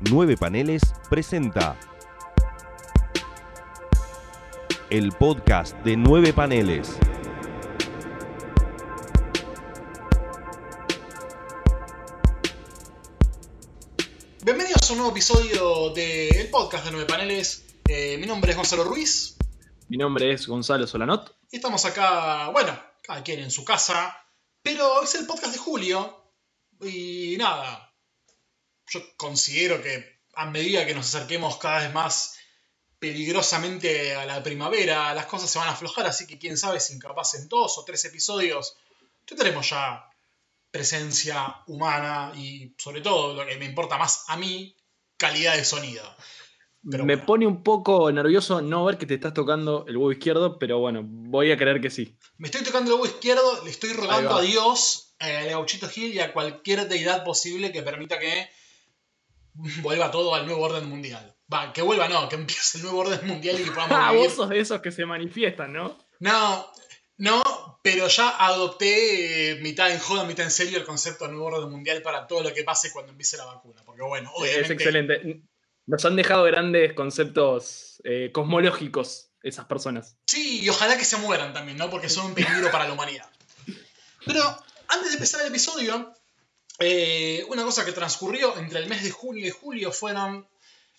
Nueve Paneles presenta el podcast de Nueve Paneles. Bienvenidos a un nuevo episodio del podcast de Nueve Paneles. Eh, mi nombre es Gonzalo Ruiz Mi nombre es Gonzalo Solanot. y estamos acá, bueno, cada quien en su casa, pero es el podcast de Julio y nada, yo considero que a medida que nos acerquemos cada vez más peligrosamente a la primavera, las cosas se van a aflojar, así que quién sabe si capaz en dos o tres episodios tendremos ya presencia humana y sobre todo lo que me importa más a mí, calidad de sonido. Pero Me bueno. pone un poco nervioso no ver que te estás tocando el huevo izquierdo, pero bueno, voy a creer que sí. Me estoy tocando el huevo izquierdo, le estoy rogando a Dios, eh, al gauchito Gil y a cualquier deidad posible que permita que vuelva todo al nuevo orden mundial. Va, que vuelva no, que empiece el nuevo orden mundial y que podamos Ah, vivir. vos sos de esos que se manifiestan, ¿no? No, no, pero ya adopté eh, mitad en joda, mitad en serio el concepto del nuevo orden mundial para todo lo que pase cuando empiece la vacuna. Porque bueno, obviamente... Es excelente. Nos han dejado grandes conceptos eh, cosmológicos esas personas. Sí, y ojalá que se mueran también, ¿no? Porque son un peligro para la humanidad. Pero antes de empezar el episodio, eh, una cosa que transcurrió entre el mes de junio y julio fueron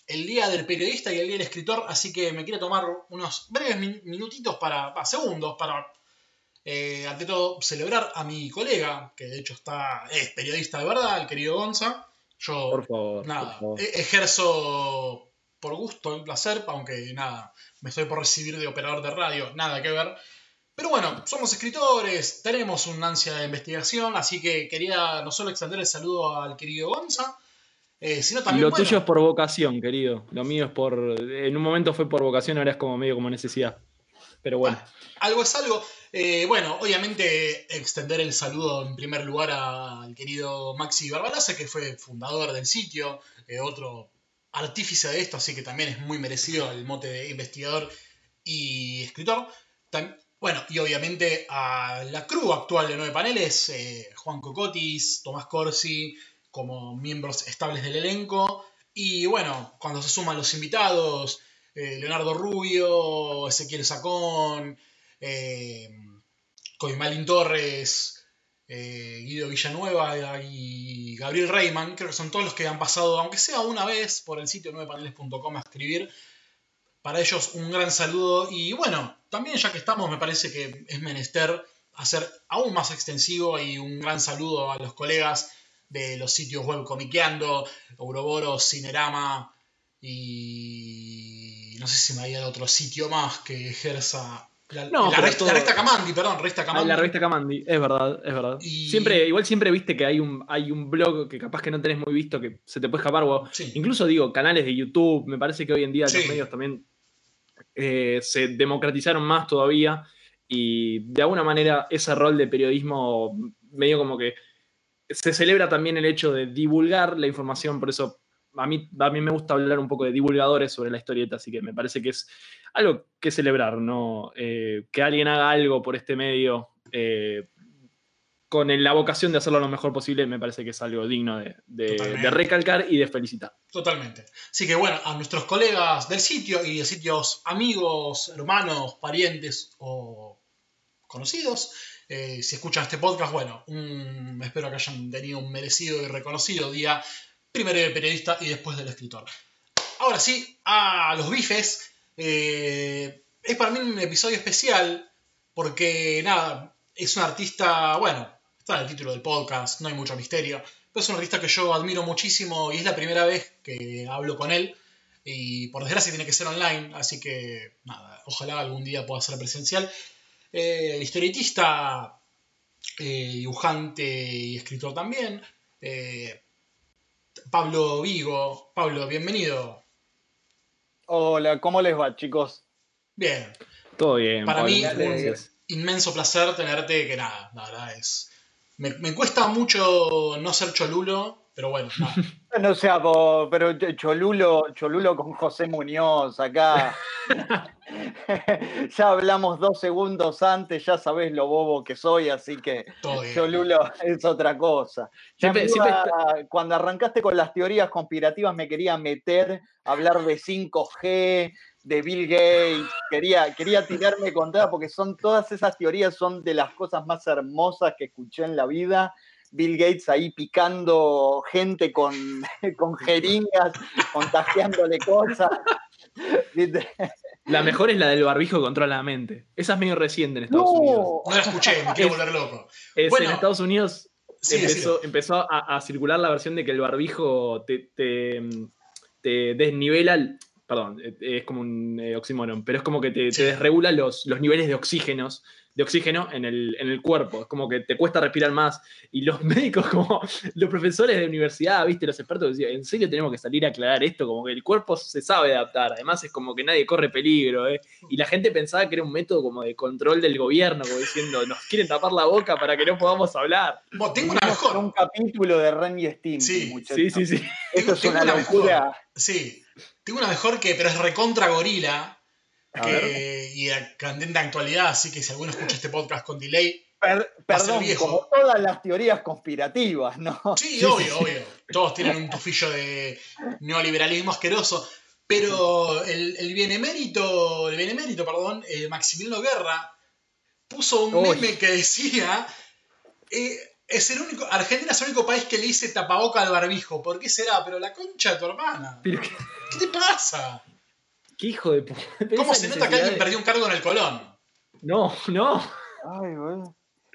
el día del periodista y el día del escritor, así que me quiero tomar unos breves min- minutitos para, pa, segundos, para, eh, ante todo, celebrar a mi colega, que de hecho está, es periodista de verdad, el querido Gonza. Yo Por favor. nada, por favor. e- ejerzo por gusto y placer, aunque nada, me estoy por recibir de operador de radio, nada que ver. Pero bueno, somos escritores, tenemos una ansia de investigación, así que quería no solo extender el saludo al querido Gonza, eh, sino también... lo bueno, tuyo es por vocación, querido. Lo mío es por. En un momento fue por vocación, ahora es como medio como necesidad. Pero bueno. Ah, algo es algo. Eh, bueno, obviamente extender el saludo en primer lugar al querido Maxi Barbalaza, que fue fundador del sitio, eh, otro artífice de esto, así que también es muy merecido el mote de investigador y escritor. Tam- bueno, y obviamente a la crew actual de Nueve Paneles, eh, Juan Cocotis, Tomás Corsi, como miembros estables del elenco. Y bueno, cuando se suman los invitados, eh, Leonardo Rubio, Ezequiel Sacón, eh, Coimalín Torres, eh, Guido Villanueva y Gabriel Reyman, creo que son todos los que han pasado, aunque sea una vez, por el sitio 9paneles.com a escribir. Para ellos un gran saludo y bueno, también ya que estamos me parece que es menester hacer aún más extensivo y un gran saludo a los colegas de los sitios web Comiqueando, Ouroboros, Cinerama y no sé si me había otro sitio más que ejerza la, No, la revista, todo- la revista Camandi, perdón, revista Ah, Camandi. la revista Camandi, es verdad, es verdad. Y- Siempre, igual siempre viste que hay un, hay un blog que capaz que no tenés muy visto, que se te puede escapar, Sí. incluso digo, canales de YouTube, me parece que hoy en día Sí. los medios también eh, se democratizaron más todavía y de alguna manera ese rol de periodismo medio como que se celebra también el hecho de divulgar la información, por eso a mí, a mí me gusta hablar un poco de divulgadores sobre la historieta, así que me parece que es algo que celebrar, ¿no? Eh, que alguien haga algo por este medio eh, con la vocación de hacerlo lo mejor posible, me parece que es algo digno de, de- Totalmente. de recalcar y de felicitar. Totalmente. Así que bueno, a nuestros colegas del sitio y de sitios amigos, hermanos, parientes o conocidos, eh, si escuchan este podcast, bueno, un- espero que hayan tenido un merecido y reconocido día, primero del periodista y después del escritor. Ahora sí, a los bifes. eh, es para mí un episodio especial porque, nada, es un artista, bueno, está en el título del podcast, no hay mucho misterio. Pero es un artista que yo admiro muchísimo y es la primera vez que hablo con él. Y por desgracia tiene que ser online, así que nada, ojalá algún día pueda ser presencial. Eh, historietista, eh, dibujante y escritor también. Eh, Pablo Vigo. Pablo, bienvenido. Hola, ¿cómo les va, chicos? Bien, Todo bien. Para Pablo, mí, gracias. inmenso placer tenerte, que nada, la verdad es... Me, me cuesta mucho no ser cholulo, Pero bueno, nada. No sea, po- pero Cholulo, Cholulo con José Muñoz acá. ya hablamos dos segundos antes, ya sabés lo bobo que soy, así que. Cholulo es otra cosa. Siempre- cuando arrancaste con las teorías conspirativas me quería meter, hablar de 5G, de Bill Gates, quería, quería tirarme contra, porque son todas esas teorías son de las cosas más hermosas que escuché en la vida. Bill Gates ahí picando gente con, con jeringas, contagiándole cosas. ¿Viste? La mejor es la del barbijo que controla la mente. Esa es medio reciente en Estados Unidos. No, No la escuché, me quiero volver loco. Es, Bueno. en Estados Unidos Sí, empezó, empezó a, a circular la versión de que el barbijo te, te, te desnivela, el- perdón, eh, es como un eh, oxímoron, pero es como que te, Sí. te desregula los, los niveles de oxígenos de oxígeno en el, en el cuerpo. Es como que te cuesta respirar más. Y los médicos, como los profesores de universidad, viste, los expertos decían, en serio tenemos que salir a aclarar esto, como que el cuerpo se sabe adaptar. Además es como que nadie corre peligro, ¿eh? Y la gente pensaba que era un método como de control del gobierno, como diciendo, nos quieren tapar la boca para que no podamos hablar. Bueno, tengo una mejor. un capítulo de Ren y Stimpy, Sí. Sí, sí, sí. Esto es Tengo una locura. Sí, tengo una mejor que, pero es recontra gorila. A Que, y de candente actualidad, así que si alguno escucha este podcast con delay, Per- a perdón, viejo. como todas las teorías conspirativas, ¿no? Sí, obvio, obvio. Todos tienen un tufillo de neoliberalismo asqueroso. Pero el, el benemérito, el benemérito, perdón, eh, Maximiliano Guerra, puso un Uy. meme que decía. eh, es el único, Argentina es el único país que le dice tapaboca al barbijo. ¿Por qué será? Pero la concha de tu hermana. Pero qué, ¿Qué te pasa? qué hijo de puta. ¿Cómo se nota que alguien perdió un cargo en el Colón? No, no. Ay, boludo.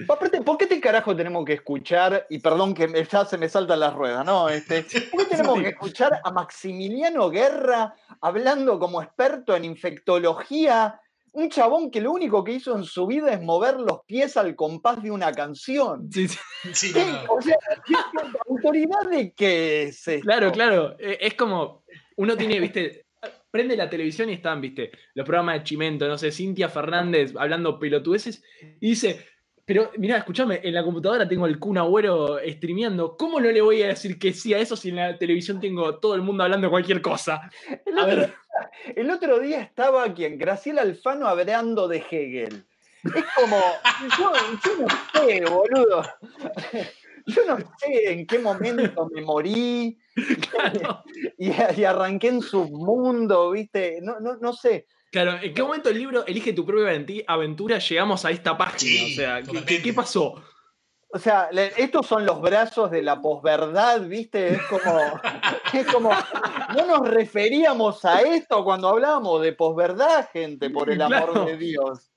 Aparte, ¿por qué te carajo tenemos que escuchar? Y perdón que me- ya se me saltan las ruedas, ¿no? Este, ¿Por qué tenemos que escuchar a Maximiliano Guerra hablando como experto en infectología? Un chabón que lo único que hizo en su vida es mover los pies al compás de una canción. Sí, sí. Sí, ¿Qué? no, no. O sea, ¿qué- qué autoridad de qué es esto? Claro, claro. Eh, Es como, uno tiene, viste, prende la televisión y están, viste, los programas de Chimento, no sé, Cintia Fernández hablando pelotudeces, y dice, pero mirá, escúchame, en la computadora tengo el Kun Agüero streameando, ¿cómo no le voy a decir que sí a eso si en la televisión tengo todo el mundo hablando cualquier cosa? El A otro, ver. el otro día estaba quien, Graciela Alfano hablando de Hegel. Es como, yo, yo no sé, boludo. Yo no sé en qué momento me morí Claro, y, y arranqué en submundo, ¿viste? No, no, no sé. Claro, ¿en qué momento el libro Elige tu propia aventura llegamos a esta página? Sí, o sea, ¿qué- ¿qué, totalmente. qué pasó? O sea, estos son los brazos de la posverdad, ¿viste? Es como, es como, no nos referíamos a esto cuando hablábamos de posverdad, gente, por el amor Claro. de Dios.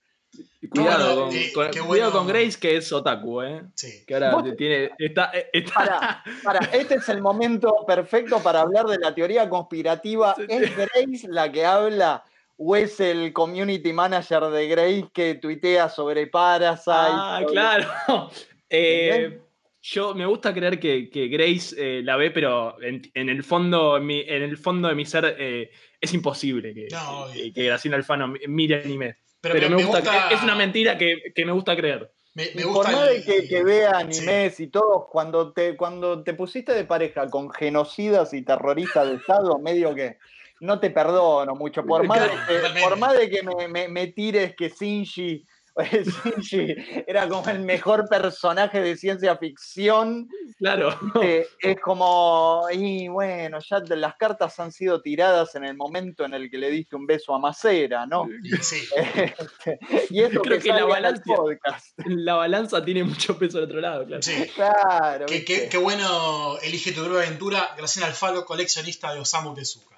Cuidado, con, eh, con- qué cuidado bueno. con Grace, que es otaku, ¿eh? Sí. Que ahora Vos- tiene. Está, eh, está- Para, para, este es el momento perfecto para hablar de la teoría conspirativa. ¿Es Grace la que habla o es el community manager de Grace que tuitea sobre Parasite? Ah, sobre- claro. Eh, yo me gusta creer que, que Grace eh, la ve, pero en, en el fondo, en, mi- en el fondo de mi ser eh, es imposible que, No, que, que Graciela Alfano mi- mire anime. Pero, Pero, me, me, me gusta, cre- es una mentira que, que me gusta creer. Me, me gusta por más de que, que vea animes y todo, cuando te, cuando te pusiste de pareja con genocidas y terroristas de Estado, medio que no te perdono mucho. Por más de que, Totalmente. por más de que me, me- me tires que Shinji, Shinji era como el mejor personaje de ciencia ficción, Claro. eh, es como, y bueno, ya las cartas han sido tiradas en el momento en el que le diste un beso a Macera, ¿no? y sí. y eso Creo que, que la salga en el balanza- podcast. La balanza tiene mucho peso al otro lado, claro. sí. Claro. Qué, ¿viste? qué- qué bueno elige tu propia aventura, Graciela Alfaro, coleccionista de Osamu Tezuka.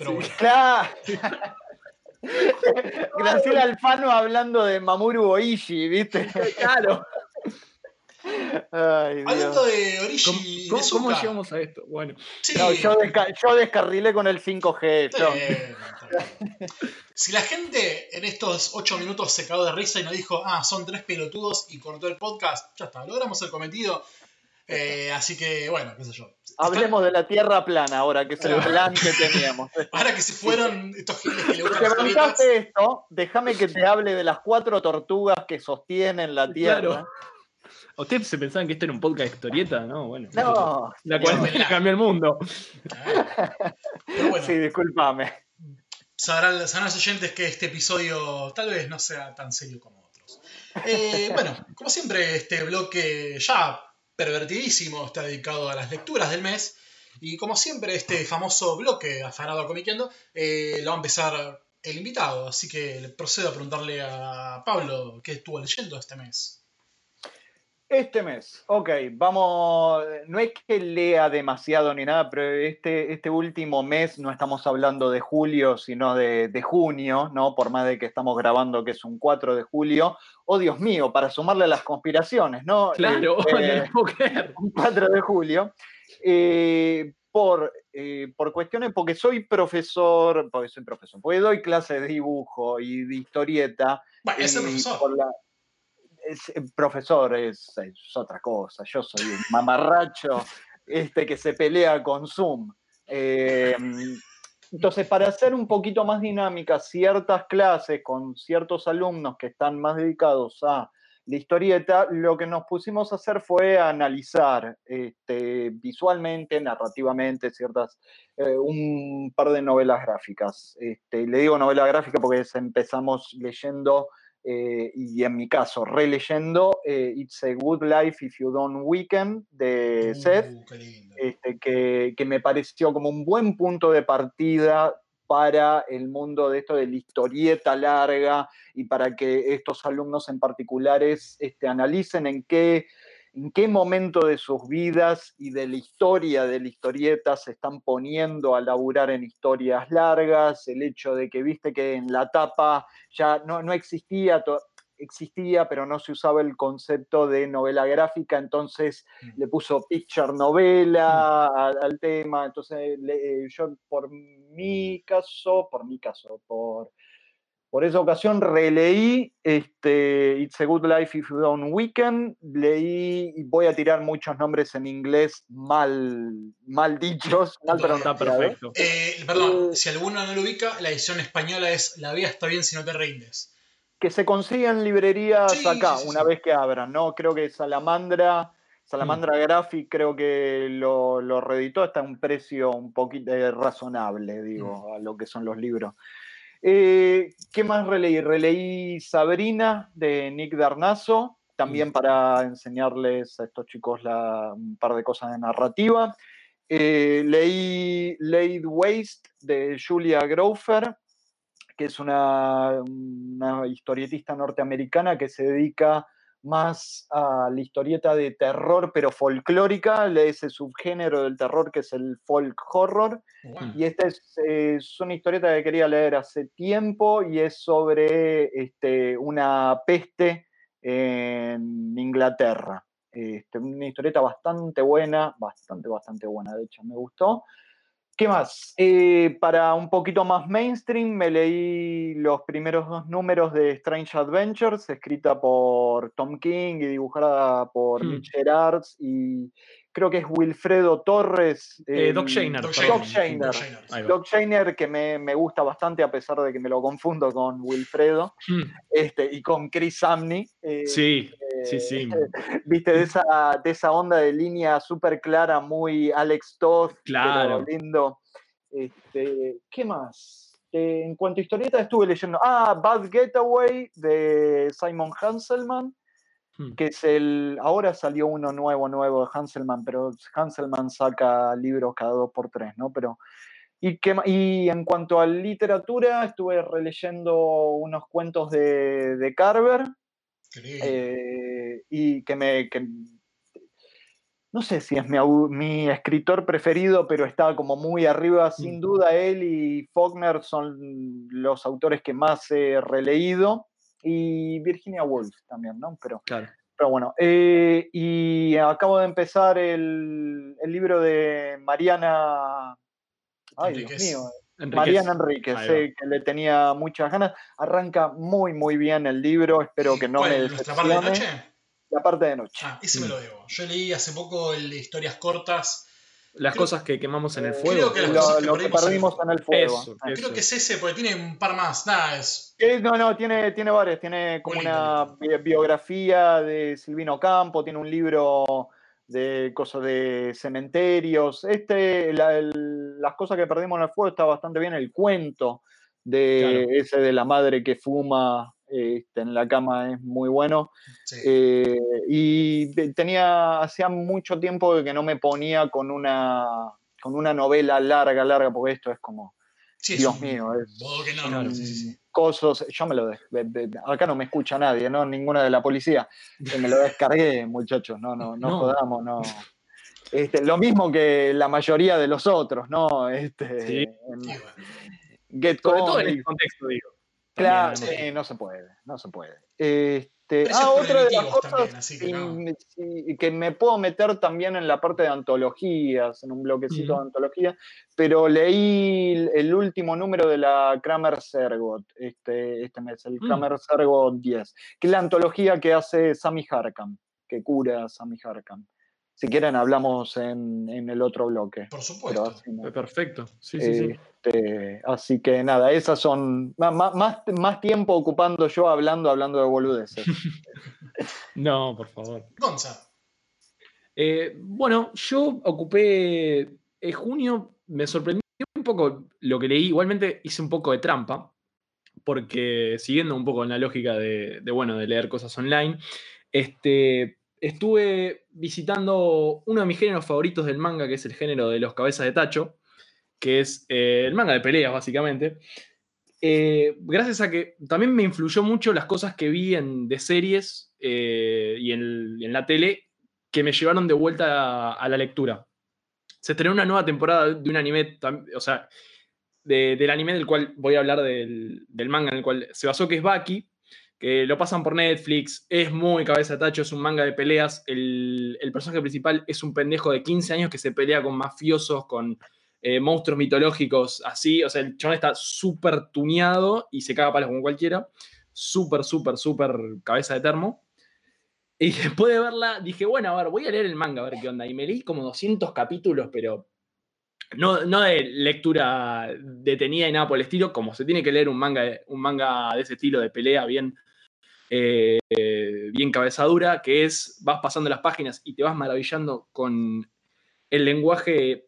Pero Sí. bueno. Claro. Graciela Alfano hablando de Mamoru Oishi, ¿viste? Claro. Ay, Hablando de ¿Cómo, Orishi cómo- llegamos a esto? Bueno, sí, No, yo, desca- yo descarrilé con el 5G. está yo. bien, está bien. Si la gente en estos 8 minutos se cagó de risa y nos dijo, ah, son tres pelotudos y cortó el podcast, ya está, logramos el cometido. Eh, así que, bueno, qué sé yo. Hablemos de la Tierra plana ahora, que es el plan que teníamos. Ahora que se fueron estos giles que le Si gustan te las esto, déjame que te hable de las cuatro tortugas que sostienen la Tierra. Claro. ¿Ustedes se pensaban que esto era un podcast de historieta? No, bueno. No, La cuarentena cambió el mundo. Pero bueno, sí, discúlpame. sabrán, sabrán los oyentes que este episodio tal vez no sea tan serio como otros. Eh, bueno, como siempre, este bloque ya pervertidísimo está dedicado a las lecturas del mes. Y como siempre, este famoso bloque afanado Comiqueando eh, lo va a empezar el invitado. Así que procedo a preguntarle a Pablo qué estuvo leyendo este mes. Este mes, ok, vamos, no es que lea demasiado ni nada, pero este, este último mes no estamos hablando de julio, sino de, de junio, ¿no? Por más de que estamos grabando que es un 4 de julio. Oh, Dios mío, para sumarle a las conspiraciones, ¿no? Claro, Este, un 4 de julio. eh, por, eh, por cuestiones, porque soy profesor, porque soy profesor, porque doy clases de dibujo y de historieta. Bueno, ese y profesor. por la- es- eh, profesor es, es otra cosa. Yo soy un mamarracho este, que se pelea con Zoom. Eh, entonces, para hacer un poquito más dinámicas ciertas clases con ciertos alumnos que están más dedicados a la historieta, lo que nos pusimos a hacer fue analizar este, visualmente, narrativamente, ciertas, eh, un par de novelas gráficas. Este, le digo novela gráfica porque empezamos leyendo eh, y en mi caso, releyendo eh, It's a Good Life If You Don't Weekend de Seth, Uh, lindo. este, que, que me pareció como un buen punto de partida para el mundo de esto de la historieta larga y para que estos alumnos en particulares este, analicen en qué, en qué momento de sus vidas y de la historia de la historieta se están poniendo a laburar en historias largas, el hecho de que viste que en la tapa ya no, no existía, existía, pero no se usaba el concepto de novela gráfica, entonces Mm. le puso picture novela al, al tema, entonces le- eh, yo por mi caso, por mi caso, por, por esa ocasión releí este, It's a Good Life If You Don't Weekend, leí, y voy a tirar muchos nombres en inglés mal, mal dichos, mal Está perfecto. Eh, perdón, Eh, si alguno no lo ubica, la edición española es La vida está bien si no te rindes. que se consiguen librerías Sí, acá, sí, sí, una sí. vez que abran, ¿no? Creo que Salamandra, Salamandra Graphic creo que lo, lo reeditó hasta un precio un poquito eh, razonable, digo, a lo que son los libros. Eh, ¿Qué más releí? Releí Sabrina de Nick Darnazo, también para enseñarles a estos chicos la- un par de cosas de narrativa. Eh, leí Laid Waste de Julia Grofer, que es una, una historietista norteamericana que se dedica más a la historieta de terror, pero folclórica, de ese subgénero del terror que es el folk horror. Y esta es, es una historieta que quería leer hace tiempo y es sobre este, una peste en Inglaterra. Este, una historieta bastante buena, bastante, bastante buena, de hecho me gustó. ¿Qué más? Eh, para un poquito más mainstream, me leí los primeros dos números de Strange Adventures, escrita por Tom King y dibujada por Hmm. Mitch Gerards y creo que es Wilfredo Torres. Eh, el- Doc Shainer. Doc Shainer. Doc Shainer. Doc que me, me gusta bastante a pesar de que me lo confundo con Wilfredo Mm, este, y con Chris Samney. eh, Sí, eh, sí, sí. Viste, de esa, de esa onda de línea súper clara, muy Alex Toth, Claro. lindo. Este, ¿Qué más? Eh, en cuanto a historieta, estuve leyendo. Ah, Bad Getaway de Simon Hanselman, Hmm. que es el. Ahora salió uno nuevo, nuevo de Hanselman, pero Hanselman saca libros cada dos por tres, ¿no? Pero. Y, ma- y en cuanto a literatura, estuve releyendo unos cuentos de, de Carver, eh, y que me. que- no sé si es mi, mi escritor preferido, pero está como muy arriba. Sin Mm. duda, él y Faulkner son los autores que más he releído. Y Virginia Woolf también, ¿no? Pero, Claro. pero bueno. eh, y acabo de empezar el, el libro de Mariana. Ay, Dios Enríquez. mío. Enríquez. Mariana Enríquez, sé que le tenía muchas ganas. Arranca muy, muy bien el libro. Espero que no ¿Cuál? me ¿Nuestra parte de noche? La parte de noche. Ah, ese me lo debo. Yo leí hace poco el de historias cortas Las Creo- cosas que quemamos en el fuego. creo que las Lo, cosas que lo que perdimos en- perdimos en el fuego. Eso, Ah. Creo eso. que es ese, porque tiene un par más. Nada, es. Eh, no, no, tiene, tiene varias. Tiene como Muy una biografía de Silvino Campo, tiene un libro de cosas de cementerios. Este, la- el- las cosas que perdimos en el fuego está bastante bien. El cuento de Claro. ese de la madre que fuma este, en la cama es muy bueno. Sí. Eh, y te- tenía, hacía mucho tiempo que no me ponía con una, con una novela larga, larga, porque esto es como Sí, Dios un mío, es- bodoque son enorme, sí, cosos, yo me lo des- de- de- acá no me escucha nadie, no ninguna de la policía, que me lo descargué, muchachos, no, no, no, No. jodamos, no. Este, lo mismo que la mayoría de los otros, ¿no? Este, Sí. en Sí, bueno. Get Sobre todo en este contexto, digo. Claro, no se puede, no se puede. Este, ah, otra de las cosas también, así que no. me- sí, que me puedo meter también en la parte de antologías, en un bloquecito de antología, pero leí el, último número de la Kramer Sergot este, este mes, el Mm. Kramer Sergot 10, que es la antología que hace Sammy Harkam, que cura a Sammy Harkam. Si quieren hablamos en, en el otro bloque. Por supuesto. así no. Perfecto. Sí, sí, sí. Este, así que nada, esas son ma- más, más tiempo ocupando yo hablando, hablando de boludeces. No, por favor. Gonza. Eh, bueno, yo ocupé en junio, me sorprendió un poco lo que leí. Igualmente hice un poco de trampa, porque siguiendo un poco en la lógica de, de, bueno, de leer cosas online, este, estuve visitando uno de mis géneros favoritos del manga, que es el género de los cabezas de tacho, que es eh, el manga de peleas, básicamente. Eh, gracias a que también me influyó mucho las cosas que vi en, de series eh, y en, la tele que me llevaron de vuelta a, la lectura. Se estrenó una nueva temporada de un anime, o sea, de- del anime del cual voy a hablar del, del manga en el cual se basó, que es Baki, que lo pasan por Netflix, es muy cabeza tacho, es un manga de peleas. El, el personaje principal es un pendejo de 15 años que se pelea con mafiosos, con eh, monstruos mitológicos, así. O sea, el chabón está súper tuneado y se caga palos como cualquiera. Súper, súper, súper cabeza de termo. Y después de verla, dije, bueno, a ver, voy a leer el manga, a ver qué onda. Y me leí como 200 capítulos, pero no, no de lectura detenida y nada por el estilo, como se tiene que leer un manga, un manga de ese estilo de pelea bien, eh, bien cabezadura, que es, vas pasando las páginas y te vas maravillando con el lenguaje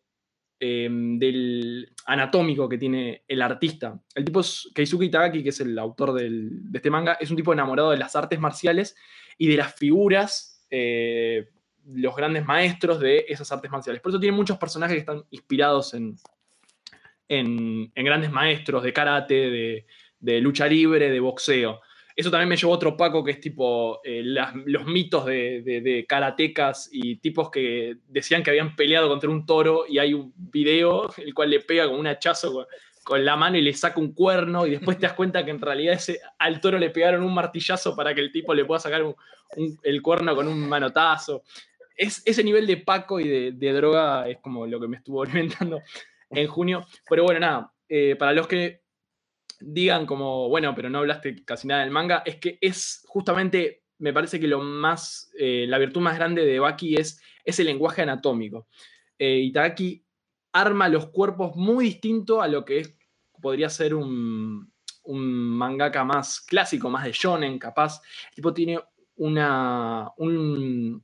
eh, del anatómico que tiene el artista. El tipo es Keisuke Itagaki, que es el autor de este manga, es un tipo enamorado de las artes marciales y de las figuras, eh, los grandes maestros de esas artes marciales. Por eso tiene muchos personajes que están inspirados en, en, grandes maestros de karate, de lucha libre, de boxeo. Eso también me llevó a otro Paco que es tipo eh, los mitos de, de, karatecas y tipos que decían que habían peleado contra un toro y hay un video el cual le pega con un hachazo con, con la mano y le saca un cuerno y después te das cuenta que en realidad ese, al toro le pegaron un martillazo para que el tipo le pueda sacar el cuerno con un manotazo. Es, ese nivel de Paco y de, de droga es como lo que me estuvo alimentando en junio. Pero bueno, nada, eh, para los que digan como, bueno, pero no hablaste casi nada del manga, es que es justamente, me parece que lo más, eh, la virtud más grande de Baki es ese lenguaje anatómico. Eh, Itagaki arma los cuerpos muy distinto a lo que es, podría ser un, un mangaka más clásico, más de shonen, capaz. El tipo tiene una, un-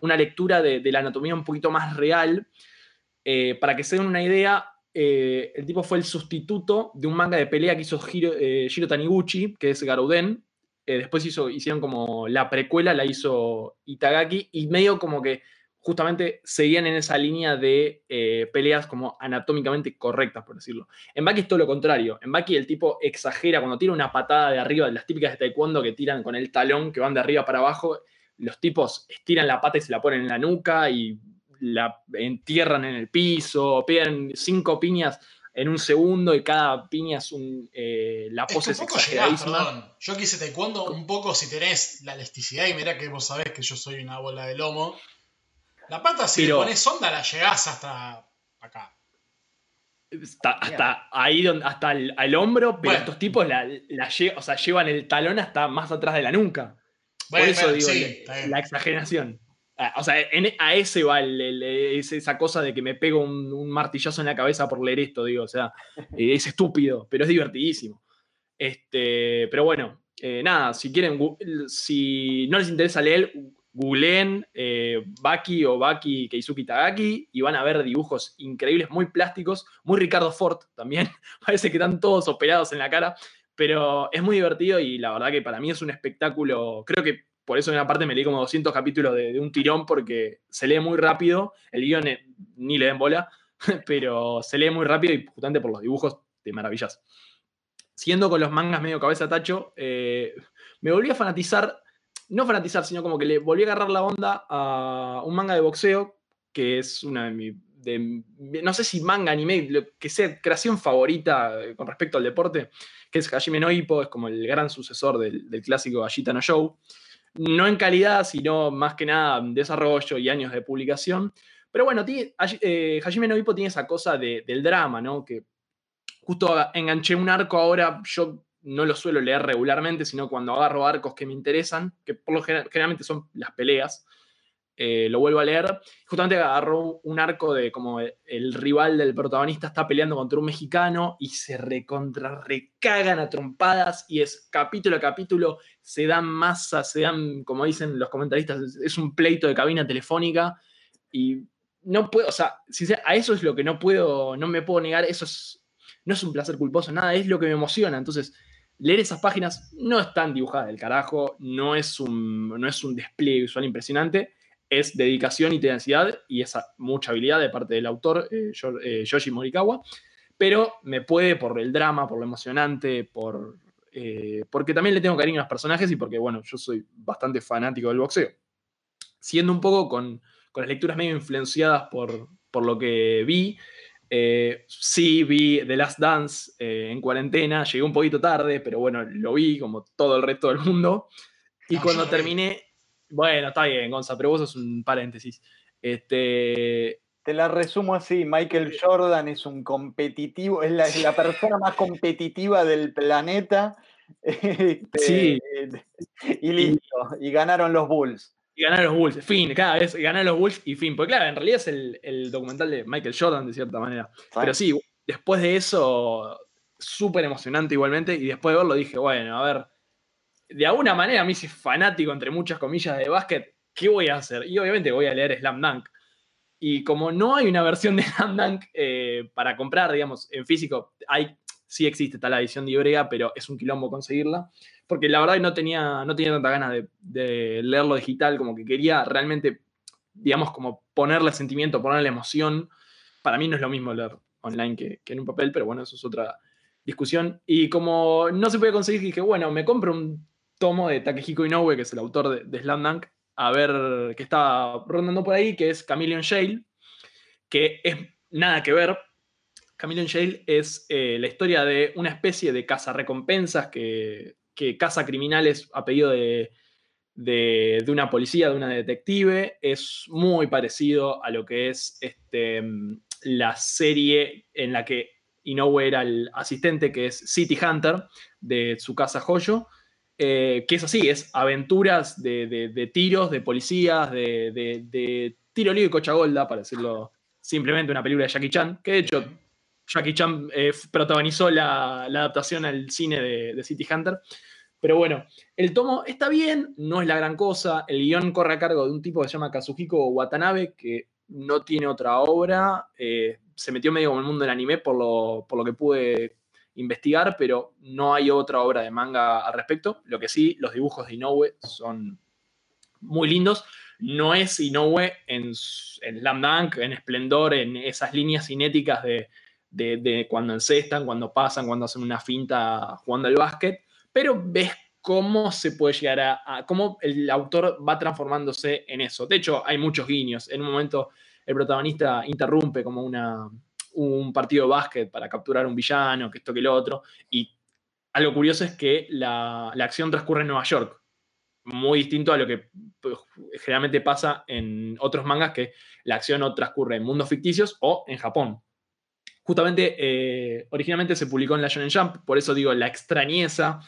una lectura de, de la anatomía un poquito más real. Eh, para que se den una idea, eh, el tipo fue el sustituto de un manga de pelea que hizo Hiro, eh, Shiro Taniguchi, que es Garuden. Eh, después hizo, hicieron como la precuela, la hizo Itagaki, y medio como que justamente seguían en esa línea de peleas como anatómicamente correctas, por decirlo. En Baki es todo lo contrario. En Baki el tipo exagera cuando tira una patada de arriba, de las típicas de taekwondo que tiran con el talón, que van de arriba para abajo. Los tipos estiran la pata y se la ponen en la nuca y la entierran en el piso, pegan cinco piñas en un segundo y cada piña es un. eh, la Es que pose un poco llegás, perdón. Yo quise taekwondo un poco si tenés la elasticidad y mirá que vos sabés que yo soy una bola de lomo. La pata, si Pero- le pones onda, la llegás hasta acá. Hasta, hasta ahí, donde, hasta el, al hombro, pero Bueno. estos tipos la, la lle- o sea, llevan el talón hasta más atrás de la nuca. Por eso bueno, digo, sí, la exageración. O sea, en- a ese va el- el- es esa cosa de que me pego un, un martillazo en la cabeza por leer esto, digo, o sea, eh, es estúpido, pero es divertidísimo. Este, pero bueno, eh, nada, si quieren, si no les interesa leer, googleen eh, Baki o Baki Keisuke Tagaki y van a ver dibujos increíbles, muy plásticos, muy Ricardo Ford también, parece que están todos operados en la cara, pero es muy divertido y la verdad que para mí es un espectáculo, creo que por eso en una parte me leí como 200 capítulos de, un tirón porque se lee muy rápido, el guion eh, ni le den bola, pero se lee muy rápido y justamente por los dibujos de maravillas. Siguiendo con los mangas medio cabeza tacho, eh, me volví a fanatizar, no fanatizar, sino como que le volví a agarrar la onda a un manga de boxeo, que es una de mis, no sé si manga, anime, que sea, creación favorita eh, con respecto al deporte, que es Hajime no Ippo, es como el gran sucesor del, del clásico Ashita no Show. No en calidad, sino más que nada desarrollo y años de publicación. Pero bueno, Haji- eh, no tiene esa cosa de- del drama, ¿no? Que justo enganché un arco ahora, yo no lo suelo leer regularmente, sino cuando agarro arcos que me interesan, que por lo general, generalmente son las peleas, eh, lo vuelvo a leer. Justamente agarró un arco de como el rival del protagonista está peleando contra un mexicano y se recontra recagan a trompadas y es capítulo a capítulo, se dan masa, se dan, como dicen los comentaristas, es, un pleito de cabina telefónica y no puedo, o sea, a eso es lo que no puedo, no me puedo negar, eso es, no es un placer culposo, nada, es lo que me emociona. Entonces, leer esas páginas no están dibujadas del carajo, no es un, no es un despliegue visual impresionante, es dedicación y tenacidad y esa mucha habilidad de parte del autor, eh, eh, Yoshi Morikawa, pero me puede por el drama, por lo emocionante, por, eh, porque también le tengo cariño a los personajes y porque, bueno, yo soy bastante fanático del boxeo. Siendo un poco con, con las lecturas medio influenciadas por, por lo que vi, eh, sí, vi The Last Dance eh, en cuarentena, llegué un poquito tarde, pero bueno, lo vi como todo el resto del mundo. Y No, cuando terminé, bueno, está bien, Gonza, pero vos sos un paréntesis. Este, Te la resumo así, Michael Jordan es un competitivo, es la, es la persona más competitiva del planeta. este, Sí. Y listo, y ganaron los Bulls. y ganar los Bulls, fin, cada vez ganar los Bulls y fin. Porque claro, en realidad es el, el documental de Michael Jordan, de cierta manera. Pero sí, después de eso, súper emocionante igualmente. Y después de verlo dije, bueno, a ver, de alguna manera mí soy fanático, entre muchas comillas, de básquet, ¿qué voy a hacer? Y obviamente voy a leer Slam Dunk. Y como no hay una versión de Slam Dunk eh, para comprar, digamos, en físico, hay, sí existe, está la edición de Ibrea, pero es un quilombo conseguirla. Porque la verdad no tenía, no tenía tanta ganas de, leerlo digital, como que quería realmente, digamos, como ponerle sentimiento, ponerle emoción. Para mí no es lo mismo leer online que, que en un papel, pero bueno, eso es otra discusión. Y como no se puede conseguir, dije, bueno, me compro un tomo de Takehiko Inoue, que es el autor de, de Slam Dunk, a ver qué está rondando por ahí, que es Chameleon Shale, que es nada que ver. Chameleon Shale es eh, la historia de una especie de cazarrecompensas que, que caza criminales a pedido de, de, de una policía, de una detective. Es muy parecido a lo que es este, la serie en la que Inoue era el asistente, que es City Hunter, de Tsukasa Hoyo. Eh, que es así, es aventuras de, de- de tiros, de policías, de, de- tiro lío y cochagolda, para decirlo simplemente, una película de Jackie Chan, que de hecho Jackie Chan eh, protagonizó la, la adaptación al cine de, de City Hunter. Pero bueno, el tomo está bien, no es la gran cosa. El guion corre a cargo de un tipo que se llama Kazuhiko Watanabe, que no tiene otra obra. eh, se metió medio como el mundo del anime por lo, por lo que pude investigar, pero no hay otra obra de manga al respecto. Lo que sí, los dibujos de Inoue son muy lindos. No es Inoue en, en Slam Dunk, en esplendor, en esas líneas cinéticas de, de, de cuando encestan, cuando pasan, cuando hacen una finta jugando al básquet, pero ves cómo se puede llegar a- cómo el autor va transformándose en eso. De hecho, hay muchos guiños. En un momento el protagonista interrumpe como una, un partido de básquet para capturar un villano, que esto que lo otro, y algo curioso es que la, la acción transcurre en Nueva York, muy distinto a lo que pues, generalmente pasa en otros mangas, que la acción no transcurre en mundos ficticios o en Japón. Justamente, eh, originalmente se publicó en la Shonen Jump, por eso digo la extrañeza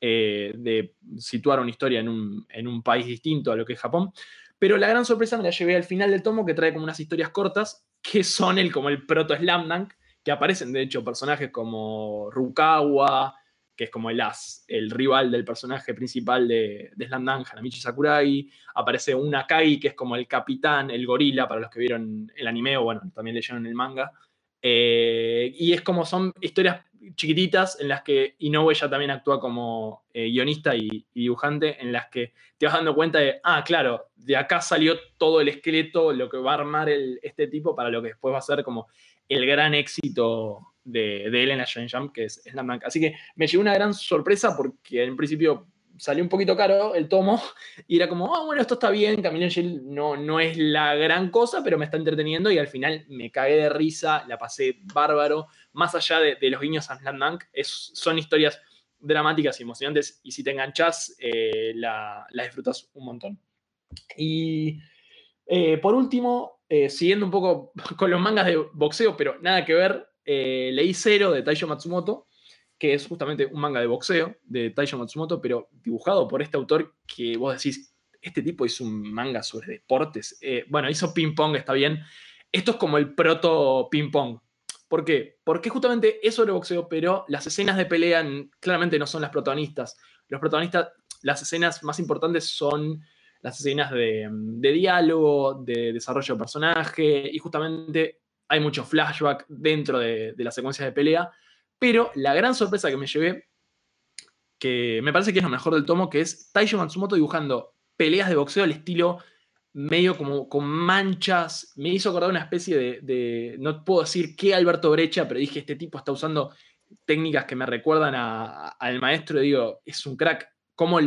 eh, de situar una historia en un, en un país distinto a lo que es Japón. Pero la gran sorpresa me la llevé al final del tomo que trae como unas historias cortas que son el, como el proto Slam Dunk, que aparecen de hecho personajes como Rukawa, que es como el as, el rival del personaje principal de, de Slam Dunk, Hanamichi Sakurai. Aparece un Akai, que es como el capitán, el gorila, para los que vieron el anime o bueno, también leyeron el manga. Eh, y es como son historias chiquititas en las que Inoue ya también actúa como eh, guionista y, dibujante, en las que te vas dando cuenta de, ah, claro, de acá salió todo el esqueleto, lo que va a armar este tipo para lo que después va a ser como el gran éxito de, de él en la Jump, que es Slam. Así que me llevó una gran sorpresa porque en principio salió un poquito caro el tomo y era como, ah, bueno, esto está bien, Camille Angel no, no es la gran cosa, pero me está entreteniendo y al final me cagué de risa, la pasé bárbaro, más allá de, de los guiños a Slam Dunk, es, son historias dramáticas y emocionantes y si te enganchas, eh, la, la, disfrutas un montón. Y eh, por último, eh, siguiendo un poco con los mangas de boxeo, pero nada que ver, eh, leí Cero de Taisho Matsumoto, que es justamente un manga de boxeo de Taisho Matsumoto, pero dibujado por este autor que vos decís, este tipo hizo un manga sobre deportes. Eh, bueno, hizo ping pong, está bien. Esto es como el proto ping pong. ¿Por qué? Porque justamente es sobre boxeo, pero las escenas de pelea claramente no son las protagonistas. Los protagonistas, las escenas más importantes son las escenas de, de diálogo, de desarrollo de personaje, y justamente hay mucho flashback dentro de, de las secuencias de pelea. Pero la gran sorpresa que me llevé, que me parece que es lo mejor del tomo, que es Taisho Matsumoto dibujando peleas de boxeo al estilo medio como con manchas. Me hizo acordar una especie de, no puedo decir qué Alberto Brecha, pero dije, este tipo está usando técnicas que me recuerdan al maestro, digo, es un crack. Cómo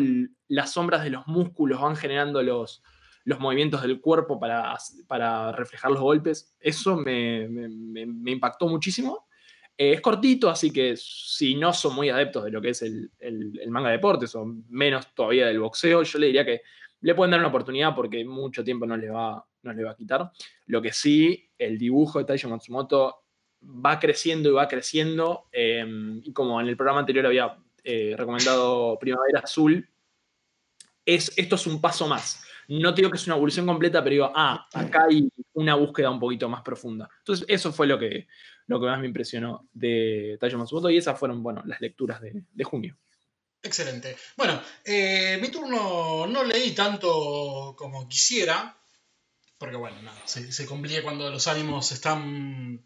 las sombras de los músculos van generando los, los movimientos del cuerpo para, para reflejar los golpes. Eso me impactó muchísimo. Es cortito, así que si no son muy adeptos de lo que es el, el, manga de deportes, o menos todavía del boxeo, yo le diría que le pueden dar una oportunidad porque mucho tiempo no le va, no le va a quitar. Lo que sí, el dibujo de Taisho Matsumoto va creciendo y va creciendo. Eh, y como en el programa anterior había eh, recomendado Primavera Azul, es, esto es un paso más. No digo que es una evolución completa, pero digo, ah, acá hay una búsqueda un poquito más profunda. Entonces, eso fue lo que, lo que más me impresionó de Tayo Matsumoto y esas fueron, bueno, las lecturas de, de junio. Excelente. Bueno, eh, mi turno no leí tanto como quisiera, porque bueno, nada, se, se complica cuando los ánimos están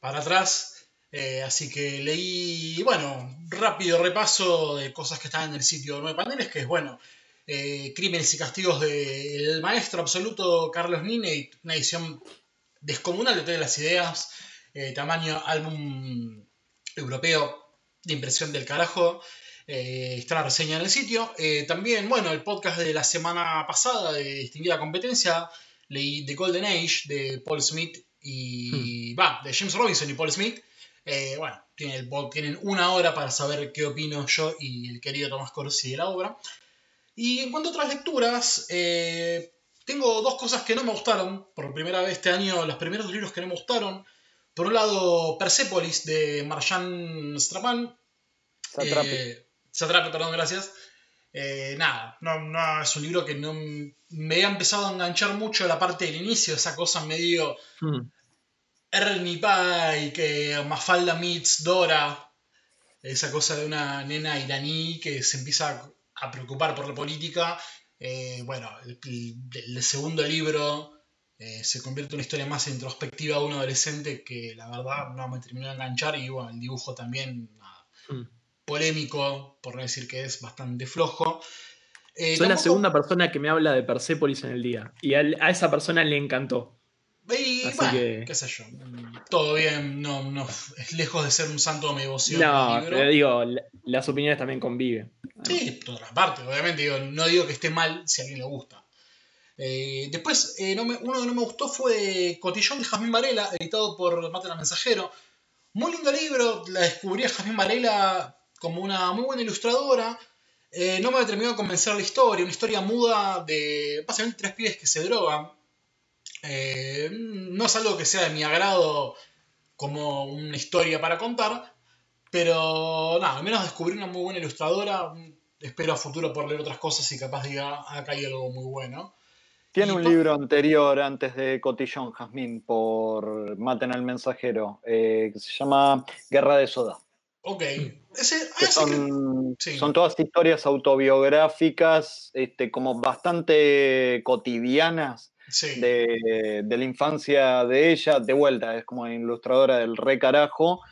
para atrás. Eh, así que leí, bueno, rápido repaso de cosas que están en el sitio Nueve Paneles, que es, bueno, eh, Crímenes y Castigos del maestro absoluto Carlos Nine, una edición descomunal de todas las ideas, eh, tamaño álbum europeo de impresión del carajo. Eh, está la reseña en el sitio. Eh, también, bueno, el podcast de la semana pasada de Distinguida Competencia, leí The Golden Age de Paul Smith y. Va, hmm. de James Robinson y Paul Smith. Eh, bueno, tienen, el, tienen, una hora para saber qué opino yo y el querido Tomás Corsi de la obra. Y en cuanto a otras lecturas, tengo dos cosas que no me gustaron. Por primera vez este año, los primeros libros que no me gustaron. Por un lado, Persepolis de Marjan Strapan. Satrape. Eh, Satrape, perdón, gracias. Eh, nada, no, no, es un libro que no me ha empezado a enganchar mucho la parte del inicio, esa cosa medio Hmm. Ernie Pie, que Mafalda meets Dora, esa cosa de una nena iraní que se empieza a, a preocupar por la política. Eh, bueno, el, el, segundo libro eh, se convierte en una historia más introspectiva de un adolescente que la verdad no me terminó de enganchar y bueno, el dibujo también nada, Hmm. polémico, por no decir que es bastante flojo. Eh, Soy la tampoco- segunda persona que me habla de Persepolis en el día. Y a, a esa persona le encantó. Y Así bueno, que- qué sé yo, todo bien, no, no, es lejos de ser un santo de mi devoción. No, libro. pero digo, la- las opiniones también conviven. Sí, por otra parte, obviamente, digo, no digo que esté mal si a alguien le gusta. Eh, después, eh, uno que no me gustó fue Cotillón de Jazmín Varela, editado por Mátala Mensajero. Muy lindo libro, la descubrí a Jazmín Varela como una muy buena ilustradora. Eh, no me terminó de convencer la historia, una historia muda de básicamente tres pibes que se drogan. No es algo que sea de mi agrado como una historia para contar, pero al menos descubrí una muy buena ilustradora. Espero a futuro por leer otras cosas y capaz diga, "Ah, acá hay algo muy bueno. Tiene un libro anterior, antes de Cotillón, Jazmín, por Maten al Mensajero, eh, que se llama Guerra de Soda. Ok. Ese, ah, que- son, sí. son todas historias autobiográficas, este, como bastante cotidianas sí. de, de la infancia de ella. De vuelta, es como ilustradora del re carajo.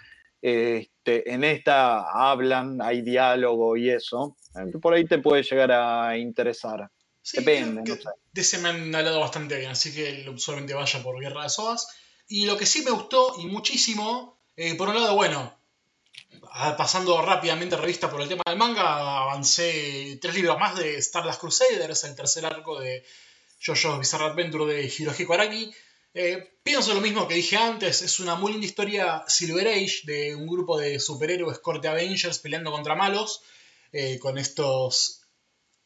Este, en esta hablan, hay diálogo y eso. Por ahí te puede llegar a interesar. Sí, Depende, creo no que sé. De ese me han hablado bastante bien, así que usualmente vaya por Guerra de Sodas. Y lo que sí me gustó y muchísimo, eh, por un lado, bueno, ah, pasando rápidamente revista por el tema del manga, avancé tres libros más de Stardust Crusaders, el tercer arco de JoJo's Bizarre Adventure de Hirohiko Araki. Eh, pienso lo mismo que dije antes, es una muy linda historia Silver Age de un grupo de superhéroes corte Avengers peleando contra malos, eh, con estos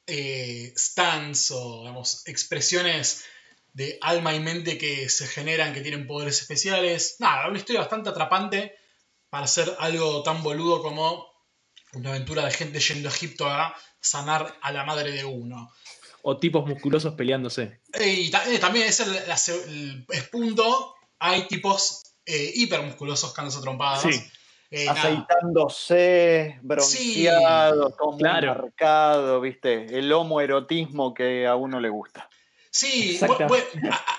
eh, stands o digamos, expresiones de alma y mente que se generan, que tienen poderes especiales. Nada, una historia bastante atrapante para hacer algo tan boludo como una aventura de gente yendo a Egipto a sanar a la madre de uno. O tipos musculosos peleándose. Eh, Y eh, también es el, el- es punto, hay tipos eh, hipermusculosos cagándose a trompadas. Sí. Eh. Aceitándose, bronceado, todo muy Claro. marcado, ¿viste? El homoerotismo que a uno le gusta. Sí,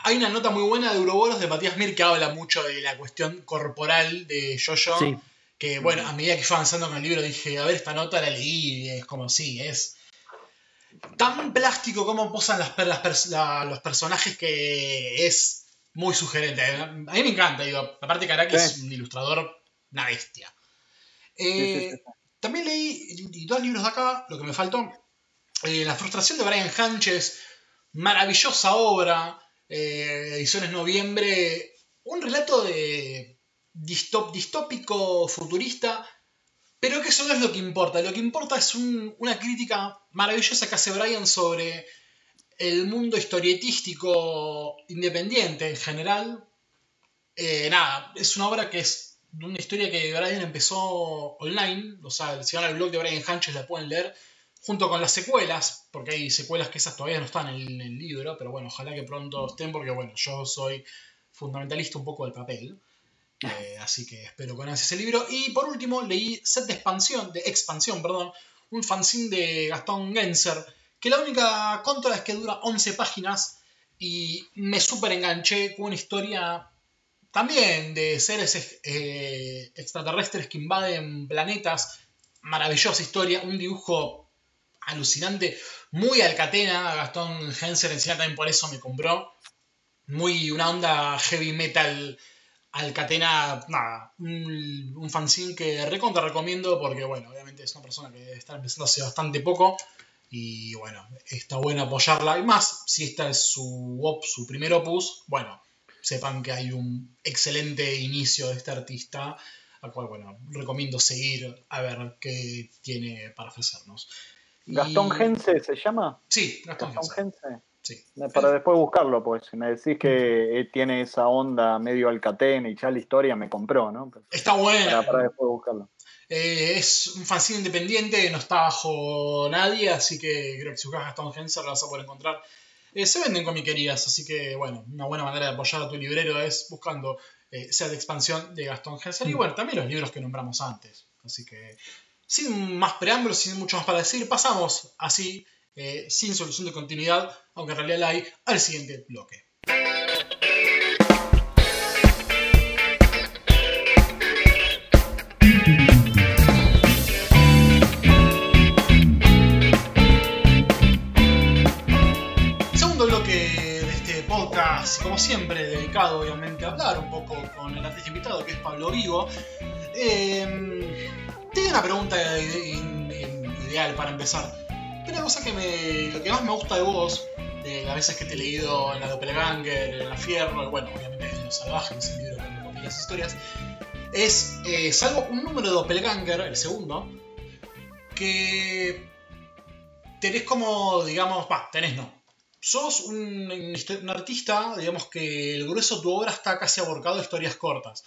hay una nota muy buena de Euroboros de Matías Mir que habla mucho de la cuestión corporal de Jojo. Sí. Que bueno, a medida que fue avanzando con el libro dije, a ver, esta nota la leí y es como sí, es tan plástico como posan las, la- los personajes que es muy sugerente. A mí me encanta, digo, aparte Karaki es Sí. un ilustrador, una bestia. Sí, Eh, sí, sí. también leí y dos libros de acá, lo que me faltó. eh, la frustración de Brian Hanches, maravillosa obra, eh, ediciones noviembre, un relato de distop- distópico futurista, pero que eso no es lo que importa. Lo que importa es un- una crítica maravillosa que hace Brian sobre el mundo historietístico independiente en general. Eh, nada, es una obra que es de una historia que Brian empezó online, o sea, si van al blog de Brian Hanches la pueden leer, junto con las secuelas, porque hay secuelas que esas todavía no están en el, en el libro, pero bueno, ojalá que pronto estén, porque bueno, yo soy fundamentalista un poco del papel. Eh, así que espero con ansias ese libro. Y por último, leí set de expansión, de expansión, perdón, un fanzine de Gastón Genser, que la única contra es que dura 11 páginas y me súper enganché con una historia también de seres eh, extraterrestres que invaden planetas. Maravillosa historia, un dibujo alucinante, muy alcatena. Gastón Genser encima también por eso me compró. Muy una onda heavy metal alcatena, nada, un, un fanzine que recontra recomiendo porque, bueno, obviamente es una persona que está empezando hace bastante poco y, bueno, está bueno apoyarla. Y más, si esta es su, op, su primer opus, bueno, sepan que hay un excelente inicio de este artista, al cual, bueno, recomiendo seguir a ver qué tiene para ofrecernos. Y- ¿Gastón Gense se llama? Sí, Gastón Gastón Gense. Gense. Sí. Para después buscarlo, pues si me decís que eh, tiene esa onda medio alcatena y ya la historia me compró, ¿no? Está buena. Para, para después buscarlo. Eh, es un fanzine independiente, no está bajo nadie, así que creo que si buscas Gastón Genser la vas a poder encontrar. Eh, se venden comiquerías, así que bueno, una buena manera de apoyar a tu librero es buscando eh, sea de expansión de Gastón Genser. Y bueno, también los libros que nombramos antes. Así que sin más preámbulos, sin mucho más para decir, pasamos así, eh, sin solución de continuidad, aunque en realidad la hay, al siguiente bloque. Como siempre, dedicado obviamente a hablar un poco con el artista invitado que es Pablo Vigo. Eh, tengo una pregunta ideal para empezar. Una cosa que me, lo que más me gusta de vos, de las veces que te he leído en la Doppelganger, en la Fierro, bueno, obviamente en Los Salvajes, el libro que me las historias, es, eh, salvo un número de Doppelganger, el segundo, que tenés como, digamos, va, tenés no. Sos un, artista, digamos que el grueso de tu obra está casi aborcado a historias cortas.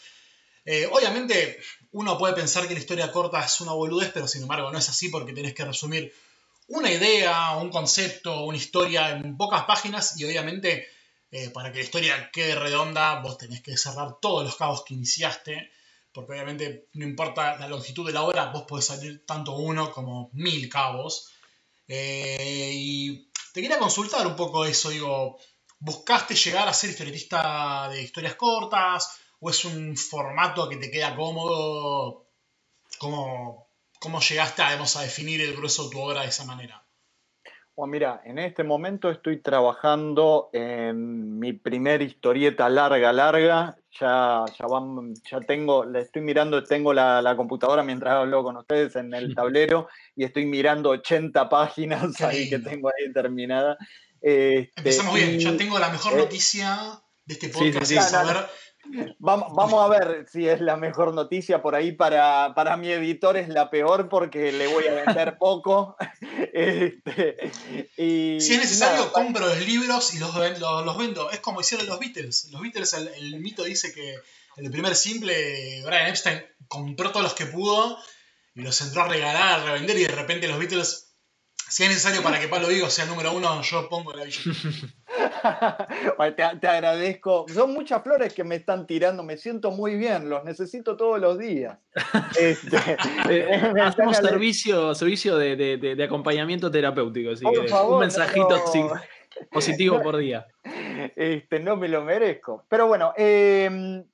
Eh, obviamente, uno puede pensar que la historia corta es una boludez, pero sin embargo no es así porque tenés que resumir una idea, un concepto, una historia en pocas páginas y obviamente eh, para que la historia quede redonda vos tenés que cerrar todos los cabos que iniciaste, porque obviamente no importa la longitud de la obra, vos podés salir tanto uno como mil cabos. Eh, y te quería consultar un poco eso, digo, ¿buscaste llegar a ser historietista de historias cortas? ¿O es un formato que te queda cómodo? ¿Cómo, cómo llegaste a, a definir el grueso de tu obra de esa manera? Bueno, mira, en este momento estoy trabajando en mi primer historieta larga, larga. Ya, ya, van, ya tengo, la estoy mirando, tengo la, la, computadora mientras hablo con ustedes en el tablero y estoy mirando 80 páginas ahí que tengo ahí terminada. Este, Empezamos bien, ya tengo la mejor eh, noticia de este podcast, sí, sí, saber Vamos, vamos, a ver si es la mejor noticia. Por ahí para, para mi editor es la peor porque le voy a vender poco. Este, y, si es necesario, compro los libros y los, los, los, vendo. Es como hicieron los Beatles. Los Beatles, el, el, mito dice que en el primer simple, Brian Epstein compró todos los que pudo y los entró a regalar, a revender y de repente los Beatles, si es necesario para que Pablo Vigo sea el número uno, yo pongo la. te, agradezco. Son muchas flores que me están tirando, me siento muy bien, los necesito todos los días. Este, eh, hacemos servicio, servicio de, de, de, acompañamiento terapéutico, así que un mensajito positivo por día. Este, no me lo merezco. Pero bueno, em,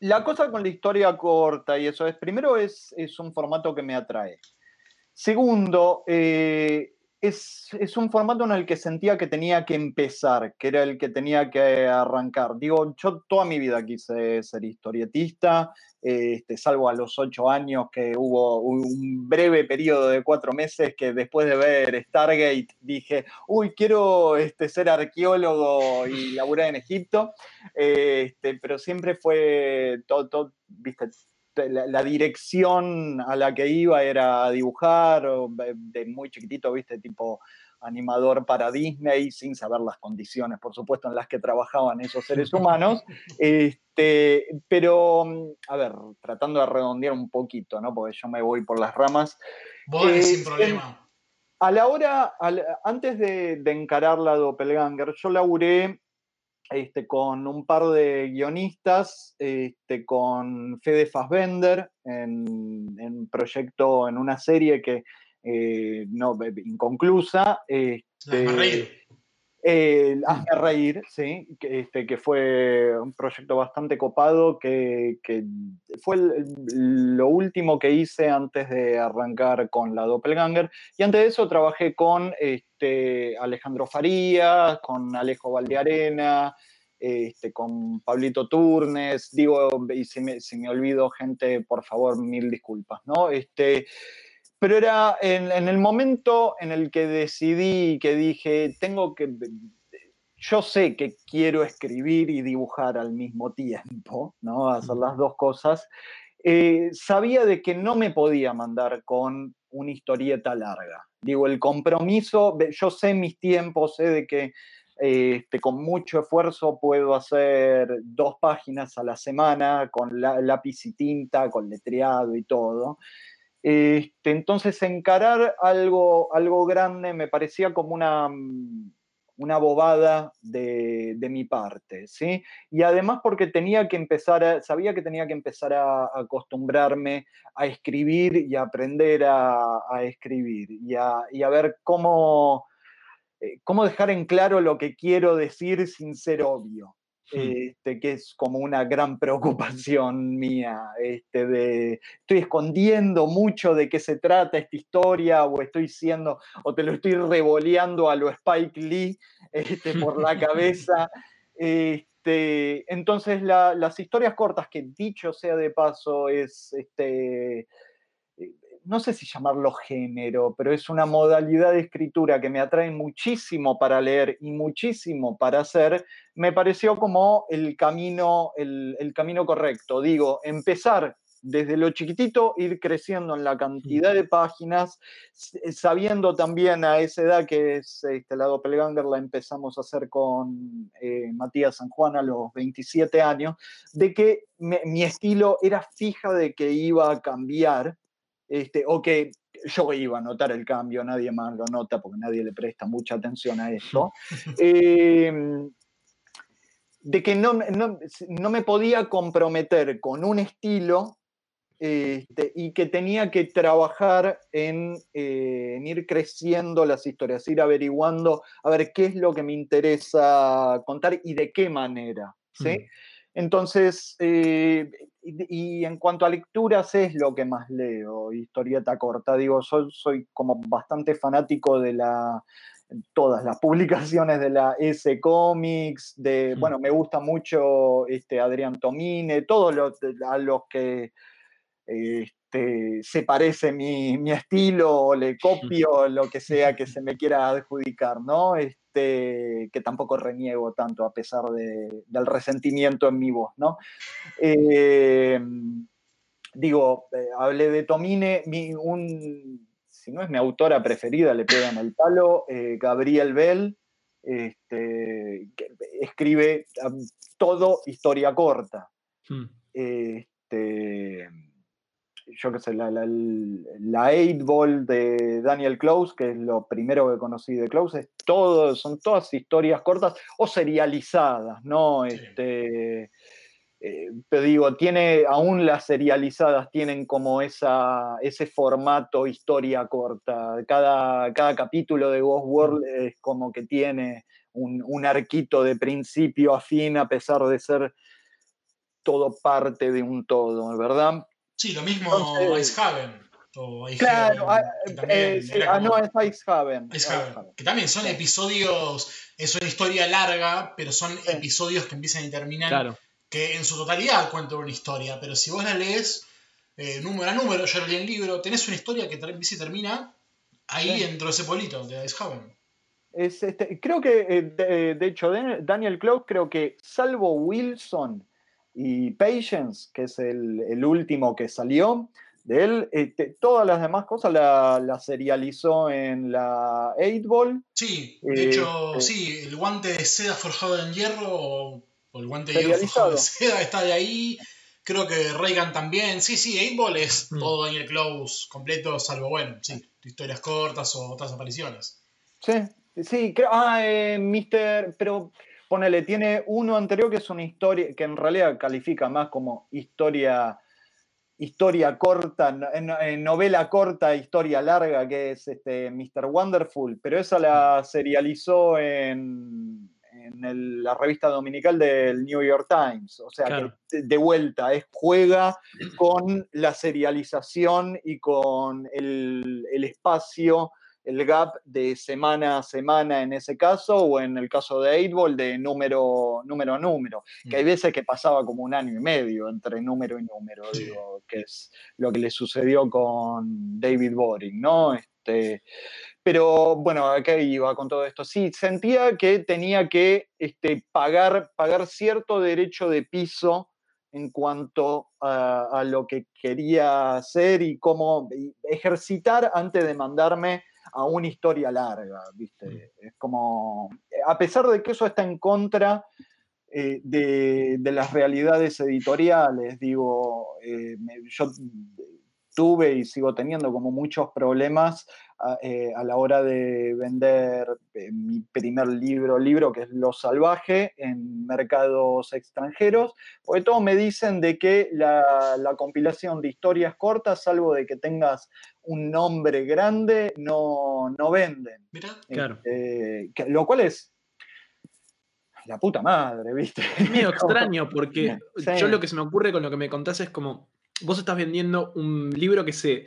la cosa con la historia corta y eso es, primero es, es un formato que me atrae. Segundo, eh, es, un formato en el que sentía que tenía que empezar, que era el que tenía que arrancar. Digo, yo toda mi vida quise ser historietista, este, salvo a los ocho años que hubo un breve periodo de cuatro meses que después de ver Stargate dije, uy, quiero este, ser arqueólogo y laburar en Egipto, este, pero siempre fue todo, todo viste, la, dirección a la que iba era dibujar, de muy chiquitito, viste, tipo animador para Disney, sin saber las condiciones, por supuesto, en las que trabajaban esos seres humanos. Este, pero, a ver, tratando de redondear un poquito, ¿no? Porque yo me voy por las ramas. Voy eh, sin problema. A la hora, antes de, de encarar la Doppelganger, yo laburé este, con un par de guionistas, este, con Fede Fassbender, en, un proyecto, en una serie que eh, no, inconclusa. Este, Eh, Hazme reír, sí, que, este, que fue un proyecto bastante copado, que, que fue lo último que hice antes de arrancar con la Doppelganger. Y antes de eso trabajé con este, Alejandro Farías, con Alejo Valdearena, este, con Pablito Turnes, digo, y si me, si me, olvido gente, por favor, mil disculpas, ¿no? Este, pero era en, en, el momento en el que decidí, que dije, tengo que, yo sé que quiero escribir y dibujar al mismo tiempo, ¿no? Hacer las dos cosas. Eh, sabía de que no me podía mandar con una historieta larga. Digo, el compromiso, yo sé mis tiempos, sé de que este, con mucho esfuerzo puedo hacer dos páginas a la semana con lápiz y tinta, con letreado y todo. Este, entonces encarar algo, algo grande me parecía como una, una bobada de, de, mi parte, ¿sí? Y además porque tenía que empezar, sabía que tenía que empezar a, acostumbrarme a escribir y a aprender a, a escribir y a, y a, ver cómo, eh, cómo dejar en claro lo que quiero decir sin ser obvio. Este, que es como una gran preocupación mía, este, de estoy escondiendo mucho de qué se trata esta historia o estoy siendo, o te lo estoy revoleando a lo Spike Lee este, por la cabeza. Este, entonces las historias cortas, que dicho sea de paso, es este, no sé si llamarlo género, pero es una modalidad de escritura que me atrae muchísimo para leer y muchísimo para hacer, me pareció como el camino, el, camino correcto. Digo, empezar desde lo chiquitito, ir creciendo en la cantidad de páginas, sabiendo también a esa edad que es este, la Doppelganger, la empezamos a hacer con eh, Matías San Juan a los 27 años, de que mi estilo era fija de que iba a cambiar este, o que yo iba a notar el cambio, nadie más lo nota porque nadie le presta mucha atención a esto. Eh, de que no, no, me podía comprometer con un estilo este, y que tenía que trabajar en, eh, en, ir creciendo las historias, ir averiguando a ver qué es lo que me interesa contar y de qué manera. ¿sí? Mm. Entonces, eh, y, en cuanto a lecturas es lo que más leo, historieta corta. Digo, soy, soy como bastante fanático de la, todas las publicaciones de la S Comics, de, mm. bueno, me gusta mucho este, Adrián Tomine, todos los, a los que este, se parece mi, mi, estilo o le copio lo que sea que se me quiera adjudicar, ¿no? Este, que tampoco reniego tanto a pesar del resentimiento en mi voz, ¿no? Eh, digo, eh, hablé de Tomine, mi, un si no es mi autora preferida, le pegan el palo, eh, Gabriel Bell, este, escribe todo historia corta. Hmm. Este, yo qué sé, la, la, la Ball de Daniel Close, que es lo primero que conocí de Close, es todo, son todas historias cortas o serializadas, ¿no? Este, eh, pero digo, tiene, aún las serializadas tienen como esa, ese formato historia corta. Cada, cada capítulo de Ghost World es como que tiene un, arquito de principio a fin, a pesar de ser todo parte de un todo, ¿verdad? Sí, lo mismo Ice Haven. claro, ah, eh, ah, no, es Ice Haven. Que también son episodios, es una historia larga, pero son episodios que empiezan y terminan claro que en su totalidad cuenta una historia, pero si vos la lees eh, número a número, yo leí el libro, tenés una historia que empieza y termina ahí dentro de ese pueblito de Icehaven. Es este, creo que, eh, de, hecho, Daniel Clough, creo que salvo Wilson y Patience, que es el, último que salió de él, este, todas las demás cosas la, la, serializó en la 8 Ball. Sí, de hecho, este sí, el guante de seda forjado en hierro el guante de hierro seda está de ahí. Creo que Reagan también. Sí, sí, 8 es mm. todo Daniel Close completo, salvo, bueno, sí, historias cortas o otras apariciones. Sí, sí, creo. Ah, eh, Mister. Pero ponele, tiene uno anterior que es una historia que en realidad califica más como historia historia corta, novela corta, historia larga, que es este Mr. Wonderful, pero esa la mm. serializó en en la revista dominical del New York Times. O sea, que de vuelta, es, juega con la serialización y con el, espacio, el gap de semana a semana en ese caso, o en el caso de 8 de número, número a número. Que hay mm. veces que pasaba como un año y medio entre número y número, digo, que es lo que le sucedió con David Boring, ¿no? Este, pero bueno, acá iba con todo esto. Sí, sentía que tenía que este, pagar, pagar cierto derecho de piso en cuanto a, lo que quería hacer y cómo ejercitar antes de mandarme a una historia larga, ¿viste? Mm. Es como, a pesar de que eso está en contra eh, de, las realidades editoriales, digo, eh, yo tuve y sigo teniendo como muchos problemas eh, a, la hora de vender eh, mi primer libro, libro que es Lo Salvaje, en mercados extranjeros, porque todos me dicen de que la, compilación de historias cortas, salvo de que tengas un nombre grande, no, no venden. claro. Este, lo cual es la puta madre, ¿viste? Es medio extraño porque yo lo que se me ocurre con lo que me contás es como, vos estás vendiendo un libro que se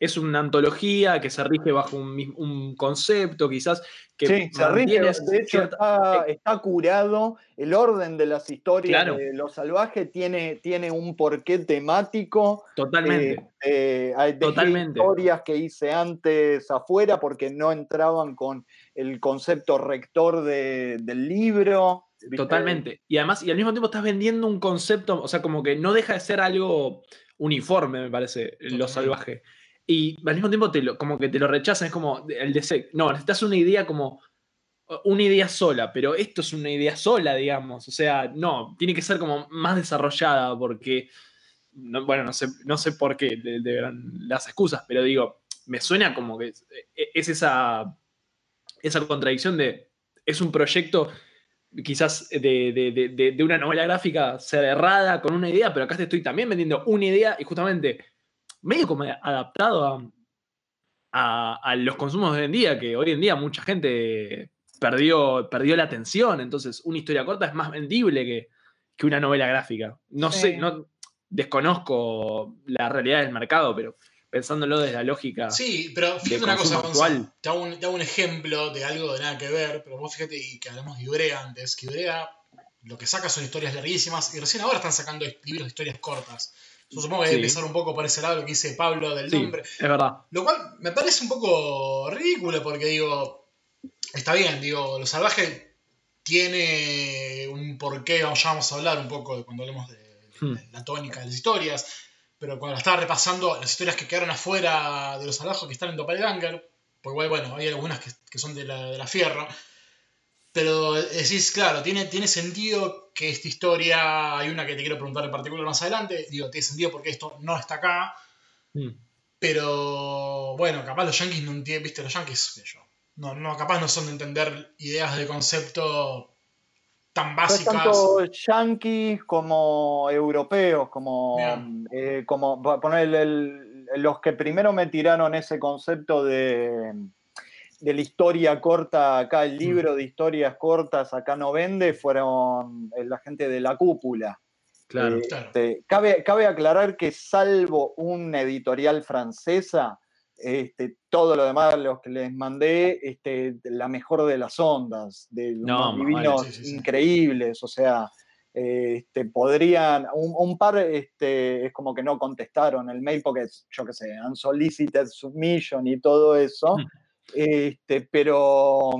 es una antología que se rige bajo un, concepto, quizás. Que sí, se rige, de hecho está, curado, el orden de las historias de Los Salvajes tiene, tiene un porqué temático. Totalmente. Eh, hay historias que hice antes afuera porque no entraban con el concepto rector del libro. Totalmente. Y además, y al mismo tiempo estás vendiendo un concepto, o sea, como que no deja de ser algo uniforme, me parece, Lo Salvaje y al mismo tiempo te lo, como que te lo rechazan, es como el de no, necesitas una idea como una idea sola, pero esto es una idea sola, digamos, o sea, no, tiene que ser como más desarrollada porque, bueno, no sé, no sé por qué de, las excusas, pero digo, me suena como que es, es esa, esa contradicción de, es un proyecto quizás de, de- de- de una novela gráfica cerrada con una idea, pero acá te estoy también vendiendo una idea y justamente medio como adaptado a, a- a los consumos de hoy en día, que hoy en día mucha gente perdió, perdió la atención, entonces una historia corta es más vendible que, que una novela gráfica. No Sí. sé, no desconozco la realidad del mercado, pero pensándolo desde la lógica. Sí, pero fíjate una cosa, Gonzalo. Te hago, un, te hago un ejemplo de algo de nada que ver, pero vos fíjate y que hablamos de Ibrea antes, que Ibrea lo que saca son historias larguísimas y recién ahora están sacando libros de historias cortas. Yo supongo que Sí. debe empezar un poco por ese lado lo que dice Pablo del Sí, nombre. es verdad. Lo cual me parece un poco ridículo porque digo, está bien, digo, lo salvaje tiene un porqué, vamos, ya vamos a hablar un poco de cuando hablemos de, de Hmm. la tónica de las historias, pero cuando estaba repasando las historias que quedaron afuera de los salvajes que están en Doppelganger, pues igual, bueno, hay algunas que, que son de la, de la Fierro, pero decís, claro, tiene, tiene sentido que esta historia, hay una que te quiero preguntar en particular más adelante, digo, tiene sentido porque esto no está acá, Mm. pero bueno, capaz los yankees no entienden, viste, los yankees, qué sé yo. No, no, capaz no son de entender ideas de concepto tan básicas. tanto yanquis como europeos, como, eh, como poner el- el- los que primero me tiraron ese concepto de, de la historia corta acá, el libro de historias cortas acá no vende, fueron eh, la gente de la cúpula. Claro. Eh, Claro. este, cabe, cabe aclarar que salvo una editorial francesa, este, todo lo demás, los que les mandé, este, la mejor de las ondas, de No, unos divinos vale, sí, sí, sí. increíbles, o sea, este, podrían, un, un par este, es como que no contestaron el mail porque, yo qué sé, unsolicited submission y todo eso, Mm. Este, pero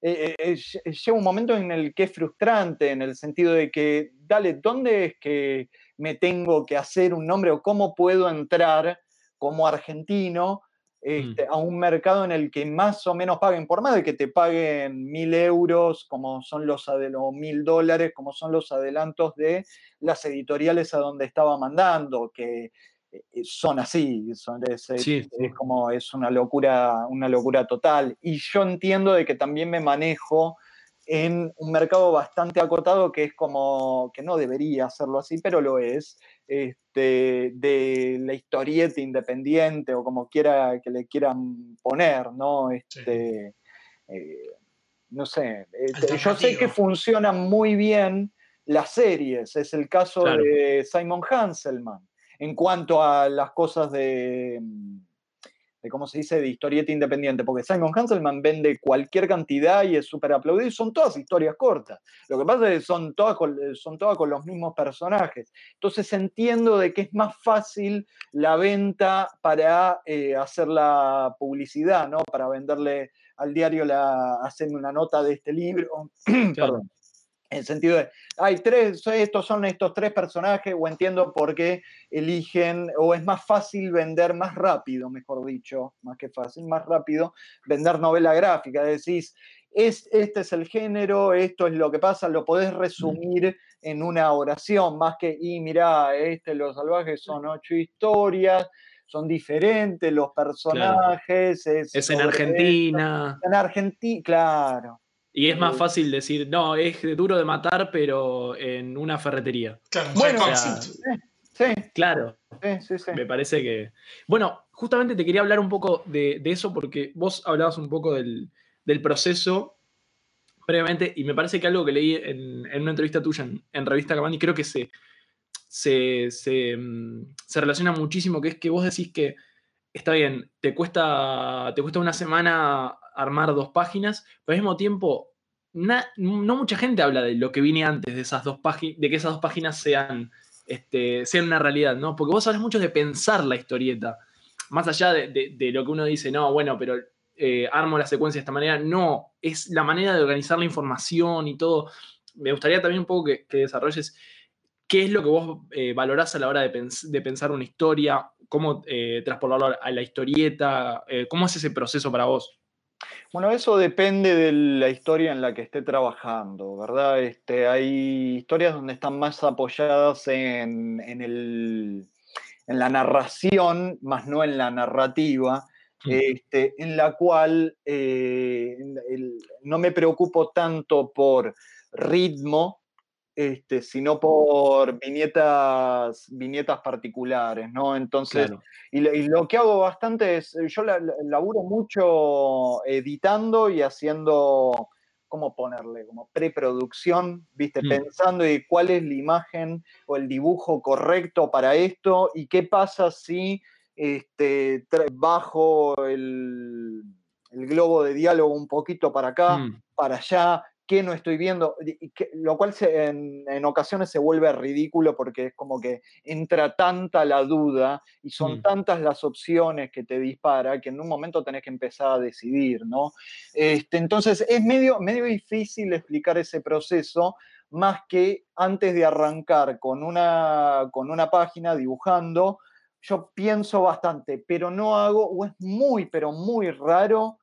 eh, eh, lle- llega un momento en el que es frustrante, en el sentido de que, dale, ¿dónde es que me tengo que hacer un nombre o cómo puedo entrar como argentino este, a un mercado en el que más o menos paguen, por más de que te paguen mil euros, como son los o mil dólares, como son los adelantos de las editoriales a donde estaba mandando, que eh, son así, son, es, es- Sí. es como es una locura, una locura total. Y yo entiendo de que también me manejo en un mercado bastante acotado que es como, que no debería hacerlo así, pero lo es, este, de la historieta independiente o como quiera que le quieran poner, ¿no? Este, eh, no sé, este, yo sé que funcionan muy bien las series, es el caso Claro. de Simon Hanselman, en cuanto a las cosas de, de, ¿cómo se dice?, de historieta independiente, porque Simon Hanselman vende cualquier cantidad y es súper aplaudido, y son todas historias cortas. Lo que pasa es que son todas, con, son todas con los mismos personajes. Entonces entiendo de que es más fácil la venta para eh, hacer la publicidad, ¿no? Para venderle al diario, la, hacerme una nota de este libro. Perdón. En el sentido de, hay tres, estos son estos tres personajes, o entiendo por qué eligen, o es más fácil vender más rápido, mejor dicho, más que fácil, más rápido, vender novela gráfica. Decís, es, este es el género, esto es lo que pasa, lo podés resumir en una oración, más que, y mirá, este, los salvajes son ocho historias, son diferentes los personajes. Claro. Es, es, en Argentina. Esto. En Argentina, claro. Y es más fácil decir, no, es duro de matar, pero en una ferretería. Claro, bueno, o sea, sí. Claro. Sí, sí, sí. Me parece que. Bueno, justamente te quería hablar un poco de, de eso, porque vos hablabas un poco del, del, proceso previamente, y me parece que algo que leí en, en una entrevista tuya en, en Revista Camani, creo que se, se, se, se, relaciona muchísimo, que es que vos decís que está bien, te cuesta, te cuesta una semana armar dos páginas, pero al mismo tiempo, no mucha gente habla de lo que viene antes de esas dos páginas, de que esas dos páginas sean, este, sean una realidad, ¿no? Porque vos hablas mucho de pensar la historieta, más allá de, de, lo que uno dice, no, bueno, pero eh, armo la secuencia de esta manera, no, es la manera de organizar la información y todo. Me gustaría también un poco que, desarrolles qué es lo que vos eh, valorás a la hora de, pensar una historia, cómo eh, transportarlo a la historieta, eh, cómo es ese proceso para vos. Bueno, eso depende de la historia en la que esté trabajando, ¿verdad? Este, hay historias donde están más apoyadas en, en, el, en la narración, más no en la narrativa. Mm. este, en la cual eh, el- no me preocupo tanto por ritmo, este, sino por viñetas, viñetas particulares, ¿no? Entonces, Claro. y, lo- y lo que hago bastante es, yo la- la- laburo mucho editando y haciendo, ¿cómo ponerle? Como preproducción, ¿viste? Mm. Pensando en cuál es la imagen o el dibujo correcto para esto y qué pasa si este, bajo el, el globo de diálogo un poquito para acá, Mm. para allá, qué no estoy viendo, y- que- lo cual se- en, en ocasiones se vuelve ridículo porque es como que entra tanta la duda y son Mm. tantas las opciones que te dispara que en un momento tenés que empezar a decidir, ¿no? Este, entonces es medio, medio difícil explicar ese proceso más que antes de arrancar con una, con una página dibujando, yo pienso bastante, pero no hago, o es muy, pero muy raro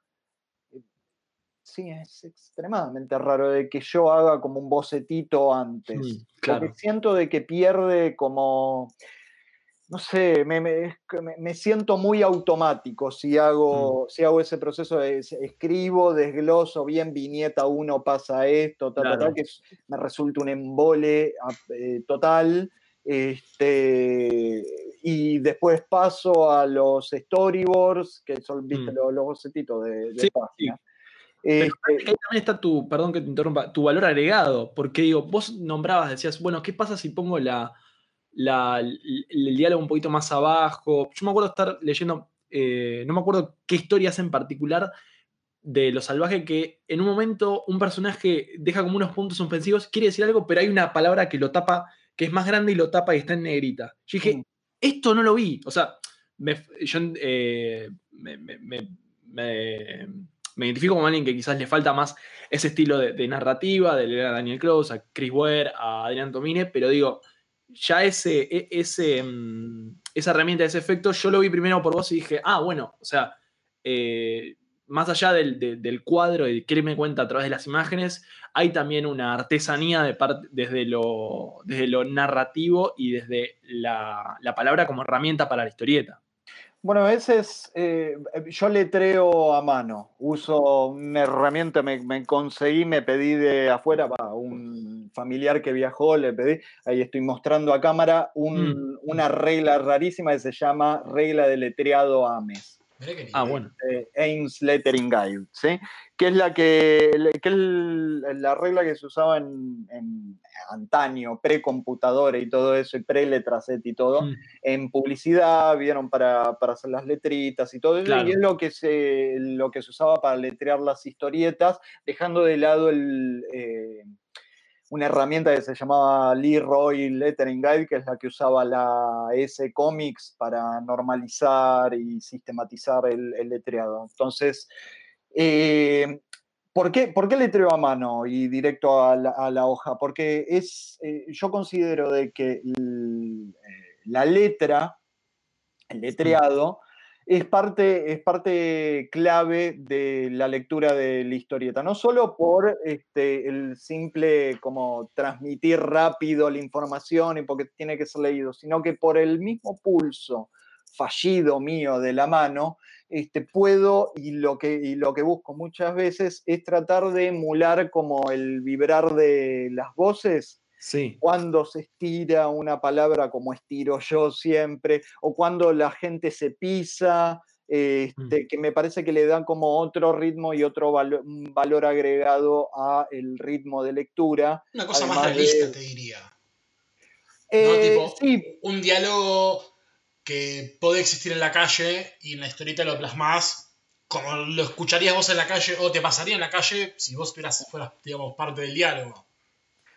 sí, es extremadamente raro de que yo haga como un bocetito antes. Mm, claro. Porque siento de que pierde como, no sé, me, me- que me- siento muy automático si hago, si hago ese proceso de es- escribo, desgloso, bien viñeta uno pasa esto, ta, ta, ta, Claro. que es- me resulta un embole a- eh, total. Este, y después paso a los storyboards, que son, viste, Mm. los, los bocetitos de, de Sí, página. Pero Este, que ahí también está tu, perdón que te interrumpa, tu valor agregado, porque digo, vos nombrabas, decías, bueno, ¿qué pasa si pongo la, la- el, el diálogo un poquito más abajo? Yo me acuerdo estar leyendo, eh, no me acuerdo qué historias en particular de lo salvaje que en un momento un personaje deja como unos puntos suspensivos, quiere decir algo, pero hay una palabra que lo tapa, que es más grande y lo tapa y está en negrita. Yo dije, Mm. esto no lo vi. O sea, me, yo eh, me, me- me- me- identifico como alguien que quizás le falta más ese estilo de, narrativa, de leer a Daniel Close, a Chris Ware, a Adrián Tomine, pero digo, ya ese, e- mm, esa herramienta, ese efecto, yo lo vi primero por vos y dije, ah, bueno, o sea, eh, más allá del, de- del cuadro y qué me cuenta a través de las imágenes, hay también una artesanía desde, lo, narrativo y desde la palabra como herramienta para la historieta. Bueno, ese es, eh, yo letreo a mano, uso una herramienta, me, me conseguí, me pedí de afuera, va, un familiar que viajó, le pedí, ahí estoy mostrando a cámara, un- Mm. una regla rarísima que se llama regla de letreado AMES. Ah, bueno. eh, Ames Lettering Guide, ¿sí? Que es la que, que es el- la regla que se usaba en, en antaño, pre-computadora y todo eso, y pre-letracet y todo, Mm. en publicidad, vieron para, para hacer las letritas y todo eso, Claro. y es lo que, se, lo que se usaba para letrear las historietas, dejando de lado el, eh, una herramienta que se llamaba Leroy Lettering Guide, que es la que usaba la S Comics para normalizar y sistematizar el, el letreado. Entonces, eh, ¿por, qué, ¿por qué letreo a mano y directo a la, a la hoja? Porque es, eh, yo considero de que eh, la letra, el letreado, es parte, es parte clave de la lectura de la historieta, no solo por este, el simple como transmitir rápido la información y porque tiene que ser leído, sino que por el mismo pulso fallido mío de la mano, este, puedo y lo, que, y lo que busco muchas veces es tratar de emular como el vibrar de las voces Sí. cuando se estira una palabra como estiro yo siempre, o cuando la gente se pisa, este, que me parece que le dan como otro ritmo y otro valo- un valor agregado a el ritmo de lectura. Una cosa más de- realista, te diría. Eh, Tipo, sí, Un diálogo que puede existir en la calle y en la historieta lo plasmás como lo escucharías vos en la calle o te pasaría en la calle si vos fueras, fueras digamos, parte del diálogo.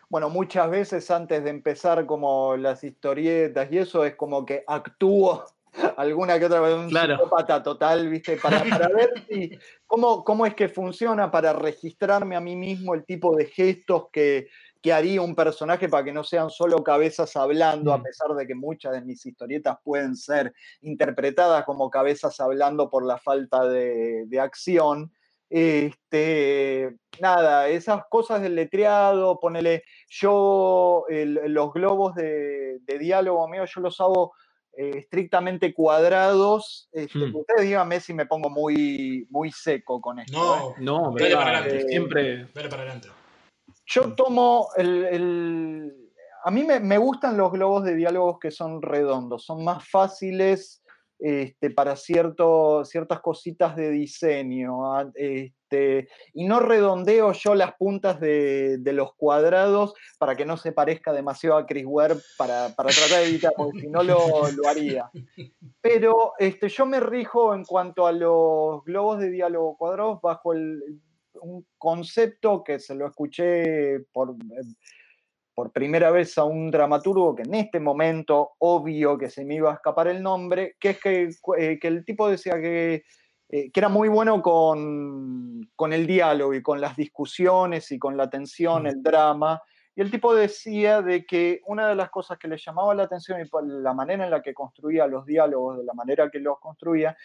bueno, muchas veces antes de empezar como las historietas y eso es como que actúo alguna que otra vez un Claro. psicópata total, ¿viste? Para, para ver si, cómo, cómo es que funciona para registrarme a mí mismo el tipo de gestos que, que haría un personaje para que no sean solo cabezas hablando, a Mm. pesar de que muchas de mis historietas pueden ser interpretadas como cabezas hablando por la falta de, de acción. Este, nada, esas cosas del letreado, ponele, yo el- los globos de, de diálogo mío, yo los hago eh, estrictamente cuadrados. Este, Hmm. Ustedes díganme si me pongo muy, muy seco con esto. ¿eh? No, No, Dale para adelante. eh, siempre. dale para adelante. Yo tomo el... el- a mí me, me gustan los globos de diálogos que son redondos, son más fáciles este, para cierto, ciertas cositas de diseño. este, y no redondeo yo las puntas de, de los cuadrados para que no se parezca demasiado a Chris Ware para, para tratar de evitar, porque si no lo, lo haría. Pero este, yo me rijo en cuanto a los globos de diálogo cuadrados bajo el, un concepto que se lo escuché por, eh, por primera vez a un dramaturgo que en este momento, obvio que se me iba a escapar el nombre, que es que, eh, que el tipo decía que, eh, que era muy bueno con, con el diálogo y con las discusiones y con la tensión, el drama. Y el tipo decía de que una de las cosas que le llamaba la atención y por la manera en la que construía los diálogos, de la manera que los construía,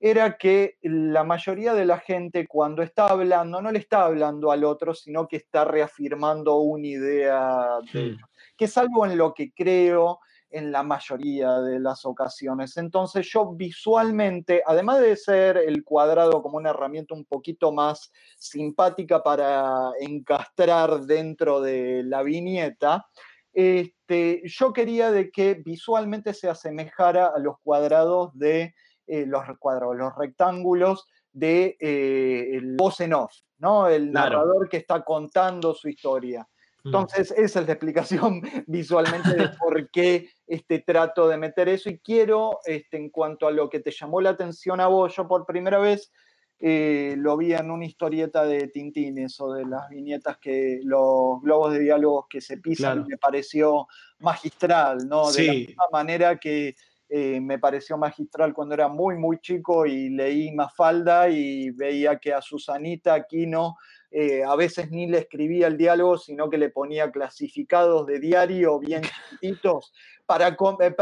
era que la mayoría de la gente cuando está hablando no le está hablando al otro, sino que está reafirmando una idea de que es algo en lo que creo en la mayoría de las ocasiones. Entonces yo visualmente, además de ser el cuadrado como una herramienta un poquito más simpática para encastrar dentro de la viñeta, este, yo quería de que visualmente se asemejara a los cuadrados de eh, los cuadrados, los rectángulos de eh, el voz en off, ¿no? El Claro. narrador que está contando su historia. Mm. Entonces, esa es la explicación visualmente de por qué este, trato de meter eso. Y quiero, este, en cuanto a lo que te llamó la atención a vos, yo por primera vez eh, lo vi en una historieta de Tintines o de las viñetas que los globos de diálogos que se pisan Claro. y me pareció magistral, ¿no? De la misma manera que eh, me pareció magistral cuando era muy, muy chico y leí Mafalda y veía que a Susanita Aquino eh, a veces ni le escribía el diálogo, sino que le ponía clasificados de diario bien chiquititos para... eh,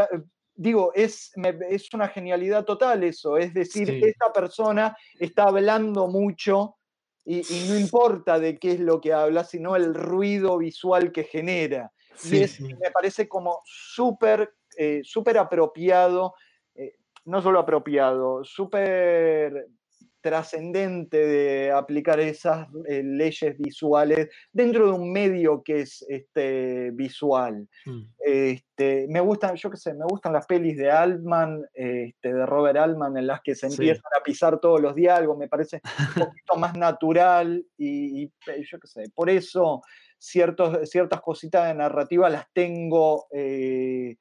Digo, es, me- es una genialidad total eso, es decir, Sí. esta persona está hablando mucho y, y no importa de qué es lo que habla, sino el ruido visual que genera. y Sí, es, sí. me parece como súper eh, súper apropiado, eh, no solo apropiado, súper trascendente de aplicar esas eh, leyes visuales dentro de un medio que es este, visual. Mm. Este, me gustan, yo qué sé, me gustan las pelis de Altman, este, de Robert Altman, en las que se Sí. empiezan a pisar todos los diálogos, me parece un poquito más natural y, y, eh, yo qué sé, por eso ciertos, ciertas cositas de narrativa las tengo, eh,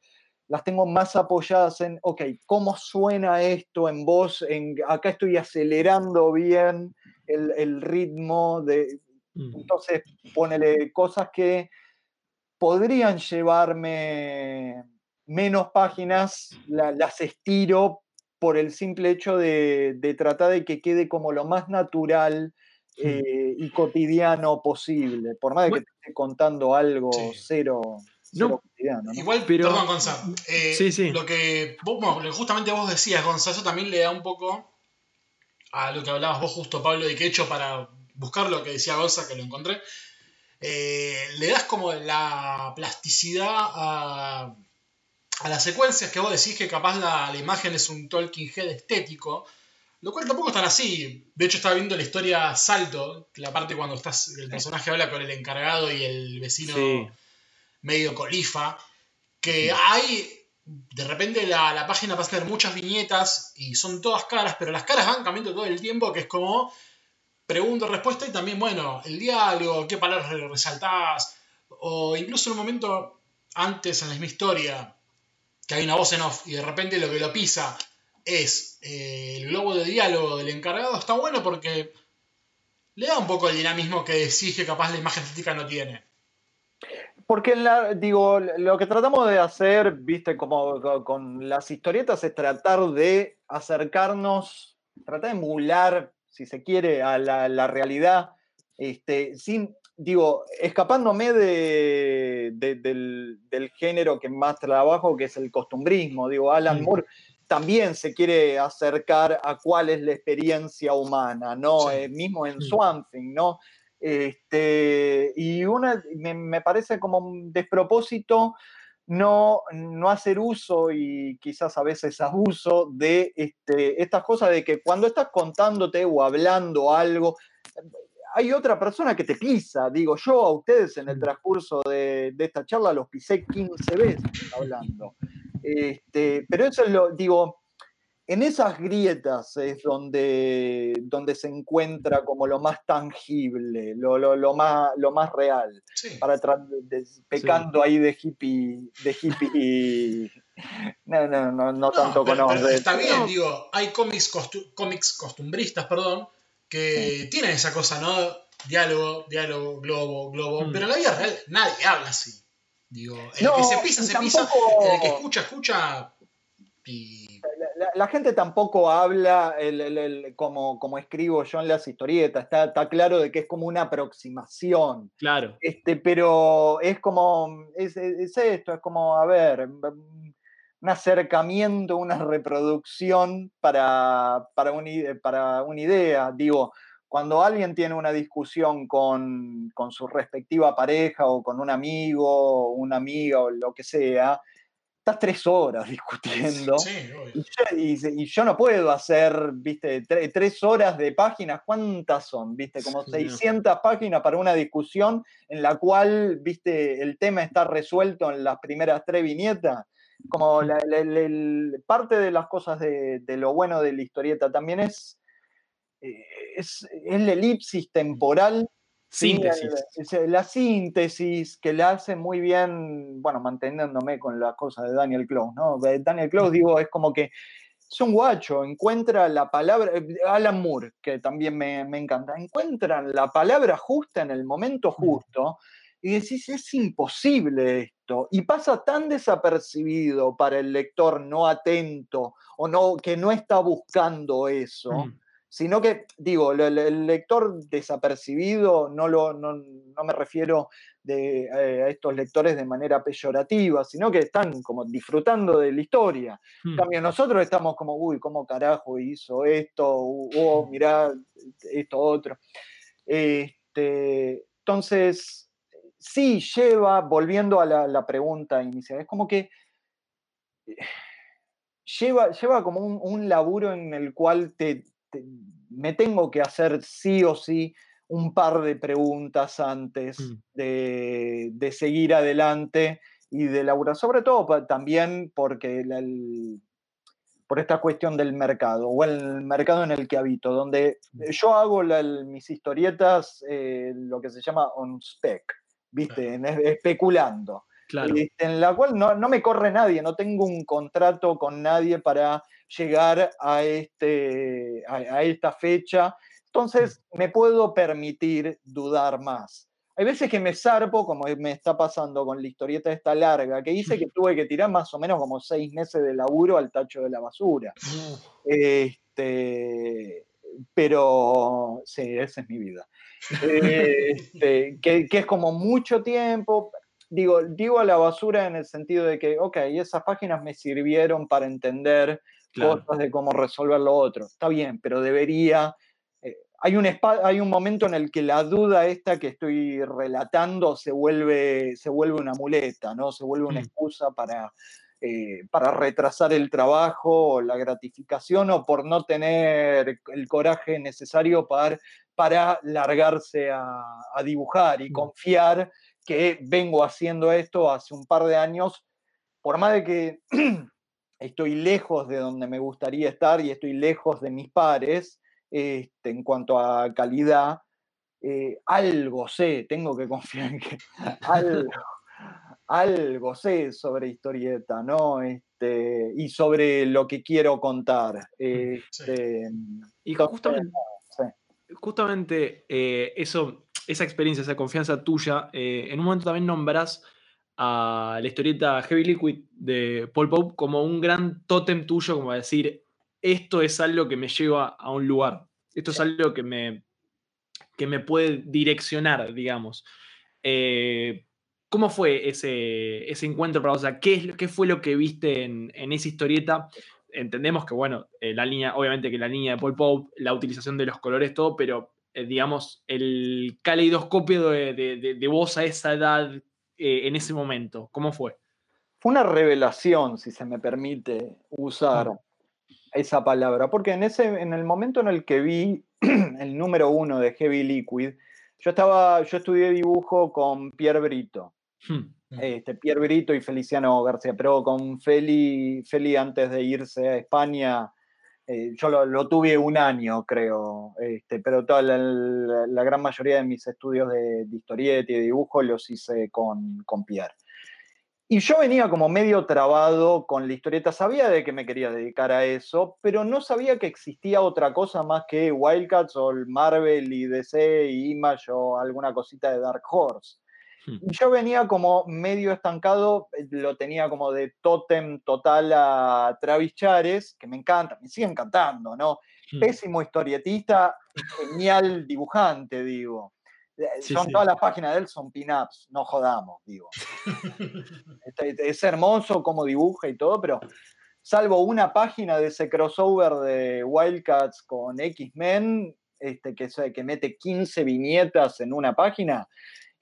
las tengo más apoyadas en, ok, ¿cómo suena esto en voz? En, acá estoy acelerando bien el, el ritmo de... Mm. Entonces, ponele cosas que podrían llevarme menos páginas, la- las estiro por el simple hecho de, de tratar de que quede como lo más natural Hmm. eh, y cotidiano posible. Por más de que te esté contando algo Sí. cero No. ¿no? Igual, Pero- perdón, Gonza. eh, Sí, sí. Lo que vos, bueno, justamente vos decías, Gonza, eso también le da un poco a lo que hablabas vos justo, Pablo, y que he hecho para buscar lo que decía Gonza, que lo encontré. Eh, le das como la plasticidad a, a las secuencias que vos decís que capaz la, la imagen es un Talking Head estético, lo cual tampoco es tan así. De hecho, estaba viendo la historia Salto, la parte cuando estás, el personaje habla con el encargado y el vecino Sí. Medio colifa, que hay, de repente la, la página pasa a tener muchas viñetas y son todas caras, pero las caras van cambiando todo el tiempo, que es como pregunta, respuesta y también, bueno, el diálogo, qué palabras re- resaltás, o incluso en un momento antes en la misma historia, que hay una voz en off y de repente lo que lo pisa es eh, el globo de diálogo del encargado, está bueno porque le da un poco el dinamismo que decís que capaz la imagen estética no tiene. Porque la, digo, lo que tratamos de hacer, viste, como co- con las historietas es tratar de acercarnos, tratar de emular, si se quiere, a la, la realidad, este, sin, digo, escapándome de, de- del, del género que más trabajo, que es el costumbrismo. Digo, Alan Mm. Moore también se quiere acercar a cuál es la experiencia humana, ¿no? Sí. Eh, mismo en. Swamp Thing, ¿no? Este, y una, me, me parece como un despropósito no, no hacer uso y quizás a veces abuso de este, estas cosas de que cuando estás contándote o hablando algo, hay otra persona que te pisa. Digo, yo a ustedes en el transcurso de, de esta charla los pisé 15 veces hablando. Este, pero eso es lo, digo, en esas grietas es donde, donde se encuentra como lo más tangible, lo, lo, lo más, lo más real. Sí. Para de- pecando ahí de hippie, de hippie. No, no, no, no, No, tanto pero- con pero está bien, No, digo, hay cómics, costu- cómics costumbristas, perdón, que tienen esa cosa, ¿no? Diálogo, diálogo, globo, globo, Mm. pero en la vida real nadie habla así. Digo, el No, que se pisa, se pisa, tampoco- el que escucha, escucha, y La, gente tampoco habla el- el- el- como, como escribo yo en las historietas, está, está claro de que es como una aproximación. Claro. Este, pero es como, es, es esto, es como, a ver, un acercamiento, una reproducción para, para, un para una idea. Digo, cuando alguien tiene una discusión con, con su respectiva pareja o con un amigo, o una amiga o lo que sea, estás tres horas discutiendo. sí. Y yo, y- y yo no puedo hacer, viste, tre- tres horas de páginas, ¿cuántas son? Viste, como Sí. 600 páginas para una discusión en la cual, viste, el tema está resuelto en las primeras tres viñetas. Como la- la- la- el- parte de las cosas de, de lo bueno de la historieta también es, eh, es, es la elipsis temporal Síntesis. la síntesis que la hace muy bien, bueno, manteniéndome con la cosa de Daniel Close, ¿no? Daniel Close, digo, es como que es un guacho, encuentra la palabra, eh, Alan Moore, que también me, me encanta, encuentran la palabra justa en el momento justo y decís, es imposible esto, y pasa tan desapercibido para el lector no atento o no, que no está buscando eso Mm. Sino que, digo, el, el lector desapercibido, no, lo, no, no me refiero de, eh, a estos lectores de manera peyorativa, sino que están como disfrutando de la historia. En Mm. cambio, nosotros estamos como, uy, ¿cómo carajo hizo esto? O, oh, mirá, esto otro. Este, entonces, sí lleva, volviendo a la, la pregunta inicial, es como que eh, lleva, lleva como un, un laburo en el cual te, te- me tengo que hacer sí o sí un par de preguntas antes Mm. de, de seguir adelante y de laburar, sobre todo pa- también porque la- el- por esta cuestión del mercado o el mercado en el que habito, donde yo hago la- el- mis historietas eh, lo que se llama on spec, ¿viste? Especulando. Claro. En la cual no, no me corre nadie, no tengo un contrato con nadie para llegar a, este, a, a esta fecha. Entonces me puedo permitir dudar más. Hay veces que me zarpo, como me está pasando con la historieta esta larga, que hice que tuve que tirar más o menos como seis meses de laburo al tacho de la basura. Este, pero sí, esa es mi vida. Este, que, que es como mucho tiempo. Digo, digo a la basura en el sentido de que, ok, esas páginas me sirvieron para entender Claro. cosas de cómo resolver lo otro. Está bien, pero debería. eh, hay, un hay un momento en el que la duda esta que estoy relatando se vuelve, se vuelve una muleta, ¿no? Se vuelve una Mm. excusa para, eh, para retrasar el trabajo o la gratificación o por no tener el coraje necesario para, para largarse a, a dibujar y Mm. confiar que vengo haciendo esto hace un par de años, por más de que estoy lejos de donde me gustaría estar y estoy lejos de mis pares este, en cuanto a calidad, eh, algo sé, tengo que confiar en que algo, algo sé sobre historieta, ¿no? Este, y sobre lo que quiero contar. Este, Y justamente, sí. justamente eh, eso, esa experiencia, esa confianza tuya, eh, en un momento también nombras a la historieta Heavy Liquid de Paul Pope como un gran tótem tuyo, como decir, esto es algo que me lleva a un lugar, esto es algo que me, que me puede direccionar, digamos. Eh, ¿Cómo fue ese, ese encuentro para vos? O sea, ¿qué, es, ¿Qué fue lo que viste en, en esa historieta? Entendemos que, bueno, eh, la línea, obviamente que la línea de Paul Pope, la utilización de los colores, todo, pero eh, digamos, el caleidoscopio de, de, de- de vos a esa edad, eh, en ese momento, ¿cómo fue? fue una revelación, si se me permite usar esa palabra, porque en, ese, en el momento en el que vi el número uno de Heavy Liquid, yo estaba, yo estudié dibujo con Pierre Brito, Hmm. este, Pierre Brito y Feliciano García, pero con Feli, Feli antes de irse a España, eh, yo lo, tuve un año, creo, este, pero toda la, gran mayoría de mis estudios de, de historieta y de dibujo los hice con, con Pierre. Y yo venía como medio trabado con la historieta, sabía de que me quería dedicar a eso, pero no sabía que existía otra cosa más que Wildcats o el Marvel y DC y Image o alguna cosita de Dark Horse. Hmm. Yo venía como medio estancado, lo tenía como de tótem total a Travis Chares, que me encanta, me sigue encantando, ¿no? Hmm. Pésimo historietista, genial dibujante, digo. Eh, Sí, son sí. todas las páginas de él, son pin-ups, no jodamos, digo. Este, Es hermoso cómo dibuja y todo, pero salvo una página de ese crossover de Wildcats con X-Men, este, que, se- que mete 15 viñetas en una página,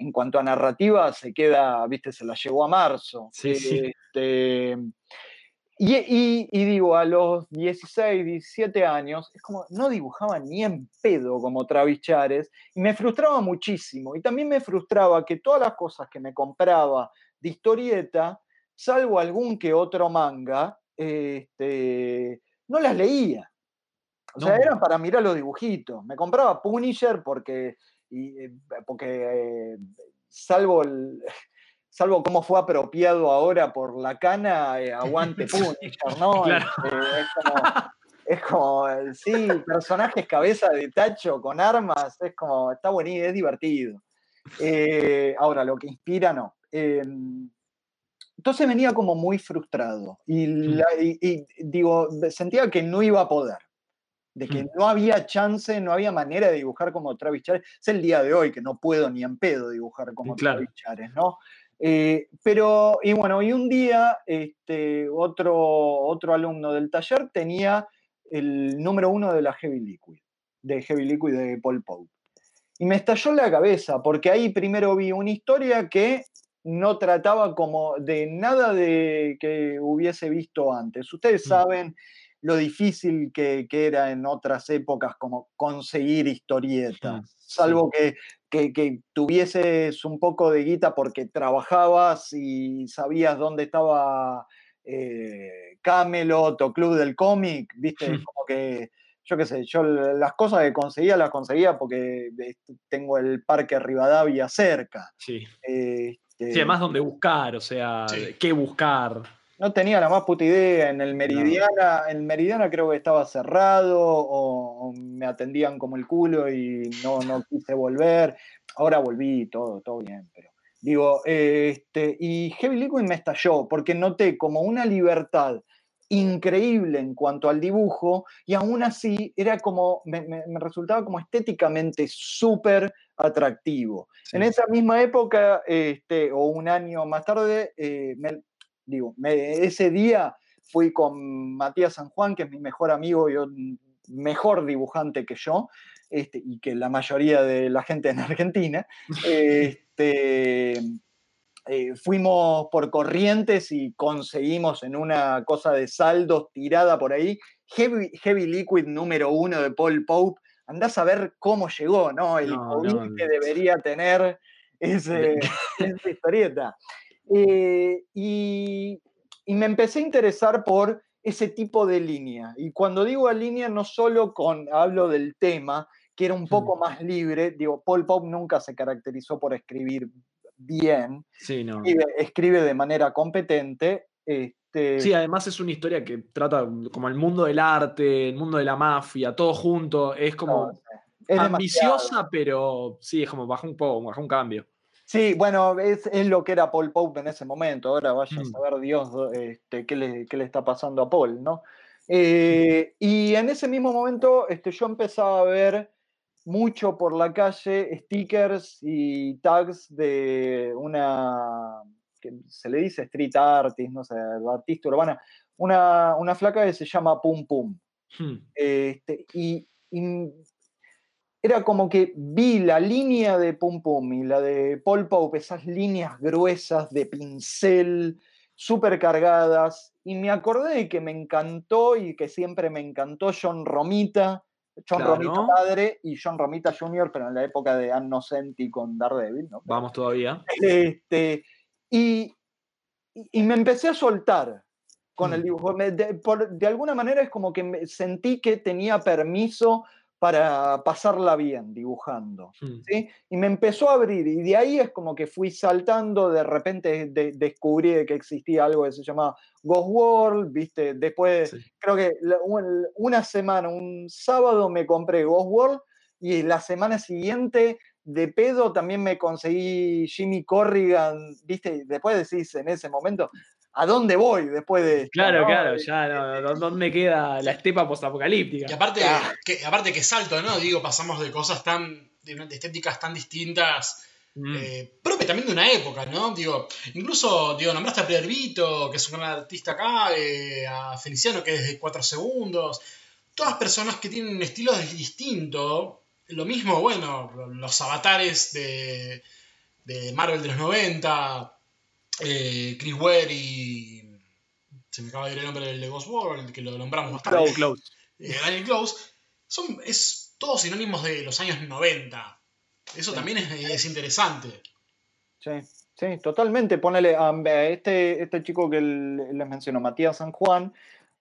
en cuanto a narrativa, se queda, viste, se la llevó a marzo. Sí, sí. Este, y, y- y digo, a los 16, 17 años, es como, no dibujaba ni en pedo como Travis Chares, y me frustraba muchísimo. Y también me frustraba que todas las cosas que me compraba de historieta, salvo algún que otro manga, este, no las leía. O sea, No. eran para mirar los dibujitos. Me compraba Punisher porque, y, eh, porque eh, salvo el, salvo cómo fue apropiado ahora por la cana, eh, aguante Punisher, ¿no? Claro. Es como, es como, sí, personajes cabeza de tacho con armas, es como, está buenísimo, es divertido. Ahora, lo que inspira, no. Entonces venía como muy frustrado y, la- y- y, digo, sentía que no iba a poder, de que Mm. no había chance, no había manera de dibujar como Travis Chares. Es el día de hoy que no puedo ni en pedo dibujar como Claro. Travis Chares, ¿no? Eh, pero, y bueno, y un día este, otro, otro alumno del taller tenía el número uno de la Heavy Liquid, de Heavy Liquid de Paul Pope. Y me estalló la cabeza, porque ahí primero vi una historia que no trataba como de nada de que hubiese visto antes. Ustedes Mm. saben lo difícil que, que era en otras épocas como conseguir historietas, sí. salvo que, que- que tuvieses un poco de guita porque trabajabas y sabías dónde estaba eh, Camelot o Club del Cómic, viste, Mm. como que yo qué sé, yo las cosas que conseguía las conseguía porque este, tengo el Parque Rivadavia cerca. Sí. Este, Sí, además dónde buscar, o sea, Sí. qué buscar. No tenía la más puta idea. En el Meridiana, en Meridiana creo que estaba cerrado o, o me atendían como el culo y no, no quise volver. Ahora volví, todo, todo bien, pero digo, eh, este, y Heavy Liquid me estalló porque noté como una libertad increíble en cuanto al dibujo y aún así era como, me, me- me resultaba como estéticamente súper atractivo. Sí. En esa misma época, este, o un año más tarde, eh, me- digo, me- ese día fui con Matías San Juan, que es mi mejor amigo y un mejor dibujante que yo, este, y que la mayoría de la gente en Argentina. Este, eh, fuimos por corrientes y conseguimos en una cosa de saldos tirada por ahí, Heavy, Heavy Liquid número uno de Paul Pope. Andás a ver cómo llegó, ¿no? El No, que debería tener ese, esa historieta. Eh, y, y me empecé a interesar por ese tipo de línea. Y cuando digo línea, no solo con, hablo del tema, que era un poco más libre, digo, Paul Pope nunca se caracterizó por escribir bien, Sí, no. escribe, escribe de manera competente. Este, Sí, además es una historia que trata como el mundo del arte, el mundo de la mafia, todo junto. Es como no demasiado. ambiciosa, pero sí, es como baja un poco, baja un cambio. Sí, bueno, es, es lo que era Paul Pope en ese momento. Ahora vaya a Mm. saber Dios este, qué, le, qué le está pasando a Paul, ¿no? Eh, y en ese mismo momento este, yo empezaba a ver mucho por la calle stickers y tags de una, que se le dice street artist, no sé, artista urbana, una, una flaca que se llama Pum Pum. Hmm. Este, y, y era como que vi la línea de Pum Pum y la de Paul Pope, esas líneas gruesas de pincel, súper cargadas. Y me acordé de que me encantó y que siempre me encantó John Romita, John Claro. Romita padre y John Romita Jr., pero en la época de Anno Senti con Daredevil, ¿no? Vamos todavía. Este, y, y- me empecé a soltar con el Mm. dibujo. De, por- de alguna manera es como que me sentí que tenía permiso para pasarla bien dibujando. Mm. ¿sí? Y me empezó a abrir y de ahí es como que fui saltando, de repente de- descubrí que existía algo que se llamaba Ghost World, ¿viste? Después, Sí. creo que una semana, un sábado me compré Ghost World y la semana siguiente de pedo también me conseguí Jimmy Corrigan, ¿viste? Después decís en ese momento, ¿a dónde voy después de esto, Claro, no? claro, ya no, ¿dó- ¿dónde queda la estepa postapocalíptica? Y aparte, Ah. que, aparte que salto, ¿no? Digo, pasamos de cosas tan. de, de estéticas tan distintas. Mm. eh, propio también de una época, ¿no? Digo, incluso, digo, nombraste a Vito, que es un gran artista acá, eh, a Feliciano, que es de 4 segundos. Todas personas que tienen un estilo distinto. Lo mismo, bueno, los avatares de, de Marvel de los 90, eh, Chris Ware y. Se me acaba de ir el nombre del de Ghost World, que lo nombramos bastante. Close, close. eh, Daniel Close, son es todos sinónimos de los años 90. Eso Sí. también es, es interesante. Sí, sí, totalmente. Ponele a este, este chico que les menciono, Matías San Juan,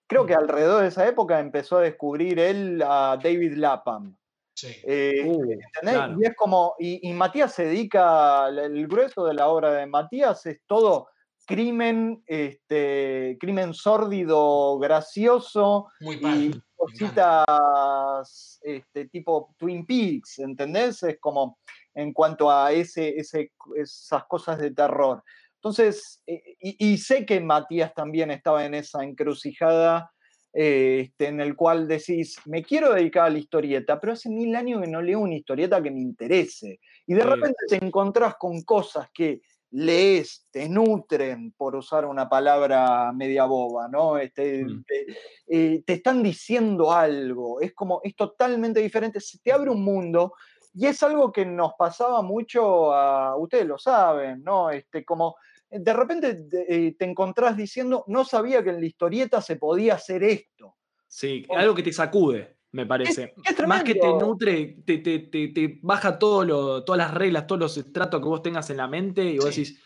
creo que alrededor de esa época empezó a descubrir él a David Lapham. Sí. Eh, Uh, ¿entendés? claro. Y es como, y, y Matías se dedica, el, grueso de la obra de Matías es todo crimen, este, crimen sórdido, gracioso, Muy y cositas este, tipo Twin Peaks, ¿entendés? Es como en cuanto a ese, ese, esas cosas de terror. Entonces, eh, y, y sé que Matías también estaba en esa encrucijada este, en el cual decís, me quiero dedicar a la historieta, pero hace mil años que no leo una historieta que me interese. Y de Sí. repente te encontrás con cosas que lees, te nutren, por usar una palabra media boba, ¿no? Este, Mm. te, eh, te están diciendo algo, es como, es totalmente diferente, se te abre un mundo y es algo que nos pasaba mucho a, ustedes lo saben, ¿no? Este, como de repente te, eh, te encontrás diciendo, no sabía que en la historieta se podía hacer esto. Sí, algo que te sacude, me parece. es Más que te nutre, te, te- te- te baja todo lo, todas las reglas, todos los estratos que vos tengas en la mente y vos Sí. decís,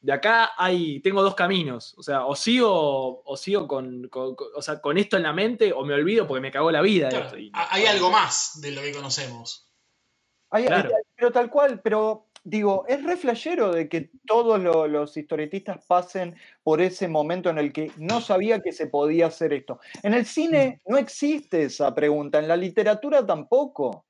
de acá hay, tengo dos caminos. O sea, o sigo, o sigo con, con- con- o sea, con esto en la mente o me olvido porque me cagó la vida. Claro, esto. Y- ha- hay algo más de lo que conocemos. Hay- hay- Claro. pero tal cual, pero digo, es re flashero de que todos lo- los historietistas pasen por ese momento en el que no sabía que se podía hacer esto. En el cine no existe esa pregunta, en la literatura tampoco.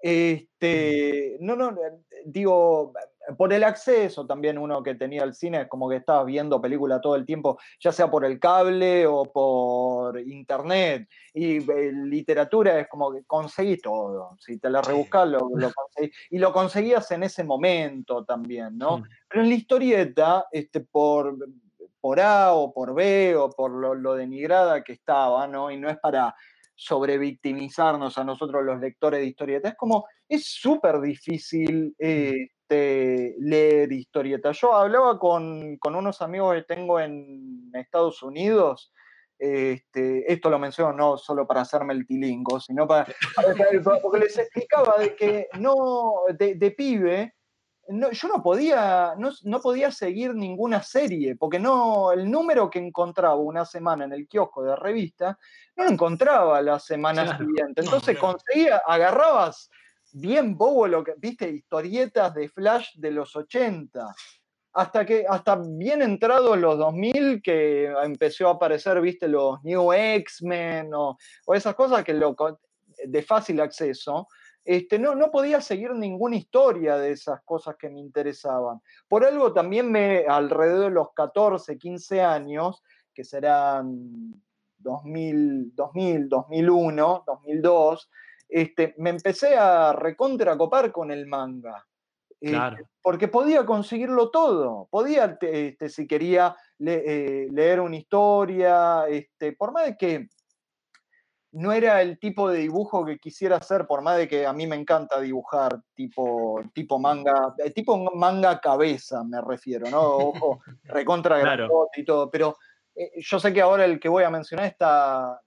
Este, no, no, digo, por el acceso también uno que tenía al cine, es como que estabas viendo película todo el tiempo, ya sea por el cable o por internet. Y eh, literatura es como que conseguí todo. Si te la rebuscas, lo, lo conseguí. Y lo conseguías en ese momento también, ¿no? Mm. Pero en la historieta, este, por, por A o por B o por lo, lo denigrada que estaba, ¿no? Y no es para sobrevictimizarnos a nosotros los lectores de historieta, es como, es súper difícil este, leer historieta. Yo hablaba con, con unos amigos que tengo en Estados Unidos, este, esto lo menciono no solo para hacerme el tilingo, sino para, para- porque les explicaba de que no, de, de pibe, no, yo no podía, no, no podía seguir ninguna serie, porque no, el número que encontraba una semana en el kiosco de revista, no lo encontraba la semana Claro. siguiente. Entonces conseguía, agarrabas bien bobo lo que, viste, historietas de Flash de los 80. Hasta que, hasta bien entrados los 2000, que empezó a aparecer, viste, los New X-Men o, o esas cosas que lo, de fácil acceso, este, no, no podía seguir ninguna historia de esas cosas que me interesaban. Por algo también me, alrededor de los 14, 15 años, que serán 2000, 2000 2001, 2002, este, me empecé a recontracopar con el manga. Eh, Claro. porque podía conseguirlo todo. Podía, te- este, si quería le- eh, leer una historia, este, por más de que no era el tipo de dibujo que quisiera hacer, por más de que a mí me encanta dibujar tipo, tipo manga, eh, tipo manga cabeza me refiero, ¿no? Ojo, recontra Claro. y todo, pero eh, yo sé que ahora el que voy a mencionar está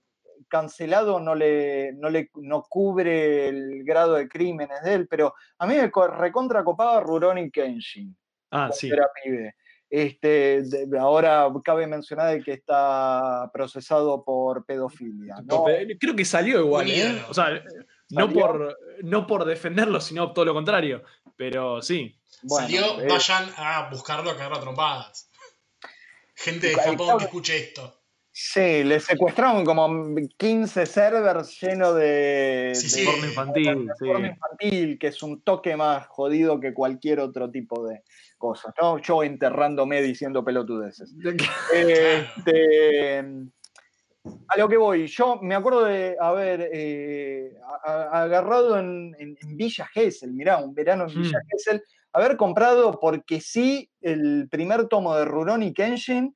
cancelado, no le, no le no cubre el grado de crímenes de él, pero a mí me co- recontra copaba Rurouni Kenshin Ah, sí. era pibe. Este, de- ahora cabe mencionar que está procesado por pedofilia. ¿no? Creo que salió igual, ¿eh? O sea, no ¿Salió? por, no por defenderlo, sino todo lo contrario. Pero sí. Bueno, Salió, eh, vayan a buscarlo a cagar a trompadas. Gente de Japón que escuche esto. Sí, le secuestraron como 15 servers llenos de, Sí, de sí. Porno infantil, sí. porno infantil, que es un toque más jodido que cualquier otro tipo de cosas, ¿no? Yo enterrándome diciendo pelotudeces. Este, a lo que voy, yo me acuerdo de haber eh, agarrado en, en- en Villa Gesell, mirá, un verano en Villa Hmm. Gesell, haber comprado porque sí el primer tomo de Rurouni Kenshin,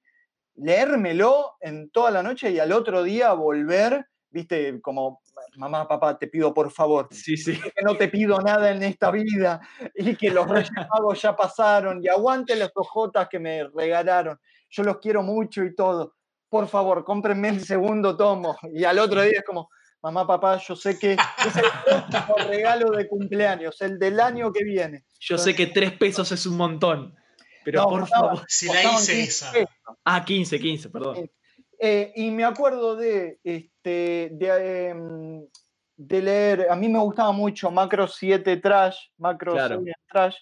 leérmelo en toda la noche y al otro día volver, viste, como, mamá, papá, te pido por favor, Sí, sí. que no te pido nada en esta vida y que los Reyes Magos ya pasaron y aguante las ojotas que me regalaron. Yo los quiero mucho y todo. Por favor, cómprenme el segundo tomo. Y al otro día es como, mamá, papá, yo sé que es el próximo regalo de cumpleaños, el del año que viene. Yo sé que tres pesos es un montón. Pero No, por costaban- favor. Si la hice 15 esa. pesos. Ah, 15, 15, perdón. Eh, y me acuerdo de, este, de, em, de leer, a mí me gustaba mucho Macro 7 Trash, Macro Claro. 7 Trash.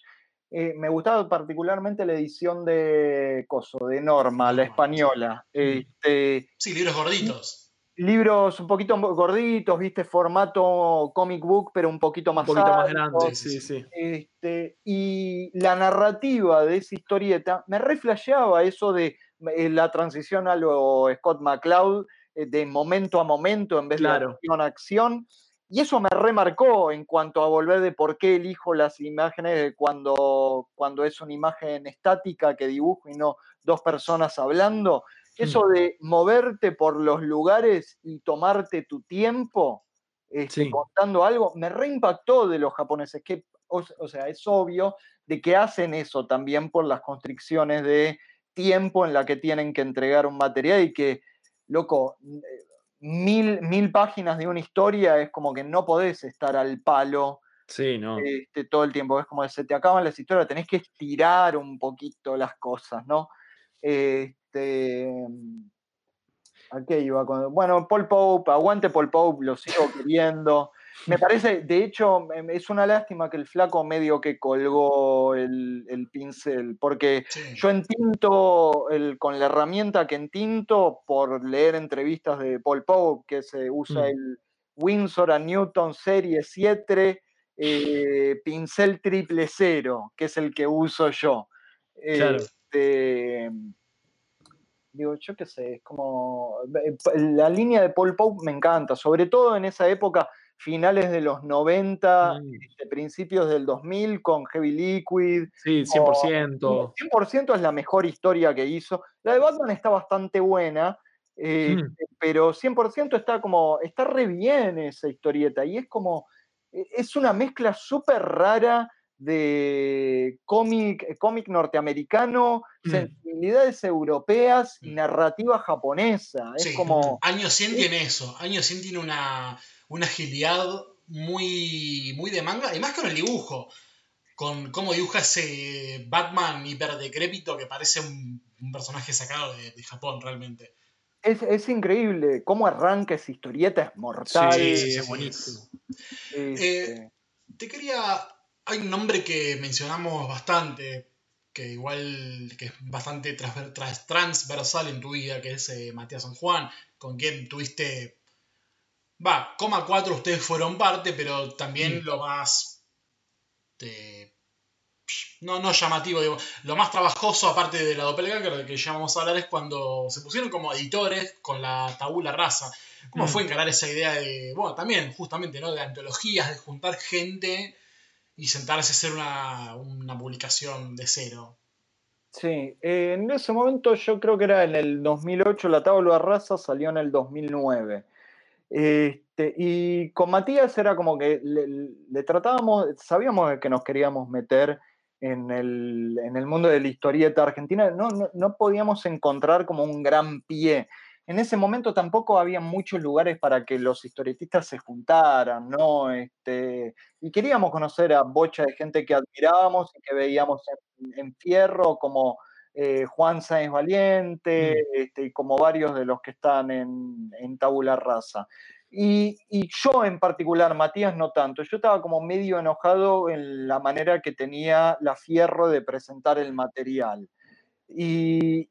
eh, me gustaba particularmente la edición de Coso, de Norma, la española. sí. Este, Sí, libros gorditos. Libros un poquito gorditos, viste, formato comic book, pero un poquito Un más poquito más alto. grande, sí, sí. Este, y la narrativa de esa historieta me reflejaba eso de eh, la transición a lo Scott McCloud, eh, de momento a momento en vez Claro. de acción a acción. Y eso me remarcó en cuanto a volver de por qué elijo las imágenes cuando, cuando es una imagen estática que dibujo y no dos personas hablando. Eso de moverte por los lugares y tomarte tu tiempo este, Sí. contando algo, me reimpactó de los japoneses, que, o, o sea, es obvio de que hacen eso también por las constricciones de tiempo en la que tienen que entregar un material y que, loco, eh, mil, mil páginas de una historia es como que no podés estar al palo Sí, no. este, todo el tiempo. Es como que se te acaban las historias, tenés que estirar un poquito las cosas, ¿no? Este, ¿A qué iba? con- Bueno, Paul Pope, aguante Paul Pope, lo sigo queriendo. Me parece, de hecho, es una lástima que el flaco medio que colgó el, el pincel, porque Sí. yo entinto el, con la herramienta que entinto por leer entrevistas de Paul Pope, que se usa Mm. el Windsor a Newton Serie 7 eh, pincel triple cero, que es el que uso yo. Claro. Este, digo, yo qué sé, es como. eh, La línea de Paul Pope me encanta, sobre todo en esa época, finales de los 90, Mm. este, principios del 2000, con Heavy Liquid. Sí, 100%. 100% es la mejor historia que hizo. La de Batman está bastante buena, eh, pero 100% está como, está re bien esa historieta y es como, e- es una mezcla súper rara de cómic, eh, cómic norteamericano, Mm. sensibilidades europeas y Mm. narrativa japonesa. Es Sí, como, Año 100 tiene eso. Año 100 tiene una, una agilidad muy, muy de manga. Y más con el dibujo. Con cómo dibuja ese Batman hiper decrépito que parece un, un personaje sacado de, de Japón realmente. es, es increíble cómo arranca esa historieta, es mortal. Sí, sí, es sí, buenísimo. este, Te quería. Hay un nombre que mencionamos bastante, que igual que es bastante transversal en tu vida, que es eh, Matías San Juan, con quien tuviste. Va, coma 4 ustedes fueron parte, pero también Mm. lo más. eh, no, no llamativo, digo, lo más trabajoso, aparte de la doppelganger de que ya vamos a hablar, es cuando se pusieron como editores con la tabula rasa. ¿Cómo Mm. fue encarar esa idea de, bueno, también justamente, ¿no? De antologías, de juntar gente y sentarse a hacer una, una publicación de cero? Sí, eh, en ese momento yo creo que era en el 2008, la tabla rasa salió en el 2009. Este, y con Matías era como que le, tratábamos, sabíamos que nos queríamos meter en el, en el mundo de la historieta argentina, no, no, no, podíamos encontrar como un gran pie. En ese momento tampoco había muchos lugares para que los historietistas se juntaran, ¿no? Este, y queríamos conocer a bocha de gente que admirábamos y que veíamos en, Fierro, como eh, Juan Sáenz Valiente, mm. este, y como varios de los que están en, en Tabula Rasa. Y, yo en particular, Matías no tanto, yo estaba como medio enojado en la manera que tenía la Fierro de presentar el material. Y,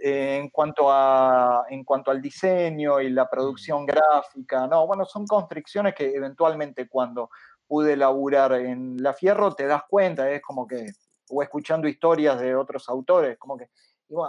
eh, en, cuanto a, en cuanto al diseño y la producción gráfica, no, bueno, son constricciones que eventualmente cuando pude laburar en La Fierro te das cuenta, es como que, o escuchando historias de otros autores, como que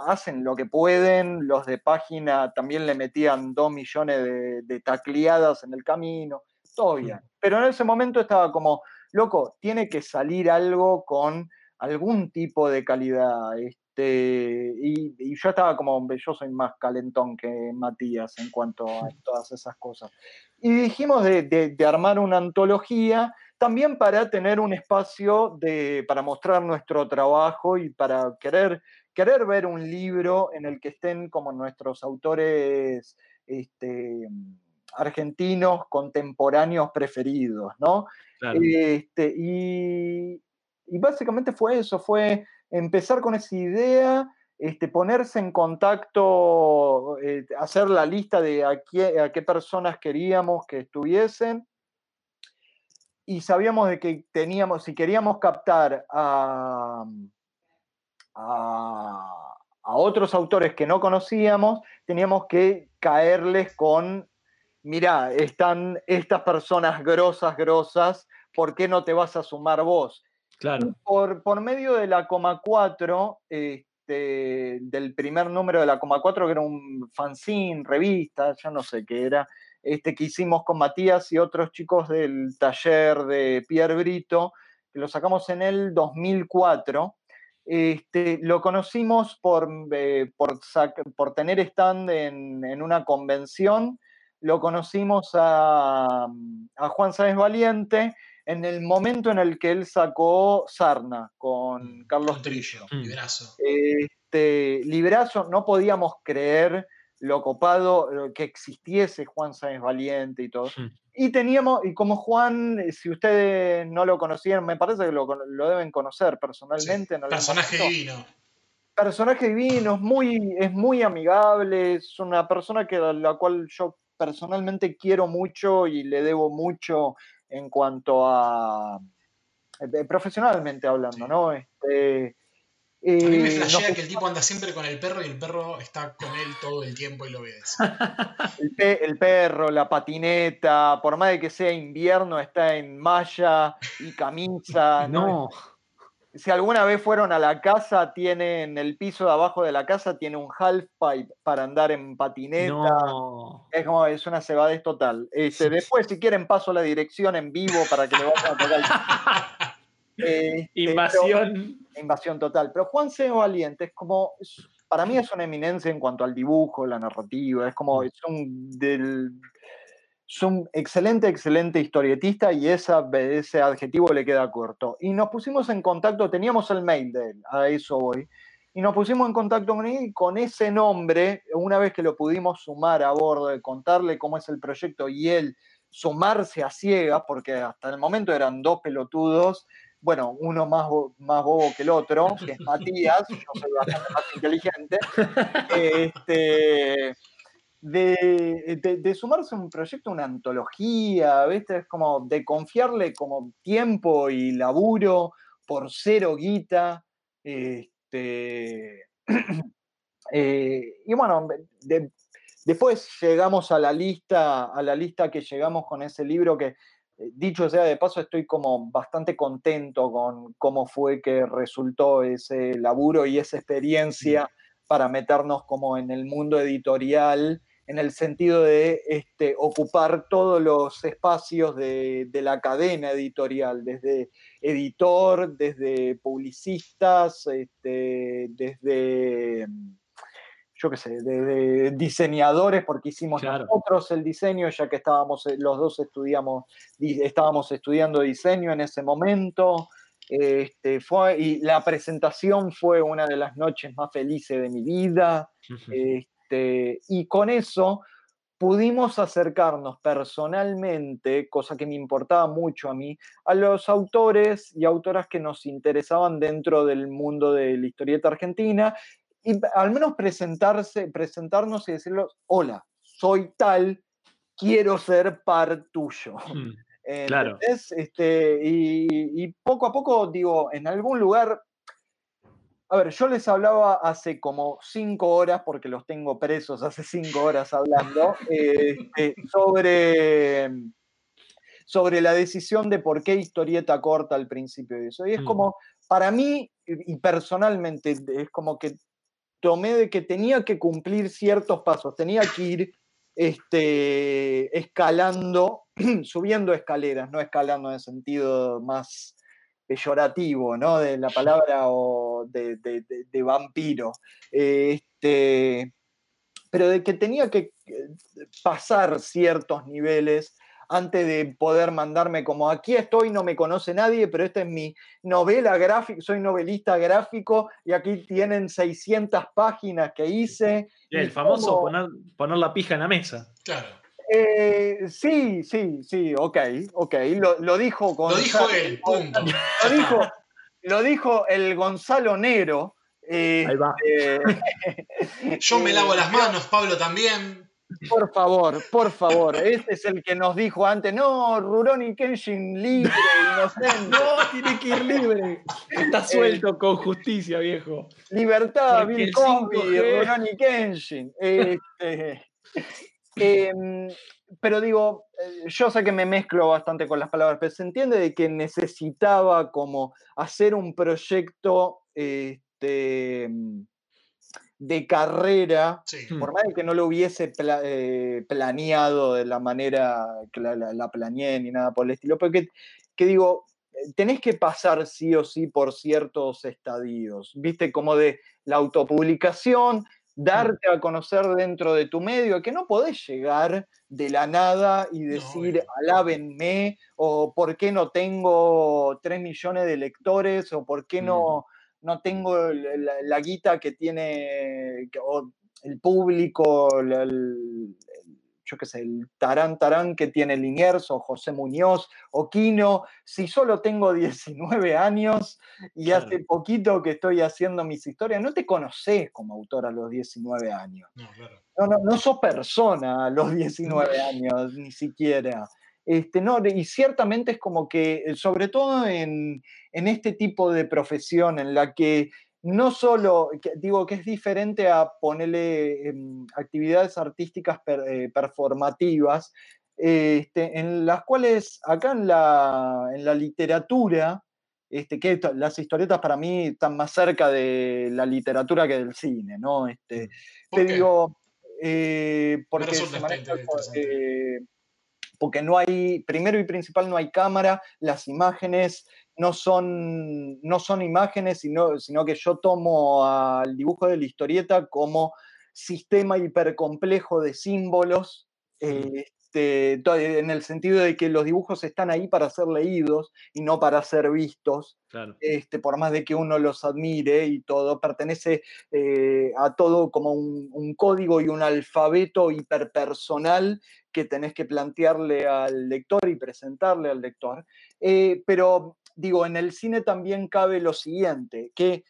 hacen lo que pueden, los de página también le metían dos millones de, tacleadas en el camino, todo bien. Pero en ese momento estaba como, loco, tiene que salir algo con algún tipo de calidad. Este, y, yo estaba como, yo soy más calentón que Matías en cuanto a todas esas cosas. Y dijimos de, armar una antología también para tener un espacio de, para mostrar nuestro trabajo y para querer querer ver un libro en el que estén como nuestros autores este, argentinos contemporáneos preferidos, ¿no? Este, y, básicamente fue eso, fue empezar con esa idea, este, ponerse en contacto, eh, hacer la lista de a qué, personas queríamos que estuviesen. Y sabíamos de que teníamos, si queríamos captar a, a, otros autores que no conocíamos, teníamos que caerles con, mira, están estas personas grosas, grosas, ¿por qué no te vas a sumar vos? Por, por medio de la coma 4, este, del primer número de la coma 4, que era un fanzine, revista, ya no sé qué era, este, que hicimos con Matías y otros chicos del taller de Pierre Brito, que lo sacamos en el 2004 este, lo conocimos por, eh, por, tener stand en, una convención, lo conocimos a, Juan Sáenz Valiente en el momento en el que él sacó Sarna con mm, Carlos Trillo. Mm. Librazo. Este, Librazo, no podíamos creer lo copado que existiese Juan Sáenz Valiente y todo. Mm. Y teníamos, y como Juan, eh, si ustedes no lo conocían, me parece que lo, deben conocer personalmente. personaje divino. Personaje divino, es muy, es muy amigable, es una persona que, a la cual yo personalmente quiero mucho y le debo mucho en cuanto a eh, profesionalmente hablando, ¿no? Este, a mí me flashea que el tipo anda siempre con el perro y el perro está con él todo el tiempo y lo ves. El, perro, la patineta, por más de que sea invierno, está en malla y camisa. No. Si alguna vez fueron a la casa, tienen el piso de abajo de la casa, tiene un half pipe para andar en patineta. Es como, es una cebadez total. Este, después, si quieren, paso la dirección en vivo para que le vayan a tocar. Este, invasión. invasión total. Pero Juan C. Valiente es como, para mí es una eminencia en cuanto al dibujo, la narrativa, es como, mm. es un, del, un excelente, excelente historietista y esa, ese adjetivo le queda corto. Y nos pusimos en contacto, teníamos el mail de él, a eso voy, y nos pusimos en contacto con él con ese nombre, una vez que lo pudimos sumar a bordo, de contarle cómo es el proyecto y él sumarse a ciegas, porque hasta el momento eran dos pelotudos bueno, uno más, más bobo que el otro, que es Matías, yo soy bastante más inteligente, este, de, sumarse a un proyecto, una antología, ¿viste? Es como de confiarle como tiempo y laburo por cero guita. Este, eh, y bueno, después llegamos a la lista, a la lista que llegamos con ese libro que eh, dicho sea de paso, estoy como bastante contento con cómo fue que resultó ese laburo y esa experiencia para meternos como en el mundo editorial, en el sentido de este, ocupar todos los espacios de, la cadena editorial, desde editor, desde publicistas, este, desde yo qué sé, de, diseñadores, porque hicimos nosotros el diseño, ya que estábamos, eh, los dos estudiamos, estábamos estudiando diseño en ese momento. Este, fue, y la presentación fue una de las noches más felices de mi vida. Este, y con eso pudimos acercarnos personalmente, cosa que me importaba mucho a mí, a los autores y autoras que nos interesaban dentro del mundo de la historieta argentina y al menos presentarse, presentarnos y decirles, hola, soy tal, quiero ser par tuyo. Mm, claro. Este, y, y, poco a poco, digo, en algún lugar, a ver, yo les hablaba hace como cinco horas, porque los tengo presos hace cinco horas hablando, este, sobre, sobre la decisión de por qué historieta corta al principio de eso. Y es mm. como, para mí, y personalmente, es como que tomé de que tenía que cumplir ciertos pasos, tenía que ir este, escalando, subiendo escaleras, no escalando en el sentido más peyorativo, ¿no? De la palabra o de, vampiro. Este, pero de que tenía que eh, pasar ciertos niveles antes de poder mandarme como aquí estoy, no me conoce nadie, pero esta es mi novela gráfica, soy novelista gráfico y aquí tienen 600 páginas que hice. el famoso poner, poner, la pija en la mesa. Claro. Eh, sí, sí, sí, ok, ok. Lo, dijo Lo dijo él, punto. Lo dijo, lo dijo el Gonzalo Nero. Ahí va. Este, Yo me lavo las manos, Pablo también. Por favor, por favor. Este es el que nos dijo antes, no, Rurouni Kenshin libre, inocente. no, tiene que ir libre. Está eh, suelto con justicia, viejo. Libertad, Bill Cosby, Rurouni Kenshin. Este, em, pero digo, eh, yo sé que me mezclo bastante con las palabras, pero se entiende de que necesitaba como hacer un proyecto este, de carrera, por más de que no lo hubiese eh, planeado de la manera que la, planeé ni nada por el estilo, porque que digo, eh, tenés que pasar sí o sí por ciertos estadios, viste, como de la autopublicación, darte a conocer dentro de tu medio, que no podés llegar de la nada y decir, alábenme, o por qué no tengo 3 millones de lectores, o por qué no no tengo la, guita que tiene el público, yo qué sé, el Tarán Tarán que tiene Liniers o José Muñoz o Quino, si solo tengo 19 años y hace poquito que estoy haciendo mis historias, no te conoces como autor a los 19 años. No, no, no, no sos persona a los 19 años, ni siquiera. Este, no, y ciertamente es como que, eh, sobre todo en, este tipo de profesión en la que no solo, digo que es diferente a ponerle em, actividades artísticas eh, performativas, este, en las cuales acá en la, en la literatura, este, que las historietas para mí están más cerca de la literatura que del cine, ¿no? Este, te digo, eh, porque porque no hay, primero y principal, no hay cámara, las imágenes no son, no son imágenes, sino, sino que yo tomo al dibujo de la historieta como sistema hipercomplejo de símbolos. Este, en el sentido de que los dibujos están ahí para ser leídos y no para ser vistos, este, por más de que uno los admire y todo, pertenece eh, a todo como un, código y un alfabeto hiperpersonal que tenés que plantearle al lector y presentarle al lector. Eh, pero digo, en el cine también cabe lo siguiente, que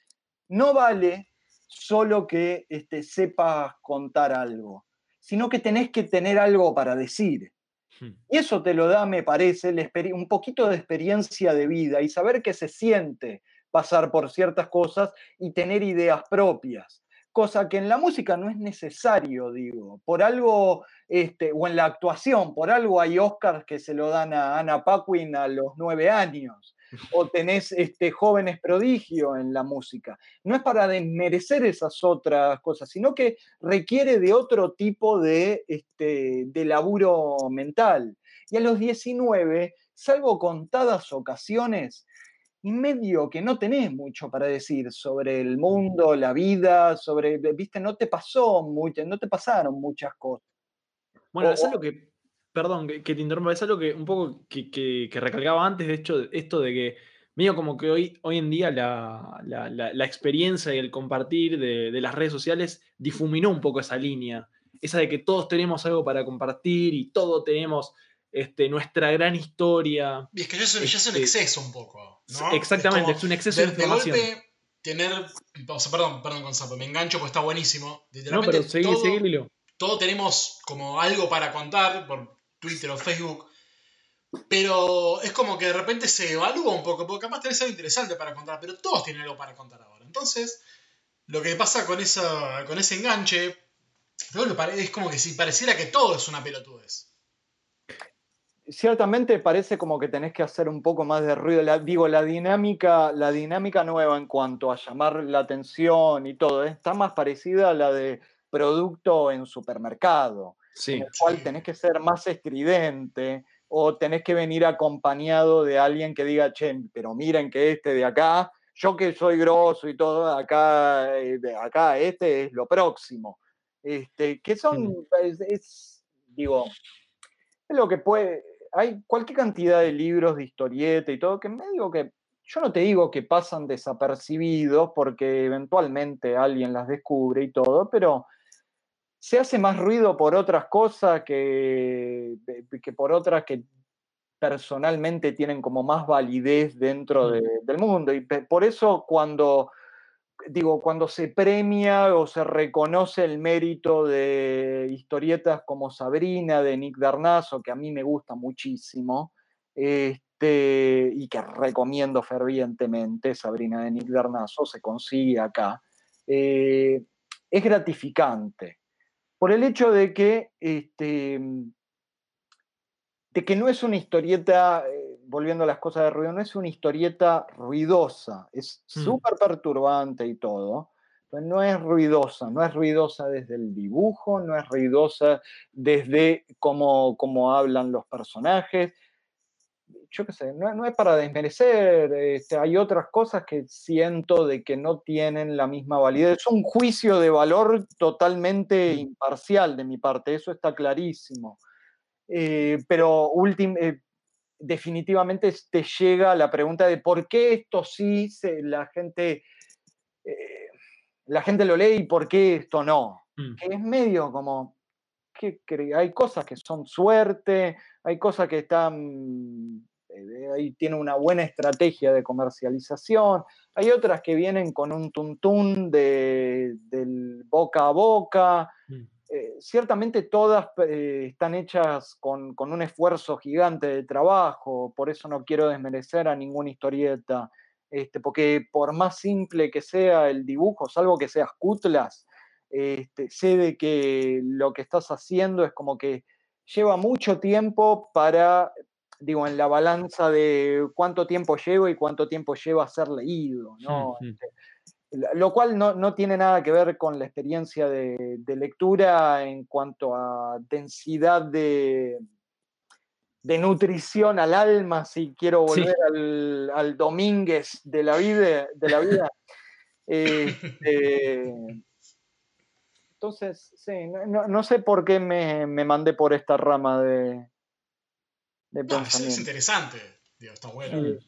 no vale solo que este, sepas contar algo sino que tenés que tener algo para decir. Hmm. Y eso te lo da, me parece, un poquito de experiencia de vida y saber qué se siente pasar por ciertas cosas y tener ideas propias. Cosa que en la música no es necesario, digo. Por algo, este, o en la actuación, por algo hay Oscars que se lo dan a Anna Paquin a los nueve años o tenés este, jóvenes prodigio en la música. No es para desmerecer esas otras cosas, sino que requiere de otro tipo de, este, de laburo mental. Y a los 19, salvo contadas ocasiones, y medio que no tenés mucho para decir sobre el mundo, la vida, sobre, viste, no te pasó mucho, no te pasaron muchas cosas. Bueno, O- es algo que, perdón, que, que te interrumpa, es algo que un poco que, que- que recalcaba antes, de hecho, esto de que, medio como que hoy, hoy en día la, la- la- la experiencia y el compartir de, de las redes sociales difuminó un poco esa línea, esa de que todos tenemos algo para compartir y todos tenemos este, nuestra gran historia. Y es que ya es, un- Este, exceso un poco. ¿no? Exactamente, es un exceso de, de, información. golpe tener. O sea, perdón, perdón, Gonzalo, me engancho porque está buenísimo. no, pero seguí, todo, seguí, todo tenemos como algo para contar por Twitter o Facebook. Pero es como que de repente se evalúa un poco, porque capaz tenés algo interesante para contar, pero todos tienen algo para contar ahora. Entonces, lo que pasa con, esa, con ese enganche, es como que si pareciera que todo es una pelotudez. ciertamente parece como que tenés que hacer un poco más de ruido. Digo, la dinámica, la dinámica nueva en cuanto a llamar la atención y todo, está más parecida a la de producto en supermercado, Sí. en el cual tenés que ser más estridente o tenés que venir acompañado de alguien que diga, che, pero miren que este de acá, yo que soy grosso y todo, acá, eh, de acá este es lo próximo. Este, que son, es- es, digo, es lo que puede. Hay cualquier cantidad de libros de historieta y todo que me digo que. Yo no te digo que pasan desapercibidos porque eventualmente alguien las descubre y todo, pero se hace más ruido por otras cosas que, que por otras que personalmente tienen como más validez dentro Mm. de- del mundo. Y por eso cuando, digo, cuando se premia o se reconoce el mérito de historietas como Sabrina de Nick Darnazo, que a mí me gusta muchísimo, este, y que recomiendo fervientemente, Sabrina de Nick Darnazo, se consigue acá, eh, es gratificante. Por el hecho de que, este, de que no es una historieta, eh, volviendo a las cosas de ruido, no es una historieta ruidosa, es Mm. súper perturbante y todo, pero no es ruidosa, no es ruidosa desde el dibujo, no es ruidosa desde cómo, cómo hablan los personajes. Yo qué sé, no, no es para desmerecer, este, hay otras cosas que siento de que no tienen la misma validez. Es un juicio de valor totalmente imparcial de mi parte, eso está clarísimo. Eh, pero últim- eh, definitivamente te llega la pregunta de por qué esto sí se- la gente eh, la gente lo lee y por qué esto no. Mm. Que es medio como que hay cosas que son suerte, hay cosas que están ahí tiene una buena estrategia de comercialización, hay otras que vienen con un tuntún de, del boca a boca, Mm. eh, ciertamente todas eh, están hechas con, con un esfuerzo gigante de trabajo, por eso no quiero desmerecer a ninguna historieta, este, porque por más simple que sea el dibujo, salvo que seas Cutlas, este, sé de que lo que estás haciendo es como que lleva mucho tiempo para, digo, en la balanza de cuánto tiempo llevo y cuánto tiempo lleva a ser leído, ¿no? Este, lo cual no, no tiene nada que ver con la experiencia de, de lectura en cuanto a densidad de, de nutrición al alma, si quiero Sí. volver al, al Domínguez de la vida. De la vida. Este, entonces, sí, no, no- no sé por qué me, me mandé por esta rama de, de No, es, interesante. Digo, está bueno.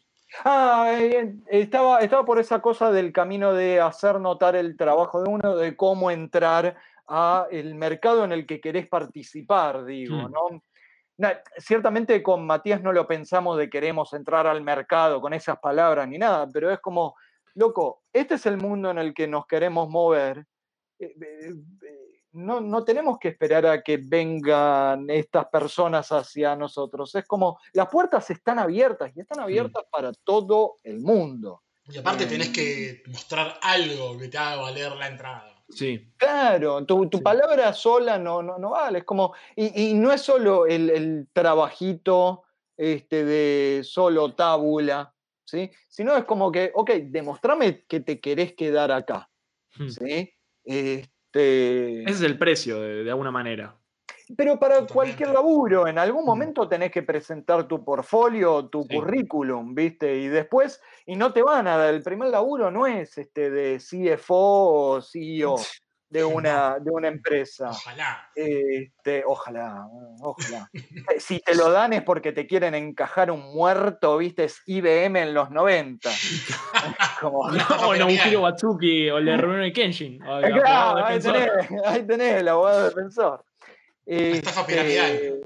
Ah, eh, estaba, estaba por esa cosa del camino de hacer notar el trabajo de uno, de cómo entrar a el mercado en el que querés participar, digo, Mm. ¿no? Na- ciertamente con Matías no lo pensamos de queremos entrar al mercado con esas palabras ni nada, pero es como, loco, este es el mundo en el que nos queremos mover. eh, eh, eh, no, no tenemos que esperar a que vengan estas personas hacia nosotros. Es como, las puertas están abiertas y están abiertas para todo el mundo. Y aparte tenés Mm. que mostrar algo que te haga valer la entrada. Sí. Claro, tu, tu Sí. palabra sola no, no, no vale. Es como, y, y no es solo el, el trabajito este, de solo tábula, ¿sí? Sino es como que, ok, demostrame que te querés quedar acá, Mm. ¿sí? Este, Ese es el precio, de, de alguna manera. Pero para Totalmente. cualquier laburo, en algún Mm. momento tenés que presentar tu portfolio, tu Sí. currículum, ¿viste? Y después, y no te van a dar, el primer laburo no es este de CFO o CEO de una, de una empresa. Ojalá. Este, ojalá, ojalá. Eh, Si te lo dan es porque te quieren encajar un muerto, ¿viste? Es IBM en los 90. Como, Una estafa O piramidal. Nobuhiro Watsuki o el de Rurouni Kenshin. o el Claro, abogado ahí tenés, ahí tenés el abogado defensor. Estafa Este, piramidal.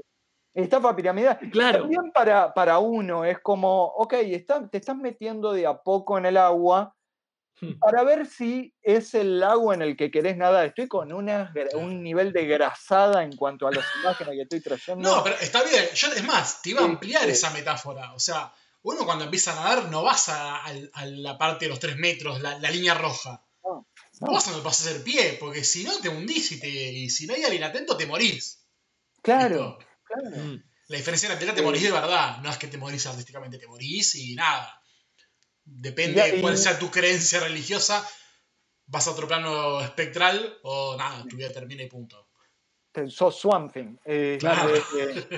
Estafa piramidal. Claro. También para, para uno es como, ok, está- te estás metiendo de a poco en el agua. Para ver si es el lago en el que querés nadar. Estoy con una un nivel de grasada en cuanto a las imágenes que estoy trayendo. No, pero está bien. Yo, es más, te iba a ampliar sí. esa metáfora. O sea, uno cuando empieza a nadar no vas a, a- a la parte de los tres metros, la, la línea roja. No, vas a donde vas a hacer pie, porque si no te hundís y, te, y si no hay alguien atento te morís. Claro, claro. La diferencia en la atleta te morís de verdad. No es que te morís artísticamente, te morís y nada. Depende de cuál sea tu creencia religiosa. Vas a otro plano espectral o nada, tu vida termina y punto. Te- Sos Swamp Thing. Eh, Claro. eh,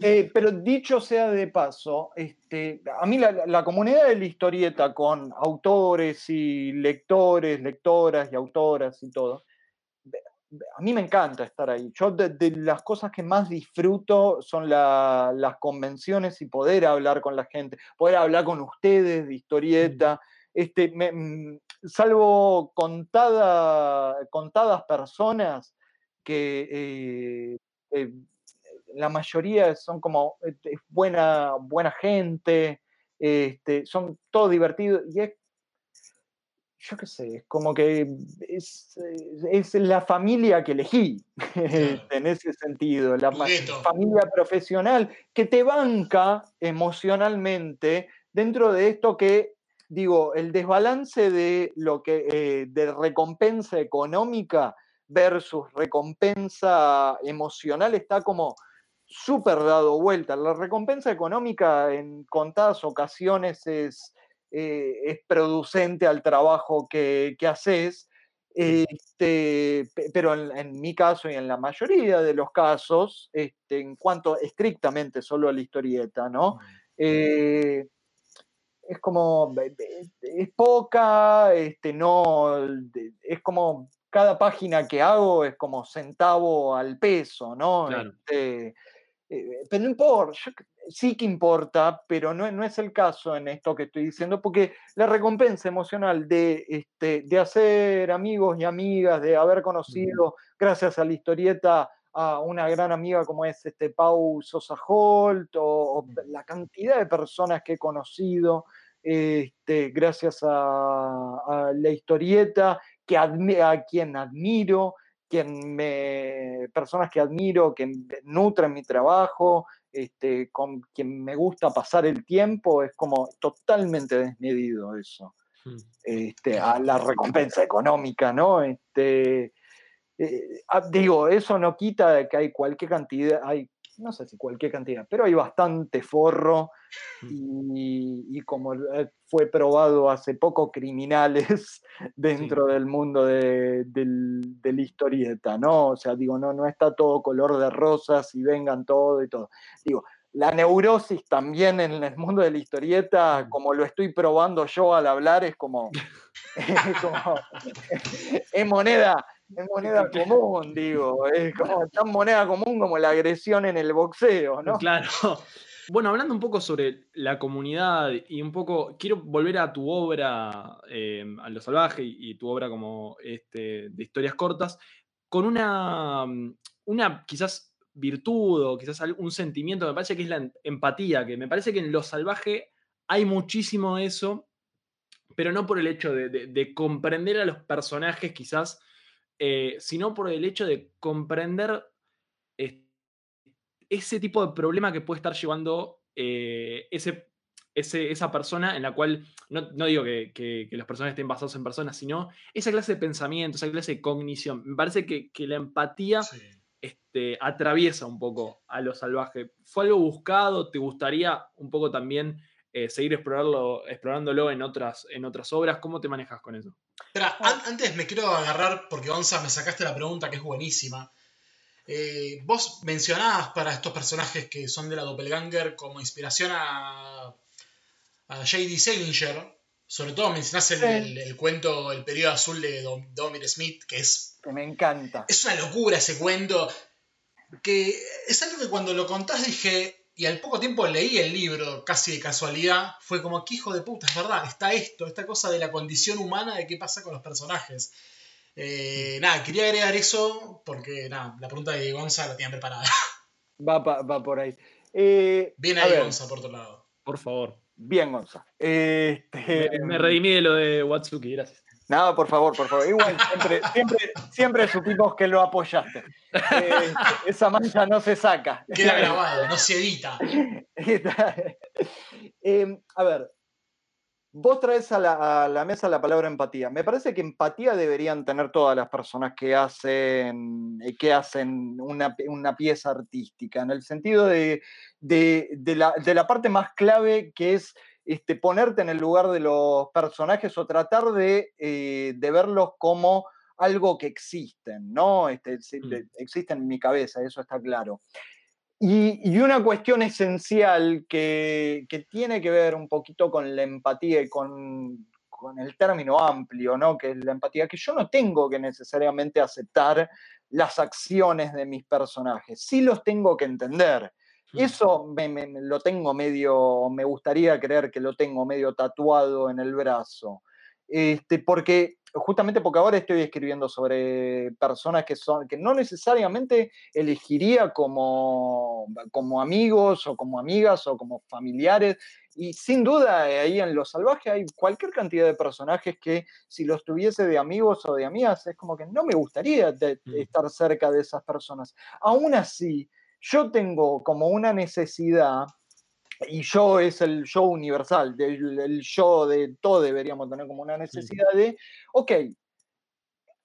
eh, pero dicho sea de paso, este, a mí la, la comunidad de la historieta con autores y lectores, lectoras y autoras y todo, a mí me encanta estar ahí. Yo de, de las cosas que más disfruto son la- las convenciones y poder hablar con la gente, poder hablar con ustedes de historieta. Este, me- mm, salvo contada, contadas personas que eh, eh, la mayoría son como eh, es buena, buena gente, este, son todos divertidos y es, yo qué sé, es como que es, eh, es la familia que elegí en ese sentido, la familia profesional que te banca emocionalmente dentro de esto que digo, el desbalance de lo que eh, de recompensa económica versus recompensa emocional está como súper dado vuelta. La recompensa económica en contadas ocasiones es, eh, es producente al trabajo que, que haces, este, pe- pero en, en mi caso y en la mayoría de los casos, este, en cuanto estrictamente solo a la historieta, ¿no? Eh, es como, es poca, este, no, es como cada página que hago es como centavo al peso, ¿no? Claro. Este, eh, pero no importa, yo sí que importa, pero no, no es el caso en esto que estoy diciendo, porque la recompensa emocional de, este, de hacer amigos y amigas, de haber conocido, gracias a la historieta, a una gran amiga como es este Pau Sosa Holt, o, o la cantidad de personas que he conocido, este, gracias a, a la historieta, que admi- a quien admiro, quien me, personas que admiro, que nutren mi trabajo, este, con quien me gusta pasar el tiempo, es como totalmente desmedido eso. Mm. Este, a la recompensa económica, ¿no? Este, eh, ah, digo, eso no quita de que hay cualquier cantidad, hay, no sé si cualquier cantidad, pero hay bastante forro y, y como eh, fue probado hace poco, criminales dentro del mundo de, del- de la historieta, ¿no? O sea, digo, no, no está todo color de rosas y vengan todo y todo. Digo, la neurosis también en el mundo de la historieta, como lo estoy probando yo al hablar, es como, es, como- es moneda, es moneda común, digo, es como tan moneda común como la agresión en el boxeo, ¿no? Claro. Bueno, hablando un poco sobre la comunidad y un poco, quiero volver a tu obra, eh, a Lo Salvaje y, y tu obra como este, de historias cortas, con una, mm, una quizás virtud o quizás un sentimiento, me parece que es la em- empatía, que me parece que en Lo Salvaje hay muchísimo de eso, pero no por el hecho de, de- de comprender a los personajes quizás, eh, sino por el hecho de comprender eh, ese tipo de problema que puede estar llevando eh, ese, ese- esa persona en la cual, no, no digo que, que- que los personajes estén basados en personas, sino esa clase de pensamiento, esa clase de cognición. Me parece que, que la empatía Sí. este, atraviesa un poco a lo salvaje. ¿Fue algo buscado? ¿Te gustaría un poco también eh, seguir explorarlo, explorándolo en otras, en otras obras? ¿Cómo te manejas con eso? Espera, an- antes me quiero agarrar, porque Gonza me sacaste la pregunta que es buenísima. Eh, vos mencionabas para estos personajes que son de la Doppelganger como inspiración a, a J.D. Salinger. Sobre todo mencionás el, Sí. el- el cuento El periodo azul de Dom- Dominic Smith, que es, Que me encanta. es una locura ese cuento. Que es algo que cuando lo contás dije, y al poco tiempo leí el libro, casi de casualidad, fue como que hijo de puta, es verdad, está esto, esta cosa de la condición humana de qué pasa con los personajes. Eh, nada, quería agregar eso porque nada, la pregunta de Gonza la tenían preparada. Va, va por ahí. Eh, Bien a ahí, ver, Gonza, por otro lado. Por favor. Bien, Gonza. Este, Me, me redimí de lo de Watsuki, gracias. Nada, por favor, por favor. Igual, siempre, siempre, siempre supimos que lo apoyaste. Eh, esa mancha no se saca. Queda grabado, no se edita. Eh, a ver, vos traes a la, a la mesa la palabra empatía. Me parece que empatía deberían tener todas las personas que hacen, eh, que hacen una, una pieza artística, en el sentido de, de- de la, de la parte más clave que es este, ponerte en el lugar de los personajes o tratar de, eh, de verlos como algo que existen, ¿no? Este, Mm. existen en mi cabeza, eso está claro. Y, y una cuestión esencial que, que tiene que ver un poquito con la empatía y con, con el término amplio, ¿no? Que es la empatía, que yo no tengo que necesariamente aceptar las acciones de mis personajes, sí los tengo que entender. Eso me, me- me lo tengo medio, me gustaría creer que lo tengo medio tatuado en el brazo. Este, porque, justamente porque ahora estoy escribiendo sobre personas que son, que no necesariamente elegiría como, como amigos o como amigas o como familiares. Y sin duda, eh, ahí en Lo Salvaje hay cualquier cantidad de personajes que si los tuviese de amigos o de amigas, es como que no me gustaría de- Mm. estar cerca de esas personas. Aún así, yo tengo como una necesidad, y yo es el yo universal, del- el yo de todo deberíamos tener como una necesidad de, ok,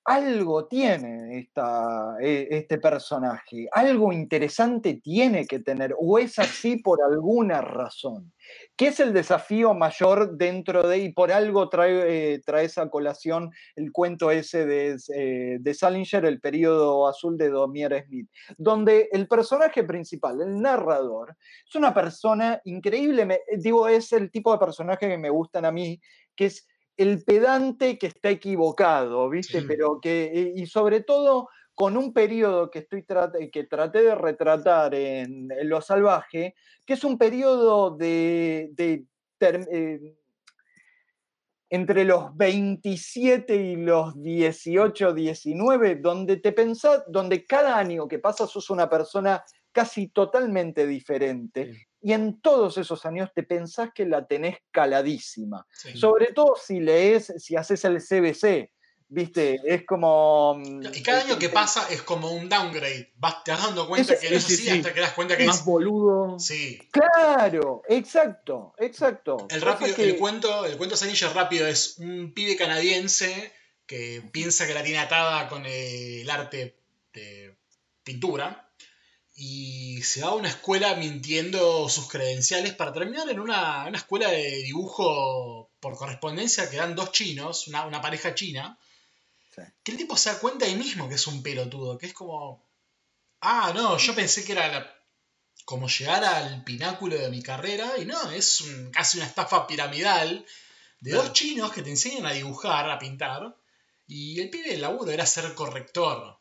algo tiene esta, eh, este personaje, algo interesante tiene que tener, o es así por alguna razón. ¿Qué es el desafío mayor dentro de, y por algo trae, eh, trae esa colación el cuento ese de, eh, de Salinger, el periodo azul de Domier Smith, donde el personaje principal, el narrador, es una persona increíble, me- digo, es el tipo de personaje que me gustan a mí, que es el pedante que está equivocado, ¿viste? Sí. Pero que, eh, y sobre todo con un periodo que, estoy trat- que traté de retratar en, en Lo Salvaje, que es un periodo de, eh, entre los 27 y los 18, 19, donde te pensás, donde cada año que pasa sos una persona casi totalmente diferente. Sí. Y en todos esos años te pensás que la tenés caladísima. Sí. Sobre todo si lees, si haces el CBC, ¿viste? Es como... mm, Y cada es año que pasa es como un downgrade. Vas, te vas dando cuenta Ese- que no es sí, así sí. hasta que das cuenta que Más es. boludo. Sí. Claro, exacto, exacto. El, rápido, que- el cuento, el cuento rápido es un pibe canadiense que piensa que la tiene atada con el arte de pintura y se va a una escuela mintiendo sus credenciales para terminar en una, una escuela de dibujo por correspondencia que dan dos chinos, una, una pareja china, Sí. que el tipo se da cuenta ahí mismo que es un pelotudo, que es como, ah, no, yo pensé que era la- como llegar al pináculo de mi carrera y no, es un- casi una estafa piramidal de dos chinos que te enseñan a dibujar, a pintar, y el pibe del laburo era ser corrector.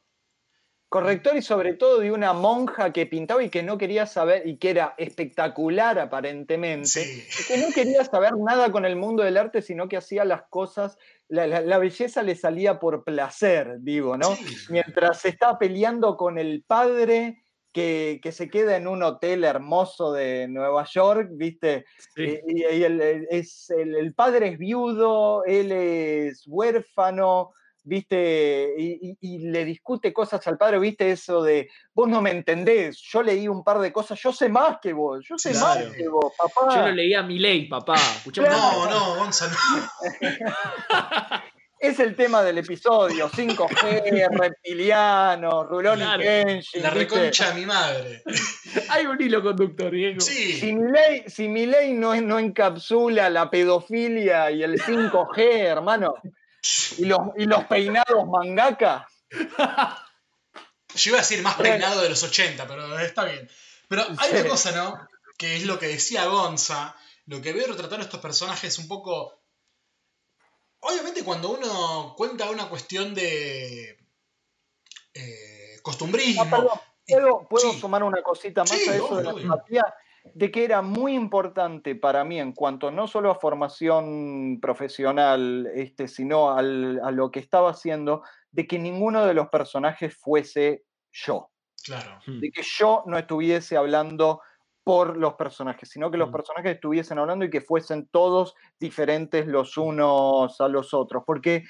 Corrector y sobre todo de una monja que pintaba y que no quería saber, y que era espectacular aparentemente, Sí. y que no quería saber nada con el mundo del arte, sino que hacía las cosas, la, la- la belleza le salía por placer, digo, ¿no? Sí. Mientras se está peleando con el padre que, que se queda en un hotel hermoso de Nueva York, ¿viste? Sí. Eh, Y, el- es, el, el padre es viudo, él es huérfano, ¿viste? Y, y- y le discute cosas al padre, ¿viste? Eso de, vos no me entendés, yo leí un par de cosas, yo sé más que vos, yo sé Claro. más que vos, papá. Yo lo leí a mi ley, papá. Escuchame Claro. No, no, Gonzalo. Es el tema del episodio, 5G, reptilianos, Rulón Claro. y La ¿viste? reconcha de mi madre. Hay un hilo conductor, Diego. Sí. Si mi ley, si mi ley no, no encapsula la pedofilia y el 5G, hermano, y los, y los peinados mangaka, Yo iba a decir más peinado de los 80, pero está bien. Pero hay una cosa, ¿no? Que es lo que decía Gonza. Lo que veo retratando estos personajes un poco. Obviamente, cuando uno cuenta una cuestión de. Eh, costumbrismo. Ah, ¿Puedo, sumar una cosita más a eso de la empatía? De que era muy importante para mí en cuanto no solo a formación profesional, este, sino a lo que estaba haciendo, de que ninguno de los personajes fuese yo. Claro. Hmm. De que yo no estuviese hablando por los personajes, sino que los hmm. personajes estuviesen hablando y que fuesen todos diferentes los unos a los otros. Porque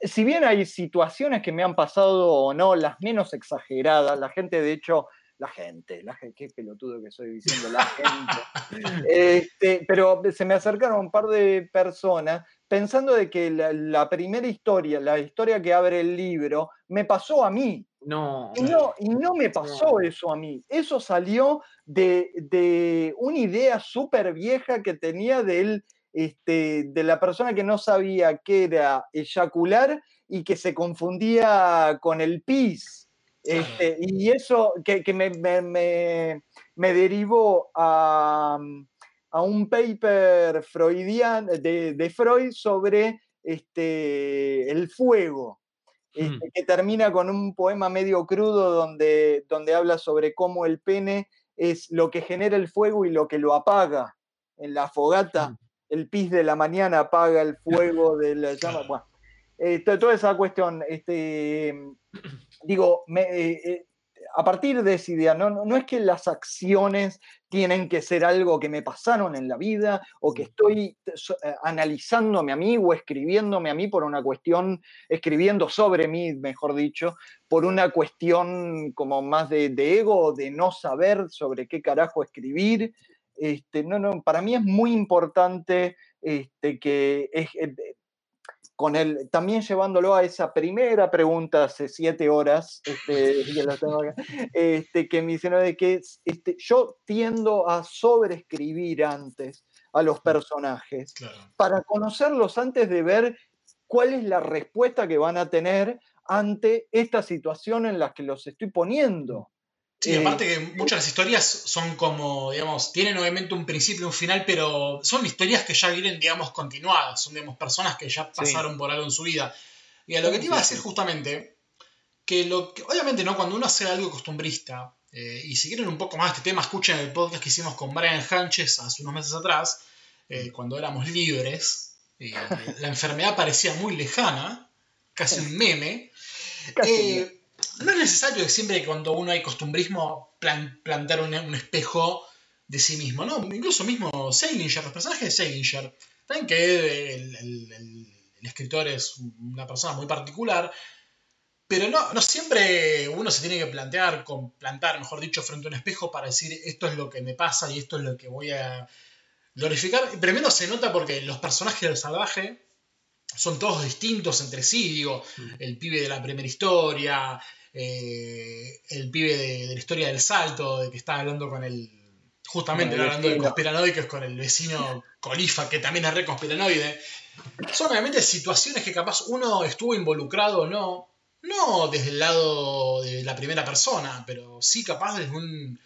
si bien hay situaciones que me han pasado o no, las menos exageradas, la gente de hecho la gente, la gente, qué pelotudo que soy diciendo la gente. Este, pero se me acercaron un par de personas pensando de que la, primera historia, la historia que abre el libro, me pasó a mí. No. Y no, y no me pasó eso a mí. Eso salió de, de una idea súper vieja que tenía de, este, de la persona que no sabía qué era eyacular y que se confundía con el pis. Este, y eso que, me, me, derivó a, un paper freudian, de, Freud sobre este, el fuego, este, que termina con un poema medio crudo donde, donde habla sobre cómo el pene es lo que genera el fuego y lo que lo apaga. En la fogata, el pis de la mañana apaga el fuego de la llama. Bueno, eh, toda esa cuestión, este, digo, eh, eh, a partir de esa idea, no, no, es que las acciones tienen que ser algo que me pasaron en la vida o que estoy analizándome a mí o escribiéndome a mí por una cuestión, escribiendo sobre mí, mejor dicho, por una cuestión como más de, de ego, de no saber sobre qué carajo escribir. Este, no, no, para mí es muy importante este, que es, con él, también llevándolo a esa primera pregunta hace siete horas, este, este, que me hicieron de que este, yo tiendo a sobreescribir antes a los personajes para conocerlos antes de ver cuál es la respuesta que van a tener ante esta situación en la que los estoy poniendo. Sí, aparte que muchas de las historias son como, digamos, tienen obviamente un principio y un final, pero son historias que ya vienen, digamos, continuadas. Son, digamos, personas que ya pasaron por algo en su vida. Y a lo que te iba a decir justamente, que lo que, obviamente, ¿no? Cuando uno hace algo costumbrista, eh, y si quieren un poco más de este tema, escuchen el podcast que hicimos con Brian Hanches hace unos meses atrás, eh, cuando éramos libres, eh, la enfermedad parecía muy lejana, casi un meme. Casi no es necesario que siempre cuando uno hay costumbrismo plantar un, espejo de sí mismo, ¿no? Incluso mismo Seilinger, los personajes de Seilinger. Saben que el, escritor es una persona muy particular, pero no, no siempre uno se tiene que plantear, con plantar, mejor dicho, frente a un espejo para decir esto es lo que me pasa y esto es lo que voy a glorificar. Primero se nota porque los personajes del salvaje son todos distintos entre sí, digo, mm. el pibe de la primera historia, eh, el pibe de, la historia del salto, de que está hablando con el, justamente hablando de conspiranoicos con el vecino Colifa, que también es re conspiranoide. Son obviamente situaciones que capaz uno estuvo involucrado o no, no desde el lado de la primera persona, pero sí capaz desde un,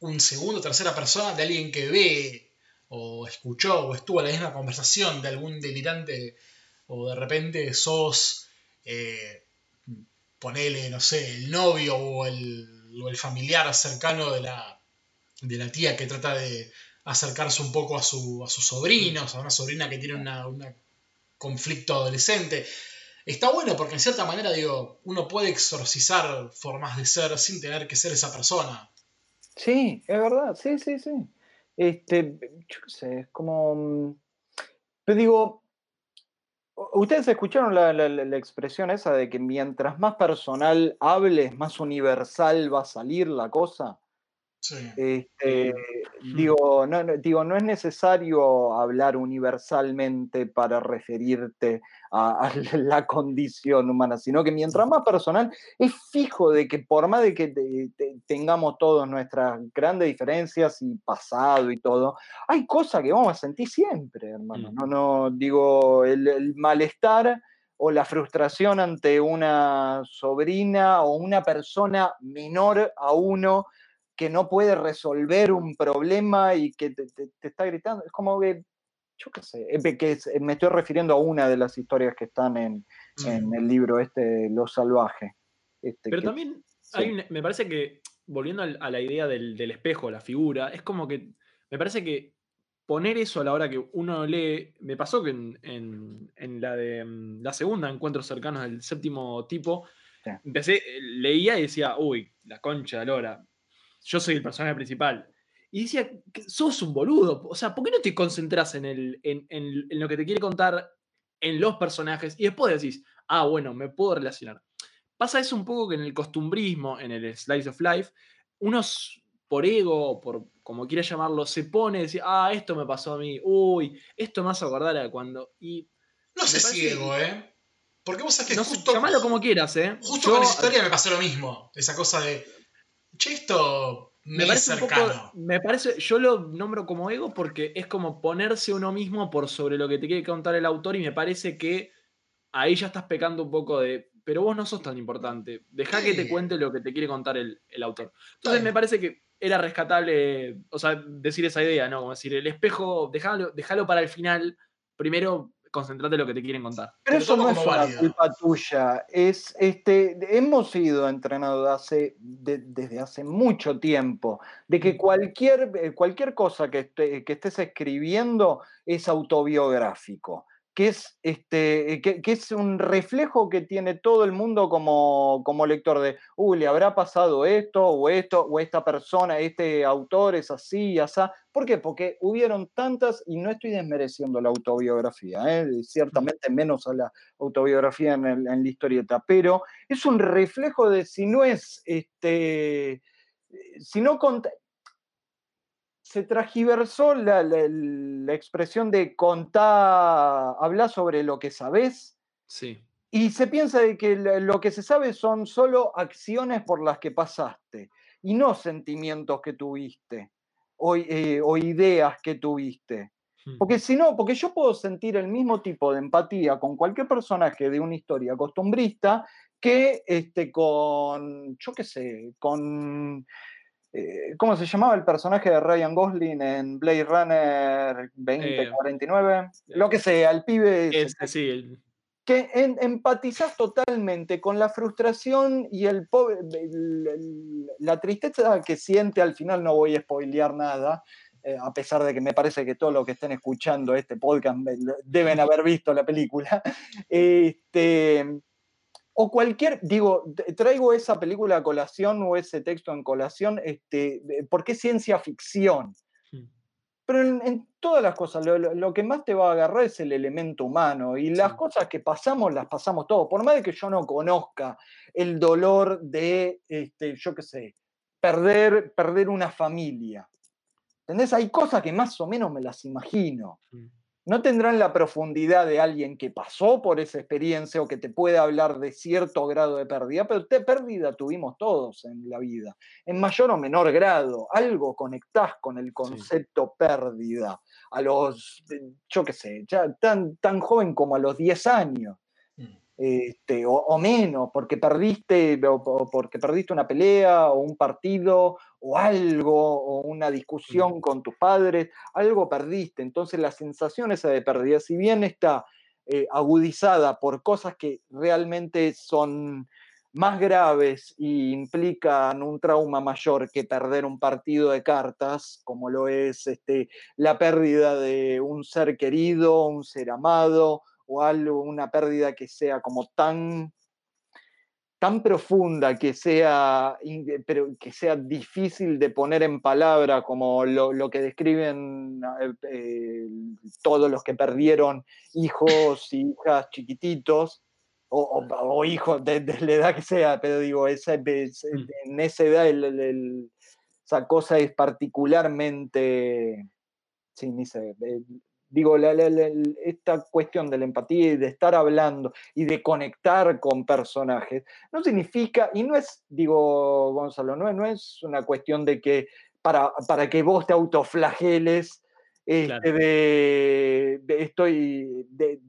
un segundo o tercera persona de alguien que ve o escuchó o estuvo en la misma conversación de algún delirante o de repente sos, eh, ponele, no sé, el novio o el, o el familiar cercano de la, de la, tía que trata de acercarse un poco a, su, a sus sobrinos, a una sobrina que tiene un conflicto adolescente. Está bueno porque en cierta manera, digo, uno puede exorcizar formas de ser sin tener que ser esa persona. Sí, es verdad, sí, sí, sí. Este, yo sé, es como... Mm, pero digo, ¿Ustedes escucharon la, expresión esa de que mientras más personal hables, más universal va a salir la cosa? Este, digo, no, digo, no es necesario hablar universalmente para referirte a, la condición humana, sino que mientras más personal, es fijo de que por más de que tengamos todos nuestras grandes diferencias y pasado y todo, hay cosas que vamos a sentir siempre, hermano. Mm. No, no, digo, el malestar o la frustración ante una sobrina o una persona menor a uno que no puede resolver un problema y que te, está gritando. Es como que, yo qué sé, que me estoy refiriendo a una de las historias que están en, en el libro este, Lo Salvaje. Este, Pero también me parece que, volviendo a la idea del, del espejo, la figura, es como que me parece que poner eso a la hora que uno lee, me pasó que en, la de mm, la segunda, Encuentros cercanos del séptimo tipo, empecé, eh, leía y decía, uy, la concha de Lora, yo soy el personaje principal. Y decía, sos un boludo, o sea, ¿por qué no te concentras en, el, en, en lo que te quiere contar en los personajes y después decís, ah, bueno, me puedo relacionar? Pasa eso un poco que en el costumbrismo, en el slice of life, unos por ego, por como quieras llamarlo, se pone y dice, ah, esto me pasó a mí, uy, esto me hace acordar a cuando. Y no sé si ego, ¿eh? Porque vos sabés que no, justo. Llamalo como quieras, ¿eh? Justo con esa historia me pasó lo mismo. Esa cosa de. Che, esto me, parece cercano. me parece, yo lo nombro como ego porque es como ponerse uno mismo por sobre lo que te quiere contar el autor y me parece que ahí ya estás pecando un poco de, pero vos no sos tan importante, deja que te cuente lo que te quiere contar el, el autor. Entonces me parece que era rescatable, o sea, decir esa idea, ¿no? Como decir, el espejo, déjalo para el final, primero concentrate en lo que te quieren contar. Pero eso no es una culpa tuya, es, este, hemos sido entrenados hace, desde hace mucho tiempo, de que cualquier, eh, cualquier cosa que, que estés escribiendo es autobiográfico que es, este, que, es un reflejo que tiene todo el mundo como, como lector de, uy, le habrá pasado esto o esto, o esta persona, este autor es así y así. ¿Por qué? Porque hubieron tantas, y no estoy desmereciendo la autobiografía, ¿eh? ciertamente menos a la autobiografía en, la historieta, pero es un reflejo de si no es, este, si no se tragiversó la, expresión de contar, hablar sobre lo que sabes. Sí. Y se piensa de que lo que se sabe son solo acciones por las que pasaste y no sentimientos que tuviste o, eh, ideas que tuviste. Hmm. Porque si no, porque yo puedo sentir el mismo tipo de empatía con cualquier personaje de una historia costumbrista que este, con, yo qué sé, con eh, ¿Cómo se llamaba el personaje de Ryan Gosling en Blade Runner 2049? Eh, lo que sea, el pibe. Que empatizas totalmente con la frustración y el, la tristeza que siente. Al final no voy a spoilear nada, eh, a pesar de que me parece que todos los que estén escuchando este podcast deben haber visto la película. Este, o cualquier, digo, traigo esa película a colación o ese texto en colación, este, porque es ciencia ficción. Pero en, todas las cosas, lo, que más te va a agarrar es el elemento humano. Y las cosas que pasamos, las pasamos todos. Por más de que yo no conozca el dolor de, este, yo qué sé, perder, perder una familia. ¿Entendés? Hay cosas que más o menos me las imagino no tendrán la profundidad de alguien que pasó por esa experiencia o que te puede hablar de cierto grado de pérdida, pero te, pérdida tuvimos todos en la vida, en mayor o menor grado. Algo conectás con el concepto pérdida a los, yo qué sé, ya tan, tan joven como a los 10 años. Este, o, menos, porque perdiste, o, porque perdiste una pelea o un partido o algo, o una discusión con tus padres, algo perdiste. Entonces la sensación esa de pérdida, si bien está eh, agudizada por cosas que realmente son más graves e implican un trauma mayor que perder un partido de cartas, como lo es este, la pérdida de un ser querido, un ser amado, o algo, una pérdida que sea como tan, tan profunda, que sea, pero que sea difícil de poner en palabra, como lo, que describen eh, eh, todos los que perdieron hijos y hijas chiquititos, o, hijos de, la edad que sea, pero digo, esa, mm. en esa edad esa cosa es particularmente, sí, ni sé, digo, esta cuestión de la empatía y de estar hablando y de conectar con personajes, no significa, y no es, digo, Gonzalo, no, no es una cuestión de que para, para que vos te autoflageles este, de, estoy, de,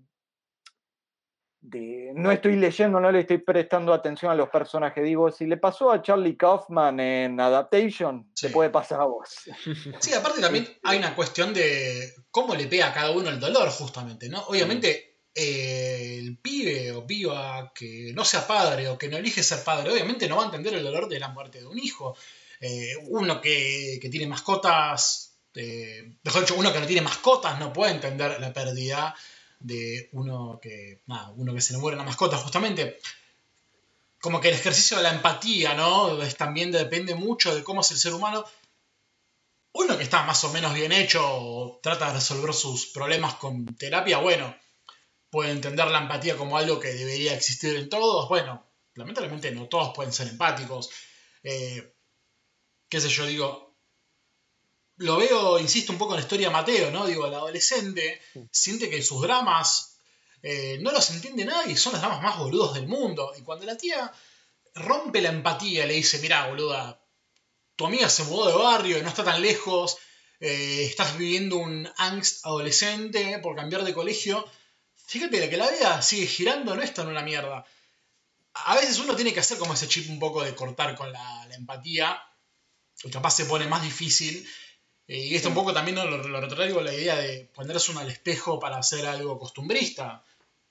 de- no estoy leyendo, no le estoy prestando atención a los personajes. Digo, si le pasó a Charlie Kaufman en Adaptation, Sí. te puede pasar a vos. Sí, aparte también hay una cuestión de cómo le pega a cada uno el dolor, justamente, ¿no? Obviamente, eh, el pibe o piba que no sea padre o que no elige ser padre, obviamente no va a entender el dolor de la muerte de un hijo. Eh, uno que, que tiene mascotas, eh, mejor dicho, uno que no tiene mascotas no puede entender la pérdida de uno que, nada, uno que se le muere la mascota, justamente. Como que el ejercicio de la empatía, ¿no? Es, también depende mucho de cómo es el ser humano uno que está más o menos bien hecho o trata de resolver sus problemas con terapia, bueno, puede entender la empatía como algo que debería existir en todos. Bueno, lamentablemente no todos pueden ser empáticos. Eh, qué sé yo, digo, lo veo, insisto, un poco en la historia de Mateo, ¿no? Digo, el adolescente siente que sus dramas eh, no los entiende nadie, son los dramas más boludos del mundo. Y cuando la tía rompe la empatía, le dice, mira, boluda, tu amiga se mudó de barrio y no está tan lejos, eh, estás viviendo un angst adolescente por cambiar de colegio. Fíjate que la vida sigue girando, no es tan una mierda. A veces uno tiene que hacer como ese chip un poco de cortar con la, la empatía, y capaz se pone más difícil. Y esto un poco también ¿no? lo, lo retraigo la idea de ponerse uno al espejo para hacer algo costumbrista.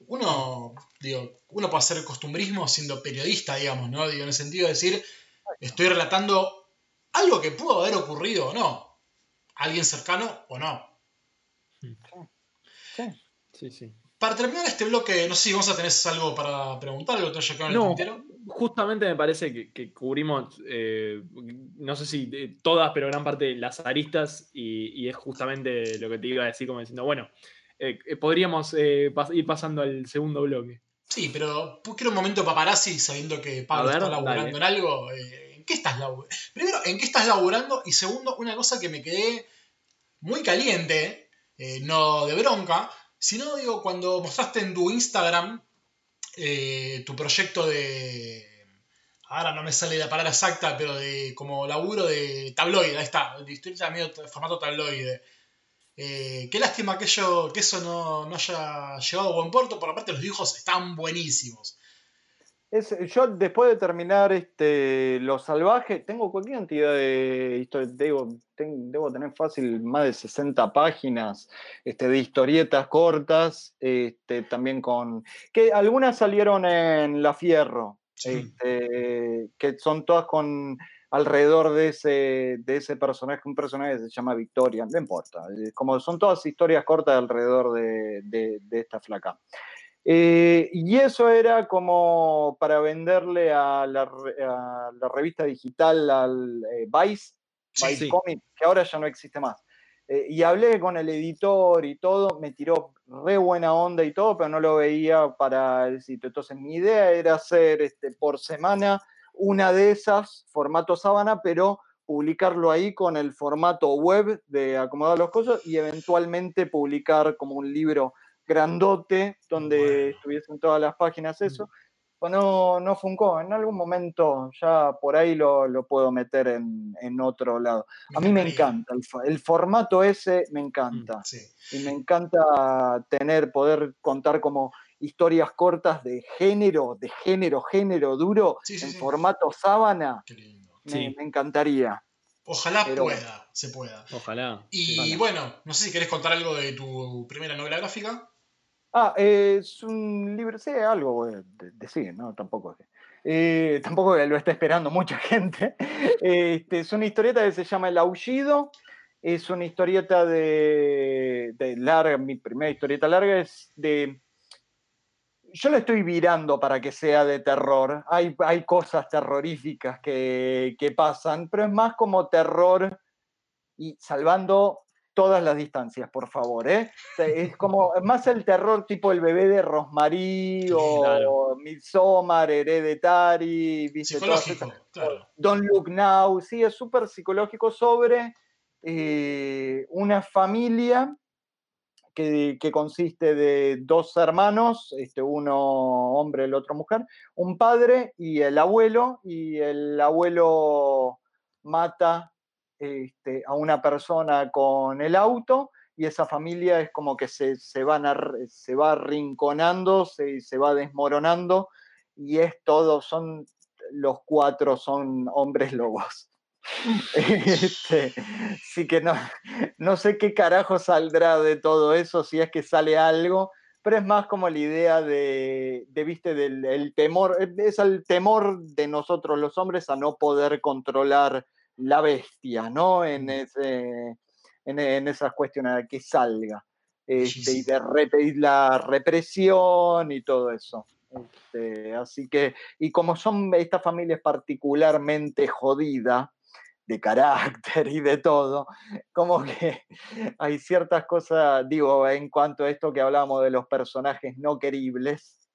Uno, digo, uno puede hacer costumbrismo siendo periodista, digamos, ¿no? Digo, en el sentido de decir, estoy relatando algo que pudo haber ocurrido o no. Alguien cercano o no. Sí, sí. Para terminar este bloque, no sé si vamos a tener algo para preguntar, algo que te haya quedado en el tintero. Justamente me parece que, que cubrimos, eh, no sé si eh, todas, pero gran parte de las aristas, y, y es justamente lo que te iba a decir, como diciendo, bueno, eh, podríamos eh, pas- ir pasando al segundo bloque. Sí, pero quiero un momento paparazzi sabiendo que Pablo ver, está laburando dale. en algo. ¿En qué estás laburando? Primero, ¿en qué estás laburando? Y segundo, una cosa que me quedé muy caliente, no de bronca, sino digo, cuando mostraste en tu Instagram eh, tu proyecto de. Ahora no me sale la palabra exacta, pero de como laburo de tabloide, ahí está, de historieta medio formato tabloide. Eh, qué lástima que, yo, que eso no, no haya llegado a buen puerto, por aparte los dibujos están buenísimos. Es- yo después de terminar este, Los Salvajes, tengo cualquier cantidad de historias, debo, ten- debo tener fácil más de 60 páginas este, de historietas cortas, este, también con, que algunas salieron en La Fierro, Sí. este, que son todas con alrededor de ese, de ese personaje, un personaje que se llama Victoria, no importa, eh, como son todas historias cortas alrededor de, de- de esta flaca. Eh, y eso era como para venderle a la, re- a la revista digital, al eh, Vice, Sí, Vice sí. Comics, que ahora ya no existe más. Eh, y hablé con el editor y todo, me tiró re buena onda y todo, pero no lo veía para el sitio. Entonces mi idea era hacer este, por semana una de esas, formato sábana, pero publicarlo ahí con el formato web de acomodar los cosas y eventualmente publicar como un libro grandote donde Bueno. estuviesen todas las páginas eso. Pues no, no funcó. En algún momento ya por ahí lo, lo puedo meter en, en otro lado. A mí me encanta, el, formato ese me encanta. Sí. Y me encanta tener, poder contar como historias cortas de género, de género, género duro, Sí, sí, en sí. formato sábana. Qué lindo. Me, Sí. me encantaría. Ojalá Pero- pueda, se pueda. Ojalá. Y bueno, no sé si querés contar algo de tu primera novela gráfica. Ah, eh, es un libro, sí, algo de- decir, ¿no? Tampoco eh, tampoco lo está esperando mucha gente. Este, es una historieta que se llama El Aullido. Es una historieta de, larga, mi primera historieta larga es de... Yo la estoy virando para que sea de terror. Hay, hay cosas terroríficas que, que pasan, pero es más como terror y salvando todas las distancias, por favor. ¿eh? Es como más el terror tipo el bebé de Rosmarie o Claro. Midsommar, Hereditary, ¿viste? Psicológico, claro. Don't Look Now, sí, es súper psicológico sobre eh, una familia que, que consiste de dos hermanos, este, uno hombre, el otro mujer, un padre y el abuelo, y el abuelo mata este, a una persona con el auto y esa familia es como que se, se van se va arrinconando, se, se va desmoronando y es todo, son los cuatro son hombres lobos. Este, sí que no, no sé qué carajo saldrá de todo eso, si es que sale algo, pero es más como la idea de, de viste, del el temor, es el temor de nosotros los hombres a no poder controlar la bestia, ¿no? En, ese, en, esas cuestiones, que salga. Este, y de la represión y todo eso. Este, así que, y como son esta familia es particularmente jodida, de carácter y de todo, como que hay ciertas cosas, digo, en cuanto a esto que hablábamos de los personajes no queribles,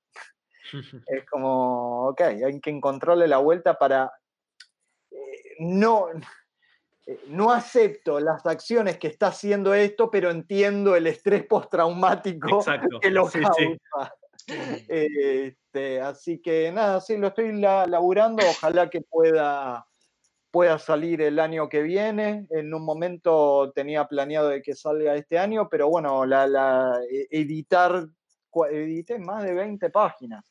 es como, ok, hay que encontrarle la vuelta para no, eh, no acepto las acciones que está haciendo esto, pero entiendo el estrés postraumático que lo causa. Este, así que nada, sí, lo estoy laburando, ojalá que pueda, pueda salir el año que viene. En un momento tenía planeado de que salga este año, pero bueno, la, e, editar, edité más de 20 páginas.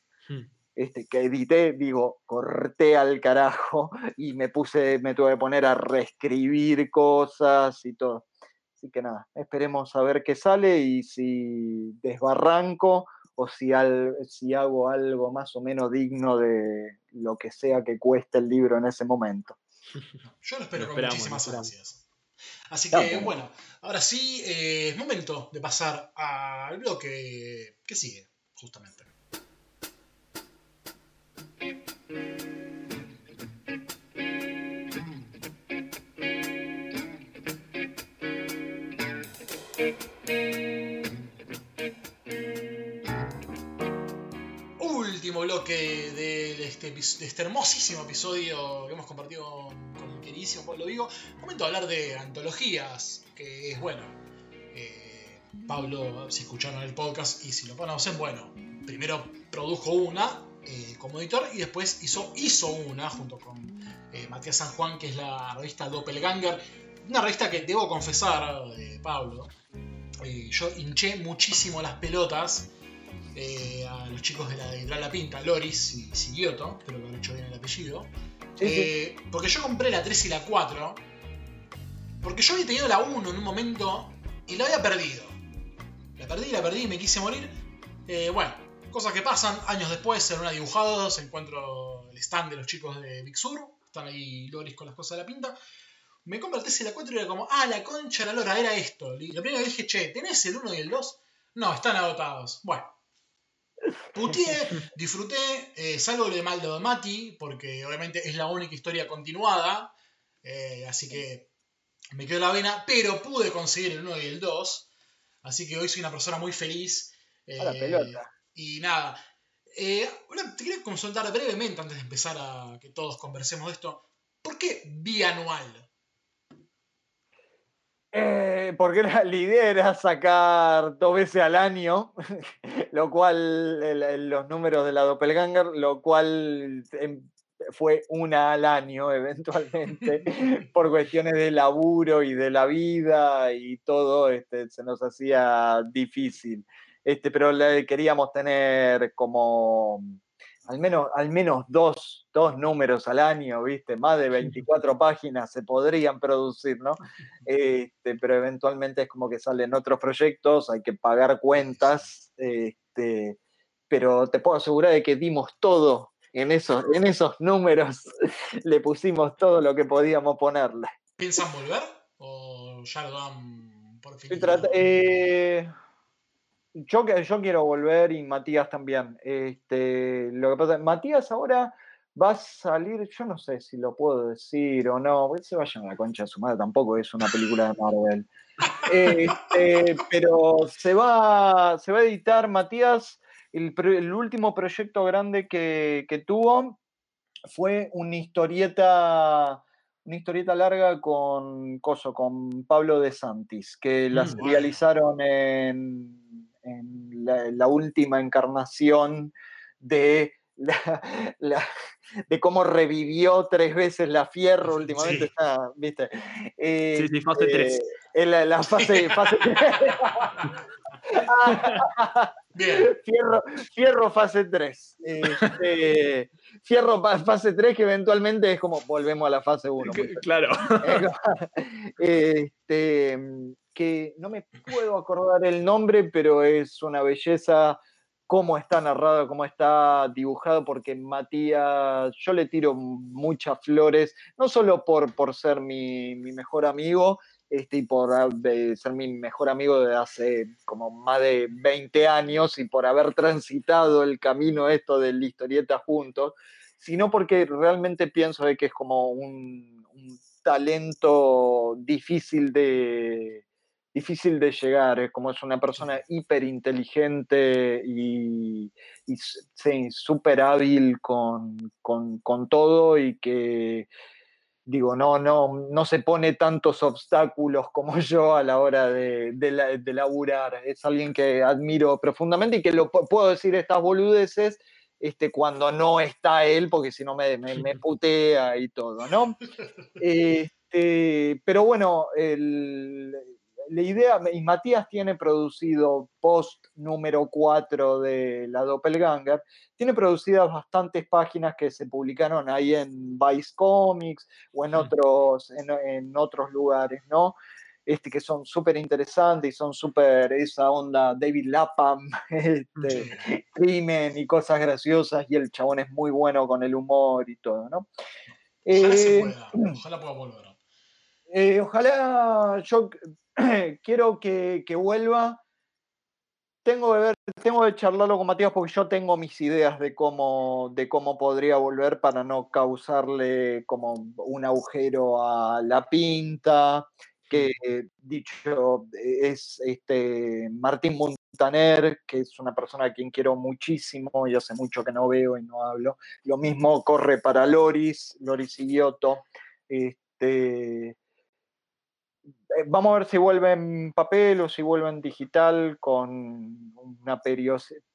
Este, que edité, digo, corté al carajo y me puse, me tuve que poner a reescribir cosas y todo. Así que nada, esperemos a ver qué sale y si desbarranco o si, si hago algo más o menos digno de lo que sea que cueste el libro en ese momento. Yo lo espero con muchísimas gracias. Así que bueno, ahora sí, eh, es momento de pasar al bloque que sigue, justamente. Último bloque de este, de este, hermosísimo episodio que hemos compartido con el queridísimo Pablo Vigo. Momento de hablar de antologías, que es bueno. Eh, Pablo, si escucharon el podcast y si lo conocen, bueno, primero produjo una eh, como editor y después hizo, hizo una junto con eh, Matías San Juan, que es la revista Doppelganger. Una revista que debo confesar, eh, Pablo, yo hinché muchísimo las pelotas a los chicos de la editorial La Pinta, Loris y Sigioto, espero que han hecho bien el apellido. Porque yo compré la 3 y la 4, porque yo había tenido la 1 en un momento y la había perdido. La perdí, la perdí y me quise morir. bueno, Cosas que pasan, años después, en una dibujados, encuentro el stand de los chicos de Big Sur, están ahí Loris con las cosas de la pinta. Me compro el TC la 4 y era como, ah, la concha la lora, era esto. Y lo primero que dije, che, ¿tenés el 1 y el 2? No, están agotados. Bueno. Putié, disfruté, eh, salgo de Maldo de Mati, porque obviamente es la única historia continuada, eh, así que me quedó la vena, pero pude conseguir el 1 y el 2, así que hoy soy una persona muy feliz. Eh, la pelota. Y nada, eh, te quería consultar brevemente antes de empezar a que todos conversemos de esto. ¿Por qué bianual? Eh, porque la, idea era sacar dos veces al año, lo cual, los números de la Doppelganger, lo cual em, fue una al año eventualmente, por cuestiones de laburo y de la vida y todo, este, se nos hacía difícil este, pero queríamos tener como al menos, al menos dos, dos, números al año, ¿viste? Más de 24 páginas se podrían producir, ¿no? Este, pero eventualmente es como que salen otros proyectos, hay que pagar cuentas, este, pero te puedo asegurar de que dimos todo en esos, en esos números, le pusimos todo lo que podíamos ponerle. ¿Piensan volver o ya lo dan por fin? Eh, yo, yo quiero volver y Matías también. Este, lo que pasa, Matías ahora va a salir, yo no sé si lo puedo decir o no, se vayan a la concha de su madre, tampoco es una película de Marvel. Este, pero se va, se va a editar Matías, el, el último proyecto grande que, que, tuvo fue una historieta, una historieta larga con Coso, con Pablo de Santis, que la mm, realizaron en en la, última encarnación de la, de cómo revivió tres veces la Fierro últimamente. Sí. Está, ¿viste? Sí, sí, fase 3. En la, la fase, fase Bien. Fierro, Fierro fase 3. Este, Fierro fase 3 que eventualmente es como volvemos a la fase 1. Claro. este, que no me puedo acordar el nombre, pero es una belleza cómo está narrado, cómo está dibujado, porque Matías, yo le tiro muchas flores, no solo por, por ser mi, mi mejor amigo, este, y por de ser mi mejor amigo desde hace como más de 20 años y por haber transitado el camino esto de la historieta juntos, sino porque realmente pienso de que es como un, un talento difícil de, difícil de llegar, es como es una persona hiper inteligente y, y súper hábil con, con- con todo y que digo, no, no, no se pone tantos obstáculos como yo a la hora de, de, la- de laburar. Es alguien que admiro profundamente y que lo pu- puedo decir estas boludeces este, cuando no está él, porque si no me, me, me putea y todo, ¿no? Este, pero bueno, el- la idea, y Matías tiene producido post número 4 de la Doppelganger, tiene producidas bastantes páginas que se publicaron ahí en Vice Comics o en otros, en, en otros lugares, ¿no? Este, que son súper interesantes y son súper esa onda David Lapham, este, crimen y cosas graciosas, y el chabón es muy bueno con el humor y todo, ¿no? Ojalá se Eh, pueda. Ojalá pueda volver. eh, ojalá yo quiero que, que vuelva. Tengo que ver, tengo que charlarlo con Matías porque yo tengo mis ideas de cómo, de cómo podría volver para no causarle como un agujero a la pinta. Que dicho es este Martín Montaner, que es una persona a quien quiero muchísimo y hace mucho que no veo y no hablo. Lo mismo corre para Loris, Loris Igiotto. Este, vamos a ver si vuelve en papel o si vuelve en digital con una periodicidad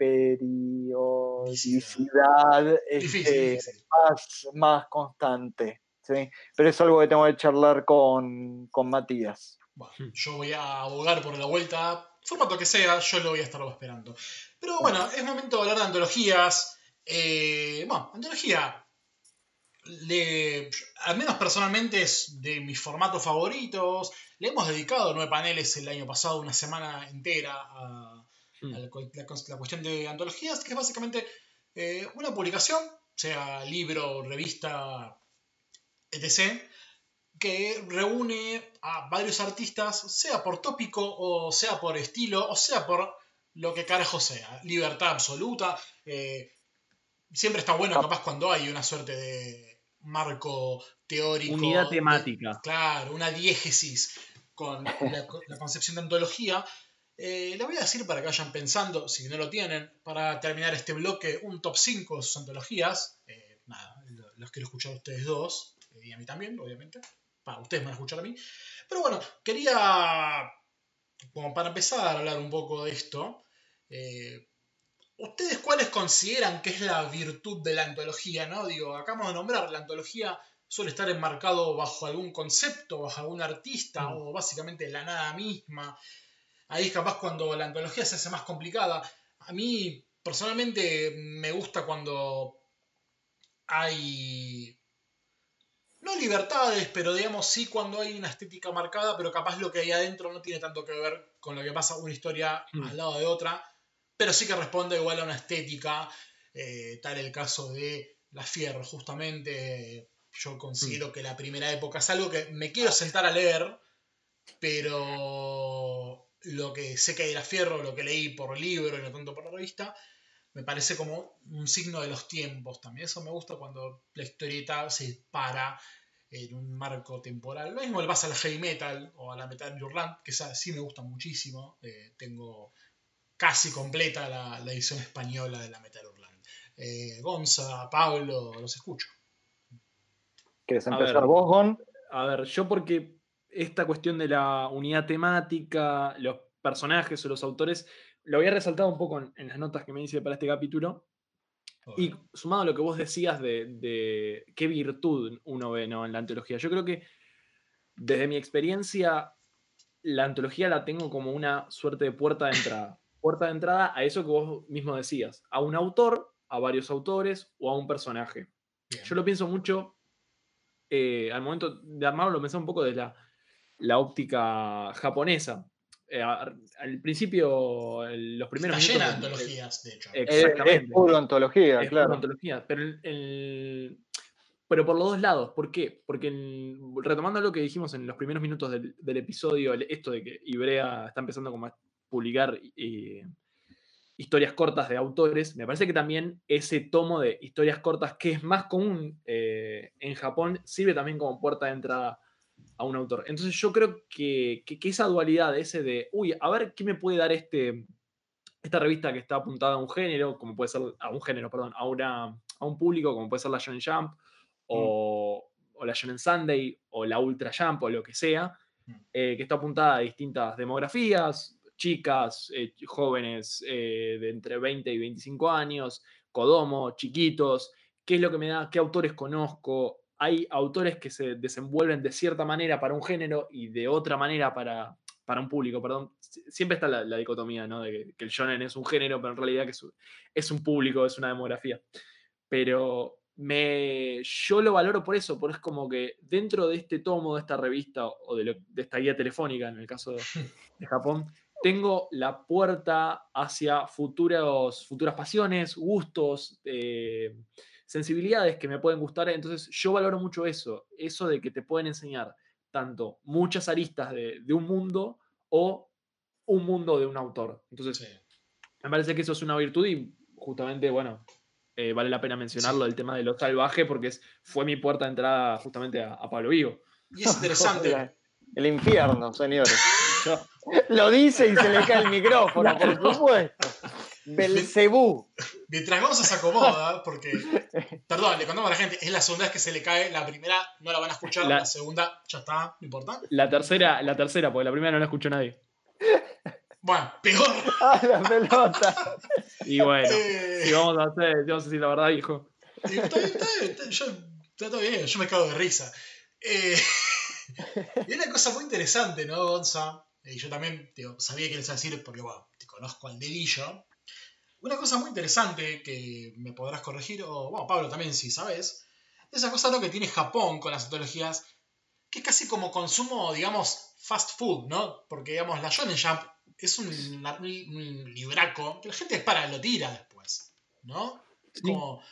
este, más, más constante. ¿sí? Pero es algo que tengo que charlar con, con Matías. Bueno, yo voy a abogar por la vuelta, formato que sea, yo lo voy a estar esperando. Pero bueno, es momento de hablar de antologías. Eh, bueno, antología, le- al menos personalmente es de mis formatos favoritos. Le hemos dedicado nueve paneles el año pasado, una semana entera a, Mm. a la, cuestión de antologías, que es básicamente eh, una publicación, sea libro, revista, etc., que reúne a varios artistas, sea por tópico, o sea por estilo, o sea por lo que carajo sea. Libertad absoluta. eh, siempre está bueno, capaz, cuando hay una suerte de marco teórico. Unidad de- temática. Claro, una diégesis con la, co- la concepción de antología. Eh, voy a decir para que vayan pensando, si no lo tienen, para terminar este bloque, un top 5 de sus antologías. Eh, nada, lo- los quiero escuchar a ustedes dos, eh, y a mí también, obviamente. Para ustedes me van a escuchar a mí. Pero bueno, quería, como para empezar a hablar un poco de esto, eh, ¿ustedes cuáles consideran que es la virtud de la antología? ¿no? Digo, acabamos de nombrar, la antología suele estar enmarcado bajo algún concepto, bajo algún artista, Mm. o básicamente la nada misma. Ahí es capaz cuando la antología se hace más complicada. A mí, personalmente, me gusta cuando hay. No libertades, pero digamos sí cuando hay una estética marcada, pero capaz lo que hay adentro no tiene tanto que ver con lo que pasa una historia Mm. al lado de otra, pero sí que responde igual a una estética, eh, tal el caso de La Fierro, justamente yo considero que la primera época es algo que me quiero sentar a leer, pero lo que sé que hay de La Fierro, lo que leí por libro y no tanto por la revista, me parece como un signo de los tiempos también. Eso me gusta cuando la historieta se para en un marco temporal. Lo mismo le pasa al heavy metal o a la metal Urland, que esa sí me gusta muchísimo. Eh, tengo casi completa la, la edición española de la metal Urland. Eh, Gonza, Pablo, los escucho. ¿Quieres empezar ver. vos, Gon? A ver, yo porque esta cuestión de la unidad temática, los personajes o los autores, lo había resaltado un poco en, en las notas que me hice para este capítulo. Y sumado a lo que vos decías de, de qué virtud uno ve ¿no? en la antología, yo creo que desde mi experiencia, la antología la tengo como una suerte de puerta de entrada. Puerta de entrada a eso que vos mismo decías, a un autor, a varios autores o a un personaje. Bien. Yo lo pienso mucho, eh, al momento de armarlo, lo pensé un poco desde la, la óptica japonesa. Eh, a- al principio, el- los primeros Está llena de antologías, de hecho. Eh, Es, es Exactamente. puro antología, es claro. antología, pero, el- el- pero por los dos lados. ¿Por qué? Porque en- retomando lo que dijimos en los primeros minutos del, del episodio, el- esto de que Ibrea está empezando como publicar eh, historias cortas de autores, me parece que también ese tomo de historias cortas, que es más común eh, en Japón, sirve también como puerta de entrada a un autor. Entonces yo creo que, que- que esa dualidad, ese de, uy, a ver qué me puede dar este, esta revista que está apuntada a un género, como puede ser, a un género, perdón, a, una, a un público, como puede ser la Shonen Jump, o, o la Shonen Sunday, o la Ultra Jump, o lo que sea, Mm. eh, que está apuntada a distintas demografías, chicas, eh, jóvenes eh, de entre 20 y 25 años, Kodomo, chiquitos, qué es lo que me da, qué autores conozco. Hay autores que se desenvuelven de cierta manera para un género y de otra manera para, para un público, perdón. Sie- Siempre está la, la dicotomía, ¿no? De que, que el shonen es un género, pero en realidad que es, un- es un público, es una demografía. Pero me, yo lo valoro por eso, porque es como que dentro de este tomo, de esta revista o de, lo- de esta guía telefónica, en el caso de, de Japón, tengo la puerta hacia futuros, futuras pasiones, gustos, eh, sensibilidades que me pueden gustar. Entonces yo valoro mucho eso, eso de que te pueden enseñar tanto muchas aristas de, de un mundo o un mundo de un autor. Entonces Sí. me parece que eso es una virtud y justamente, bueno, eh, vale la pena mencionarlo, el tema de lo salvaje, porque es, fue mi puerta de entrada justamente a, a Pablo Vigo. Y es interesante. El infierno, señores. Lo dice y se le cae el micrófono, por supuesto. Belcebú. Mientras Gonza se acomoda, porque, perdón, le contamos a la gente, es la segunda vez que se le cae, la primera no la van a escuchar, la, La- segunda ya está, no importa. La tercera, la tercera, porque la primera no la escuchó nadie. Bueno, peor. Ah, la pelota. Y bueno, Eh, si vamos a hacer, si vamos a decir la verdad, hijo. y está bien, está bien, está- yo, está todo bien, yo me cago de risa. Eh, y una cosa muy interesante, ¿no, Gonza? Y yo también digo, sabía que les iba a decir porque, bueno, te conozco al dedillo. Una cosa muy interesante que me podrás corregir, o, bueno, Pablo también, si sabes, esa cosa lo que tiene Japón con las antologías, que es casi como consumo, digamos, fast food, ¿no? Porque, digamos, la Shonen Jump es un, un libraco que la gente para lo tira después, ¿no? Es Sí. como,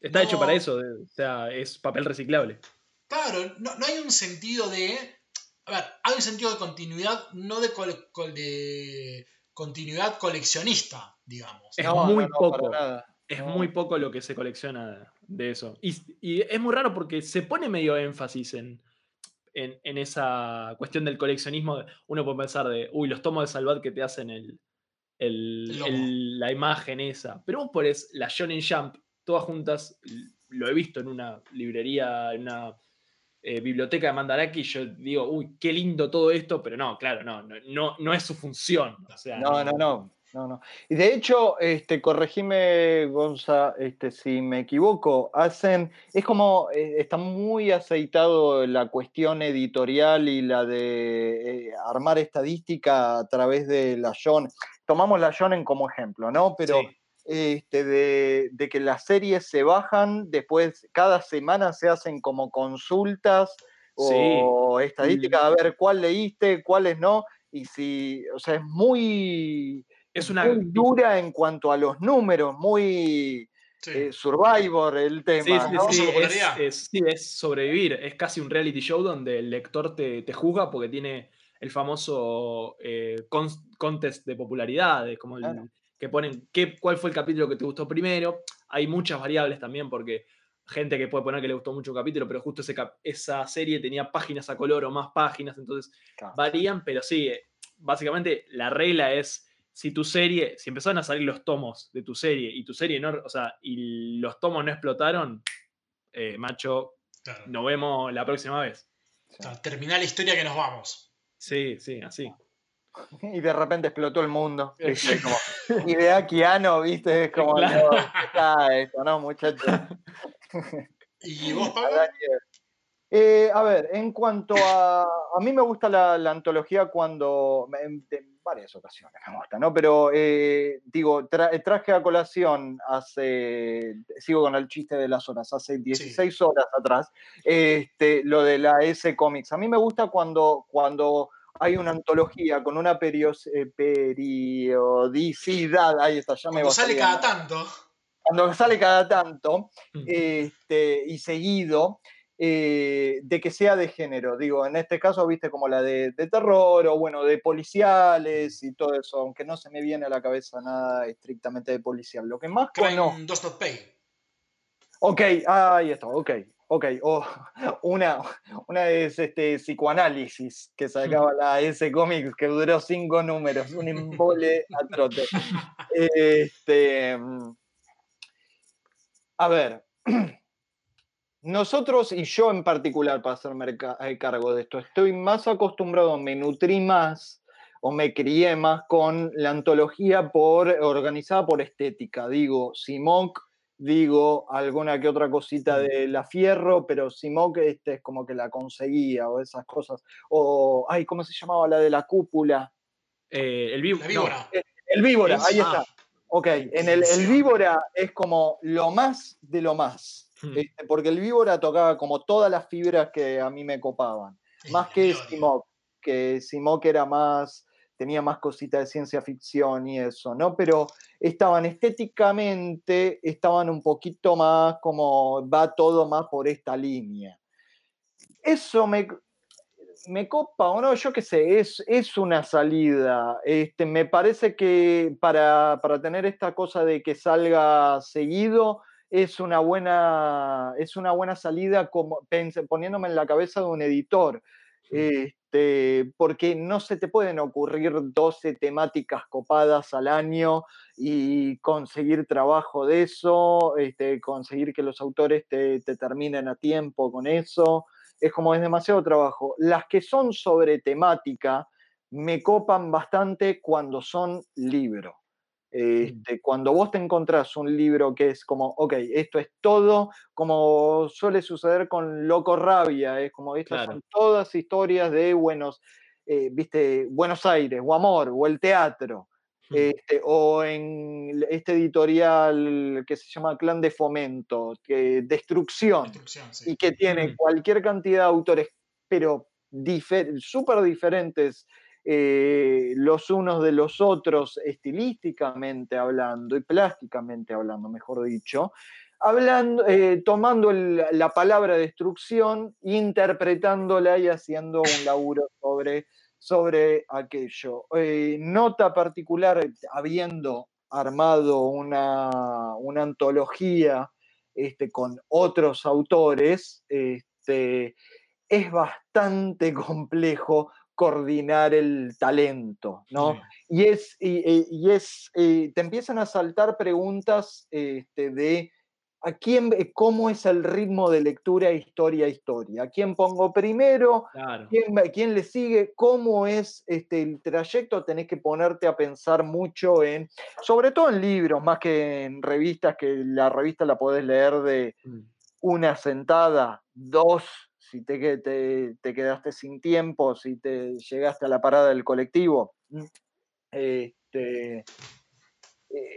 Está hecho para eso, o sea, es papel reciclable. Claro, no, no hay un sentido de. A ver, hay un sentido de continuidad, no de, cole- col- de continuidad coleccionista, digamos. Es No, muy no, no, poco. Es No. muy poco lo que se colecciona de eso. Y, y es muy raro porque se pone medio énfasis en, en, en esa cuestión del coleccionismo. Uno puede pensar de, uy, los tomos de Salvat que te hacen el, el- la imagen esa. Pero vos pones la Shonen Jump, todas juntas, lo he visto en una librería, en una eh, biblioteca de Mandaraki, yo digo, uy, qué lindo todo esto, pero no, claro, no, no, no, no es su función. O sea, No, no, no. No, no. Y de hecho, este, corregime, Gonza, este, si me equivoco, hacen, es como, eh, está muy aceitado la cuestión editorial y la de eh, armar estadística a través de la Shonen. Tomamos la Shonen como ejemplo, ¿no? Pero Sí. Este, de, de que las series se bajan, después cada semana se hacen como consultas o estadísticas, a ver cuál leíste, cuáles no, y si, o sea, es muy, Es una, muy dura en cuanto a los números, muy Sí. eh, Survivor el tema, Sí, sí, sí, es, popularidad. es- sí, es sobrevivir. Es casi un reality show donde el lector te, te juzga porque tiene el famoso eh, con- contest de popularidades, como el, Claro. Que ponen qué, cuál fue el capítulo que te gustó primero. Hay muchas variables también porque gente que puede poner que le gustó mucho un capítulo, pero justo ese cap- esa serie tenía páginas a color o más páginas, entonces Claro. varían, pero sí, eh, básicamente la regla es si tu serie, si empezaron a salir los tomos de tu serie y tu serie no, o sea, y los tomos no explotaron, eh, macho, Claro. nos vemos la próxima vez. O sea, la historia que nos vamos. Sí, sí, así. Y de repente explotó el mundo. ¿viste? Como, y de Akiano, ¿viste? Es como, Claro. no, ¿qué está esto, ¿no, muchachos? ¿Y vos, Pablo? Eh, a ver, en cuanto a. A mí me gusta la, la antología cuando. En, en varias ocasiones me gusta, ¿no? Pero eh, digo, tra- traje a colación hace. Sigo con el chiste de las horas, hace 16 horas atrás, este, lo de la S Comics. A mí me gusta cuando, cuando hay una antología con una perios- eh, periodicidad. Ahí está, ya me Cuando sale cada tanto. cuando sale cada tanto Mm. este, y seguido, eh, de que sea de género. Digo, en este caso, viste, como la de, de terror o bueno, de policiales y todo eso, aunque no se me viene a la cabeza nada estrictamente de policial. Lo que más conozco. Crime Does Not Pay. Ok, ahí está, ok, ok. O una, una es este psicoanálisis que sacaba la S Comics que duró cinco números, un embole a trote. Este, a ver, nosotros y yo en particular, para hacerme eh, cargo de esto, estoy más acostumbrado, me nutrí más o me crié más con la antología por, organizada por estética. Digo, Simoc, digo alguna que otra cosita de La Fierro, pero Simoc este, es como que la conseguía o esas cosas. O, ay, ¿cómo se llamaba la de la cúpula? Eh, el vivo. La víbora. El víbora, Es- ahí ah. está. Ok, en el, el víbora es como lo más de lo más. Mm. este, porque el víbora tocaba como todas las fibras que a mí me copaban. Más que. Simok, que Simok era más, tenía más cositas de ciencia ficción y eso, ¿no? Pero estaban estéticamente, estaban un poquito más como, va todo más por esta línea. Eso me, me copa o no, yo qué sé, es, es una salida. Este, me parece que para, para tener esta cosa de que salga seguido, es una buena, es una buena salida como, poniéndome en la cabeza de un editor. Este, porque no se te pueden ocurrir 12 temáticas copadas al año y conseguir trabajo de eso, este, conseguir que los autores te, te terminen a tiempo con eso es como es demasiado trabajo. Las que son sobre temática me copan bastante cuando son libro. Este, Cuando vos te encontrás un libro que es como, ok, esto es todo, como suele suceder con Loco Rabia, es como estas Claro. son todas historias de buenos, eh, viste, Buenos Aires, o amor, o el teatro. Mm. Este, o en este editorial que se llama Clan de Fomento, que Destrucción Destrucción, sí. y que tiene Mm. cualquier cantidad de autores, pero difer- súper diferentes eh, los unos de los otros, estilísticamente hablando y plásticamente hablando, mejor dicho, hablando, eh, tomando la palabra destrucción, interpretándola y haciendo un laburo sobre, sobre aquello. Eh, nota particular, habiendo armado una, una antología este, con otros autores, este, es bastante complejo coordinar el talento, ¿no? Sí. Y es, y, y- y es eh, te empiezan a saltar preguntas este, de a quién, eh, cómo es el ritmo de lectura historia a historia, a quién pongo primero, Claro. quién, quién le sigue, cómo es este, el trayecto, tenés que ponerte a pensar mucho en, sobre todo en libros, más que en revistas, que la revista la podés leer de Mm. una sentada, dos, si te, te, te quedaste sin tiempo, si te llegaste a la parada del colectivo. Mm. Este, eh,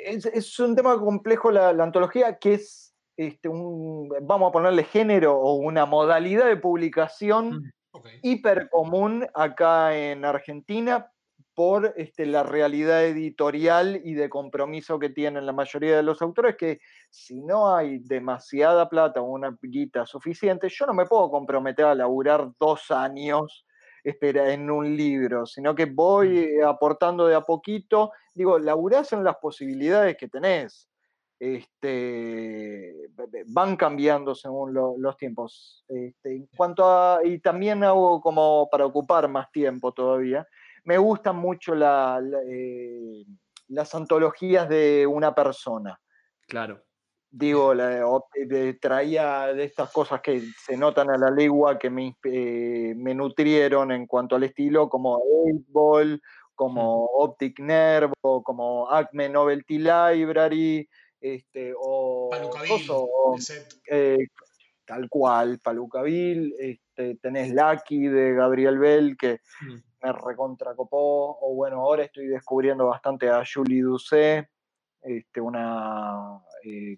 es, es un tema complejo la, la antología, que es este, un, vamos a ponerle género o una modalidad de publicación Mm. Ok. hiper común acá en Argentina por este, la realidad editorial y de compromiso que tienen la mayoría de los autores, que si no hay demasiada plata o una guita suficiente, yo no me puedo comprometer a laburar dos años espera, en un libro, sino que voy eh, aportando de a poquito. Digo, laburás en las posibilidades que tenés. Este, van cambiando según lo- los tiempos. Este, en cuanto a, y también hago como para ocupar más tiempo todavía, me gustan mucho la- la, eh, las antologías de una persona. Claro. Digo, la- o- traía de estas cosas que se notan a la legua que me, eh, me nutrieron en cuanto al estilo, como Eight Ball, como Optic Nerve o como Acme Novelty Library, este, o, Palucaville, o, eh, tal cual, Palucaville, este, tenés Lucky de Gabriel Bell, que Mm. Me recontracopó, o bueno, ahora estoy descubriendo bastante a Julie Doucet, este, una eh,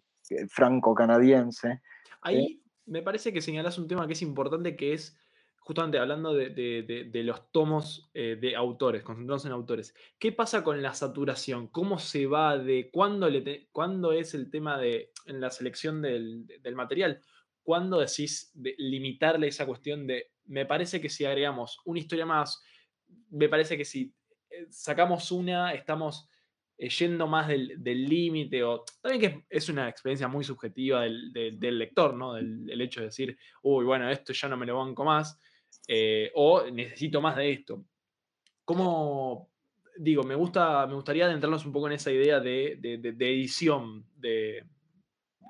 franco-canadiense. Ahí me parece que señalás un tema que es importante, que es justamente hablando de, de- de- de los tomos eh, de autores, concentrados en autores. ¿Qué pasa con la saturación? ¿Cómo se va de cuándo, le te- cuándo es el tema de en la selección del, del material? ¿Cuándo decís de limitarle esa cuestión de, me parece que si agregamos una historia más, me parece que si eh, sacamos una, estamos eh, yendo más del límite, o también que es una experiencia muy subjetiva del, del- del lector, ¿no? Del, el hecho de decir, uy, bueno, esto ya no me lo banco más, eh, o necesito más de esto. ¿Cómo, digo, me, gusta, me gustaría adentrarnos un poco en esa idea de, de- de- de edición de...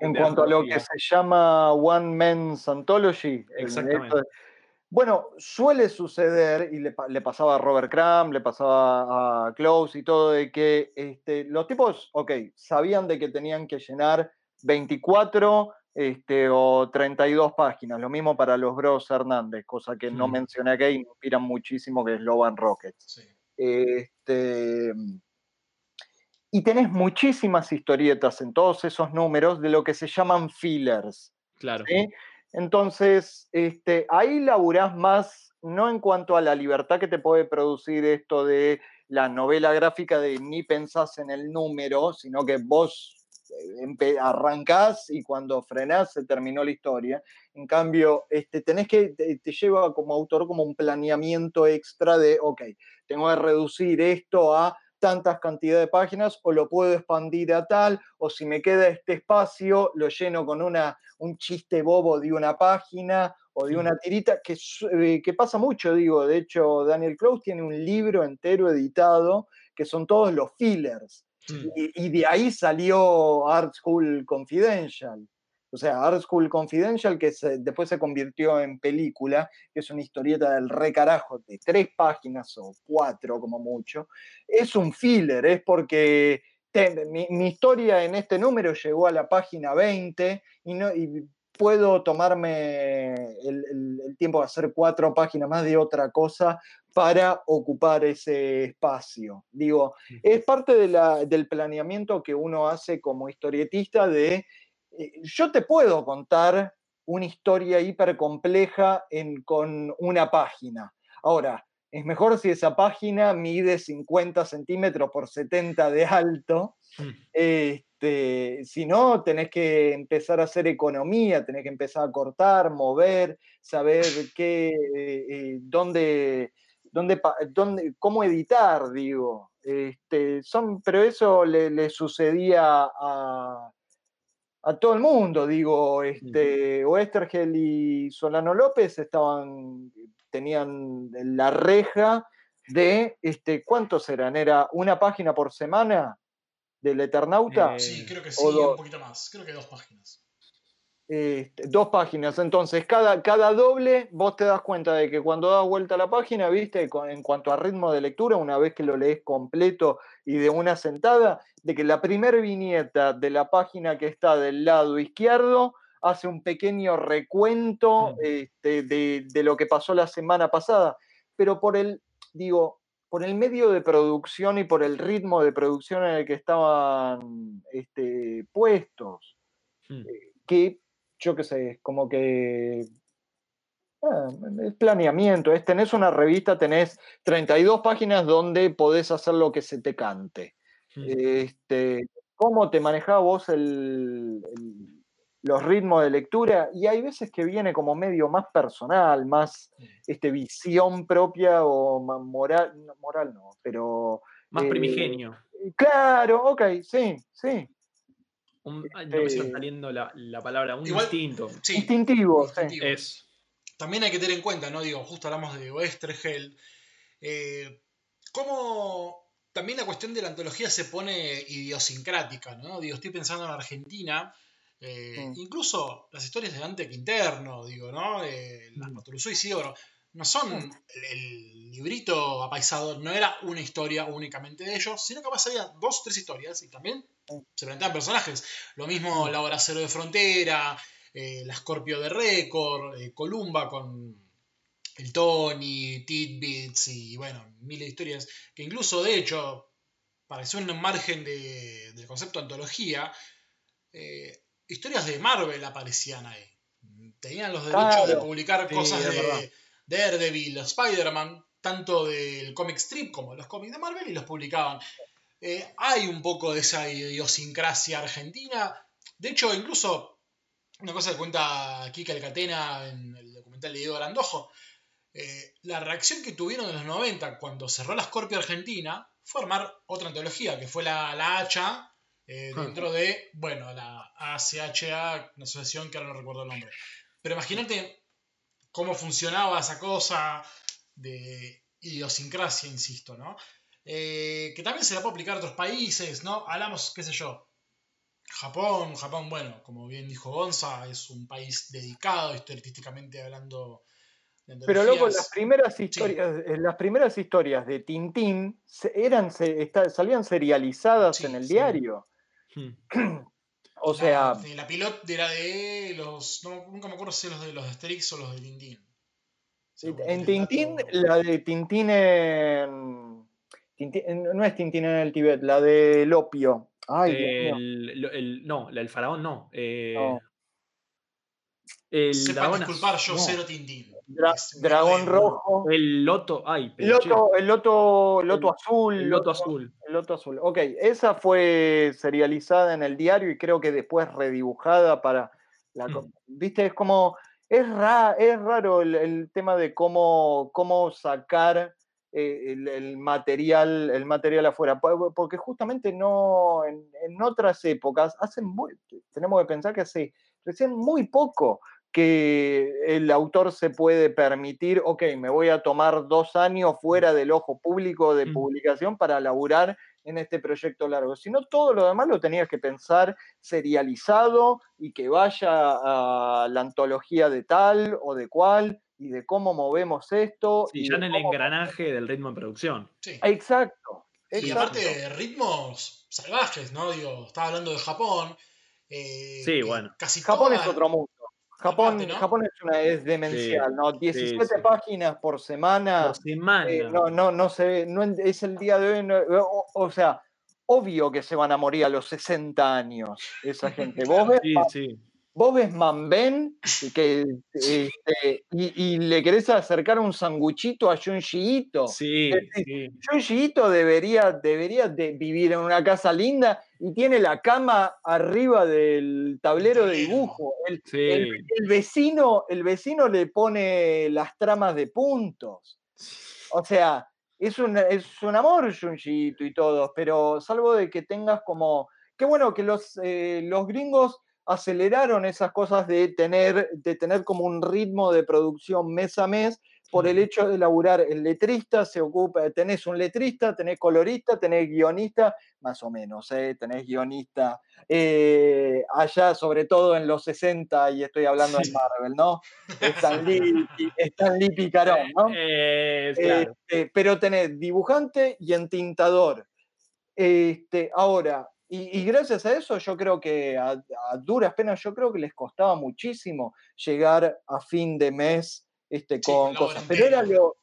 En cuanto a lo que se llama One Man's Anthology, Exactamente. Bueno, suele suceder, y le, pa- le pasaba a Robert Crumb, le pasaba a Close y todo, de que este, los tipos, ok, sabían de que tenían que llenar 24 este, o 32 páginas, lo mismo para los Bros Hernández, cosa que no mencioné aquí y me inspiran muchísimo, que es Love and Rockets. Sí. Este, y tenés muchísimas historietas en todos esos números de lo que se llaman fillers. Claro. ¿sí? Entonces, este, ahí laburás más, no en cuanto a la libertad que te puede producir esto de la novela gráfica de ni pensás en el número, sino que vos eh, arrancás y cuando frenás se terminó la historia. En cambio, este, tenés que, te, te lleva como autor como un planeamiento extra de, ok, tengo que reducir esto a tantas cantidades de páginas o lo puedo expandir a tal, o si me queda este espacio, lo lleno con una, un chiste bobo de una página o de una tirita, que, eh, que pasa mucho, digo, de hecho Daniel Close tiene un libro entero editado que son todos los fillers. Mm. Y, y de ahí salió Art School Confidential. O sea, Art School Confidential, que se- después se convirtió en película, que es una historieta del re carajo de tres páginas o cuatro como mucho. Es un filler, es porque te- mi, mi historia en este número llegó a la página 20 y, no, y puedo tomarme el, el- el tiempo de hacer cuatro páginas más de otra cosa para ocupar ese espacio. Digo, es parte de la- del planeamiento que uno hace como historietista de, yo te puedo contar una historia hiper compleja en, con una página. Ahora, es mejor si esa página mide 50 centímetros por 70 de alto. Mm. Este, si no, tenés que empezar a hacer economía, tenés que empezar a cortar, mover, saber qué, eh, eh, dónde, dónde, dónde- cómo editar, digo. Este, son, pero eso le, le sucedía a, a todo el mundo, digo, este, Oestergel y Solano López estaban, tenían la reja de, este, ¿cuántos eran? ¿Era una página por semana del Eternauta? Eh, Sí, creo que sí, un poquito más. Creo que dos páginas. Este, dos páginas, entonces cada, cada doble vos te das cuenta de que cuando das vuelta a la página, viste, con- en cuanto a ritmo de lectura, una vez que lo lees completo y de una sentada, de que la primer viñeta de la página que está del lado izquierdo hace un pequeño recuento Mm. este, de, de lo que pasó la semana pasada, pero por el, digo, por el medio de producción y por el ritmo de producción en el que estaban este, puestos Mm. que yo qué sé, como que ah, es planeamiento, es tenés una revista, tenés 32 páginas donde podés hacer lo que se te cante. Mm. Este, ¿Cómo te manejás vos el- el- los ritmos de lectura? Y hay veces que viene como medio más personal, más este, visión propia o ma- moral, moral no, pero Más eh, primigenio. claro, ok, sí, sí, Un- ay, no me está este- saliendo la, la palabra, un Igual- instinto. Sí, instintivo. Es. También hay que tener en cuenta, ¿no? Digo, justo hablamos de Oestergel. Eh, cómo también la cuestión de la antología se pone idiosincrática, ¿no? Digo, estoy pensando en Argentina. eh, Mm. Incluso las historias de Dante Quinterno, digo, ¿no? Eh, las Mm. Maturuzú y Isidoro. no son el, el librito apaisado, no era una historia únicamente de ellos, sino que además había dos o tres historias y también se planteaban personajes. Lo mismo La Hora Cero de Frontera, eh, La Scorpio de Récord, eh, Columba con el Tony, Tidbits y bueno, miles de historias que incluso de hecho, sea un margen de- del concepto de antología, eh, historias de Marvel aparecían ahí. Tenían los derechos Claro. de publicar Sí, cosas de Daredevil, Spider-Man, tanto del comic strip como de los cómics de Marvel y los publicaban. Eh, hay un poco de esa idiosincrasia argentina. De hecho, incluso una cosa que cuenta Kika Alcatena en el documental de Diego Arandojo, eh, la reacción que tuvieron en los 90 cuando cerró la Scorpio Argentina fue armar otra antología, que fue la, la hacha, eh, Ah. dentro de, bueno, la ACHA, una asociación que ahora no recuerdo el nombre. Pero imagínate cómo funcionaba esa cosa de idiosincrasia, insisto, ¿no? Eh, que también se la puede aplicar a otros países, ¿no? Hablamos, qué sé yo, Japón, Japón, bueno, como bien dijo Gonza, es un país dedicado artísticamente hablando de Pero luego las primeras historias, eh, las primeras historias de Tintín eran, salían serializadas Sí, en el sí. diario. Hmm. O sea, La, la pilot era de los. No, nunca me acuerdo si los de los de Asterix o los de Tintín. En Tintín, la de Tintín en, Tintín- en- No es Tintín en el Tibet, la del opio. Ay, mío. El, el- no, la del faraón no. eh, No. El Sepan disculpar, yo no, cero Tintín. Dra- dragón rojo. El loto. Ay, pero Loto, el loto, loto El- azul. el loto azul. El Loto Azul. Ok, esa fue serializada en el diario y creo que después redibujada para la... co- Mm. Viste, es como... Es, ra- es raro el, el tema de cómo, cómo sacar eh, el, el material, el material afuera, po- porque justamente no, en, en otras épocas, hacen muy- tenemos que pensar que hace recién muy poco que el autor se puede permitir, ok, me voy a tomar dos años fuera del ojo público de publicación para laburar en este proyecto largo. Si no, todo lo demás lo tenías que pensar serializado y que vaya a la antología de tal o de cual y de cómo movemos esto. Sí, y ya de en el cómo- engranaje del ritmo de producción. Sí. Exacto. Y aparte, ritmos salvajes, ¿no? Digo, estaba hablando de Japón. eh, Sí, bueno. Casi Japón es otro mundo. Japón, ¿no? Japón es, una, es demencial, ¿no? 17 sí. páginas por semana. Por semana. Eh, no, no, no se, no en- es el día de hoy, no- o, o sea, obvio que se van a morir a los 60 años esa gente. Vos ves, Sí, Ma- sí. Vos ves Manben y, que, este, y, y le querés acercar un sanguchito a Junji Ito. Sí, sí. Ito debería, debería de vivir en una casa linda y tiene la cama arriba del tablero de dibujo. El, Sí. el- el vecino, el vecino le pone las tramas de puntos. O sea, es un, es un amor Ito y todo, pero salvo de que tengas como... Qué bueno que los, eh, los gringos aceleraron esas cosas de tener, de tener como un ritmo de producción mes a mes por el hecho de laburar. El letrista se ocupa, tenés un letrista, tenés colorista, tenés guionista, más o menos, ¿eh? tenés guionista. eh, allá, sobre todo en los 60, y estoy hablando de. Marvel, ¿no? Stan Lee, Stan Lee Picarón, ¿no? Eh, claro. Este, pero tenés dibujante y entintador. Este, ahora, y, y gracias a eso yo creo que a, a duras penas, yo creo que les costaba muchísimo llegar a fin de mes este, con cosas. Pero era lo,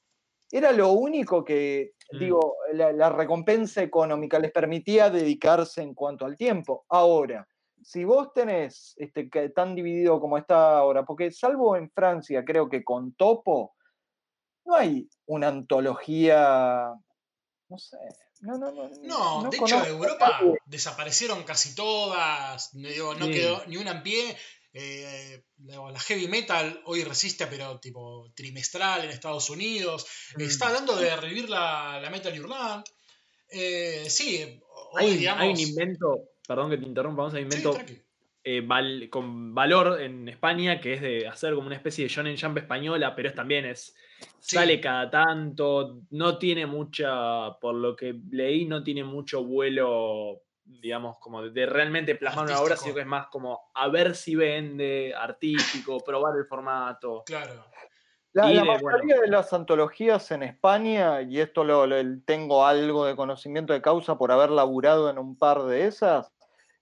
era lo único que, Mm. digo, la, la recompensa económica les permitía dedicarse en cuanto al tiempo. Ahora, si vos tenés este, que tan dividido como está ahora, porque salvo en Francia, creo que con Topo, no hay una antología, no sé, no, no, no. No, no de hecho, de Europa nadie. desaparecieron casi todas. No, digo, no Sí. quedó ni una en pie. Eh, la heavy metal hoy resiste, pero tipo trimestral en Estados Unidos. Mm. Está hablando de revivir la, la Metal Hurlant. Eh, sí, hoy Hay, digamos. hay un invento, perdón que te interrumpa, vamos a un invento. Eh, val- con valor en España, que es de hacer como una especie de Shonen Jump española, pero es también es. Sí. Sale cada tanto, no tiene mucha, por lo que leí, no tiene mucho vuelo, digamos, como de, de realmente plasmar una obra, sino que es más como a ver si vende, artístico, probar el formato. Claro. La, Y la de, mayoría de las antologías en España, y esto lo, lo- tengo algo de conocimiento de causa por haber laburado en un par de esas,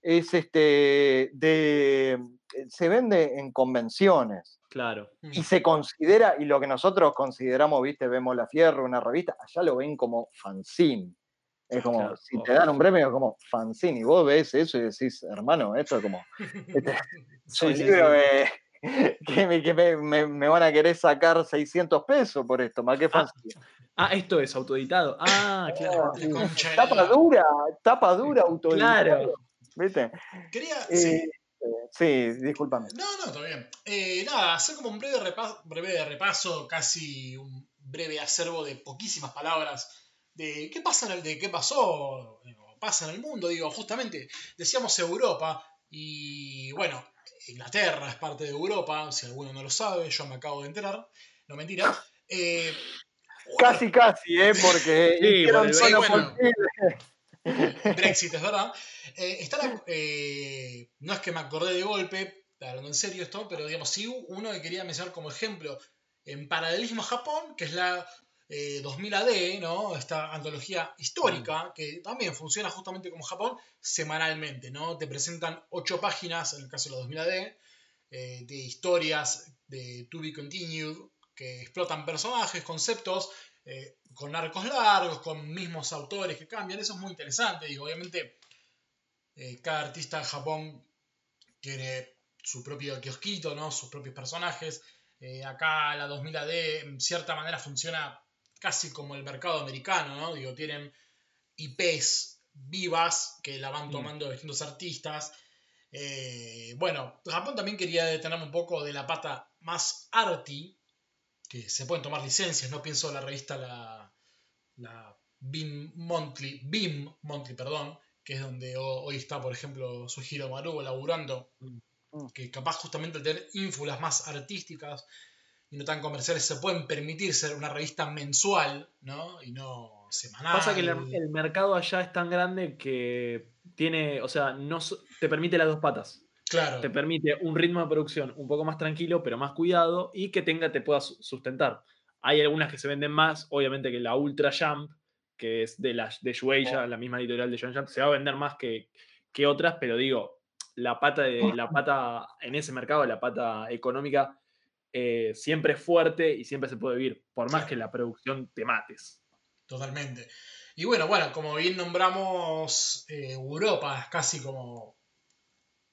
es este de se vende en convenciones Claro. Mm. y se considera, y lo que nosotros consideramos, viste, vemos la fierro, una revista, allá lo ven como fanzine. Es como, Claro, si te dan un premio, es como fanzine, y vos ves eso y decís, hermano, esto es como, este, un Sí, sí, libro sí. que- que, me, que me- me- me van a querer sacar 600 pesos por esto, más que fanzine. Ah, esto es autoeditado. Ah, claro. Tapa dura, tapa dura, autoeditado, Claro. ¿Viste? Quería. Eh, sí. sí, discúlpame. No, no, está bien. Eh, nada, hacer como un breve repaso, breve repaso, casi un breve acervo de poquísimas palabras de qué pasa en el, de qué pasó, pasa en el mundo, digo, justamente decíamos Europa y bueno, Inglaterra es parte de Europa, si alguno no lo sabe, yo me acabo de enterar, no mentira. Eh, Casi, casi, ¿eh? Porque Sí, bueno. Brexit, es verdad. Eh, está la- eh, no es que me acordé de golpe, hablando en serio esto, pero digamos, sí uno que quería mencionar como ejemplo en paralelismo a Japón, que es la eh, 2000 AD, ¿no? Esta antología histórica, que también funciona justamente como Japón, semanalmente, ¿no? Te presentan ocho páginas, en el caso de la 2000 AD, eh, de historias de To Be Continued, que explotan personajes, conceptos, eh, con arcos largos, con mismos autores que cambian. Eso es muy interesante. Digo, obviamente, eh, cada artista de Japón tiene su propio kiosquito, ¿no? sus propios personajes. Eh, acá la 2000 AD en cierta manera funciona casi como el mercado americano, ¿no? Digo, tienen IPs vivas que la van Mm. tomando distintos artistas. Eh, bueno, Japón también quería detenerme un poco de la pata más arty, que se pueden tomar licencias, no pienso en la revista la, la BIM Monthly, BIM Monthly, perdón, que es donde ho- hoy está, por ejemplo, Sugiro Marugo laburando, Mm. que capaz justamente al tener ínfulas más artísticas y no tan comerciales se pueden permitir ser una revista mensual, ¿no? Y no semanal. Pasa que el, el mercado allá es tan grande que tiene, o sea, no te permite las dos patas. Claro, Te permite un ritmo de producción un poco más tranquilo, pero más cuidado y que tenga, te pueda su- sustentar. Hay algunas que se venden más, obviamente que la Ultra Jump, que es de, la, de Shueisha, la misma editorial de Shonen Jump, se va a vender más que, que otras, pero digo, la pata, de, la pata en ese mercado, la pata económica, eh, siempre es fuerte y siempre se puede vivir, por más que la producción te mates. totalmente. Y bueno, bueno, como bien nombramos, eh, Europa es casi como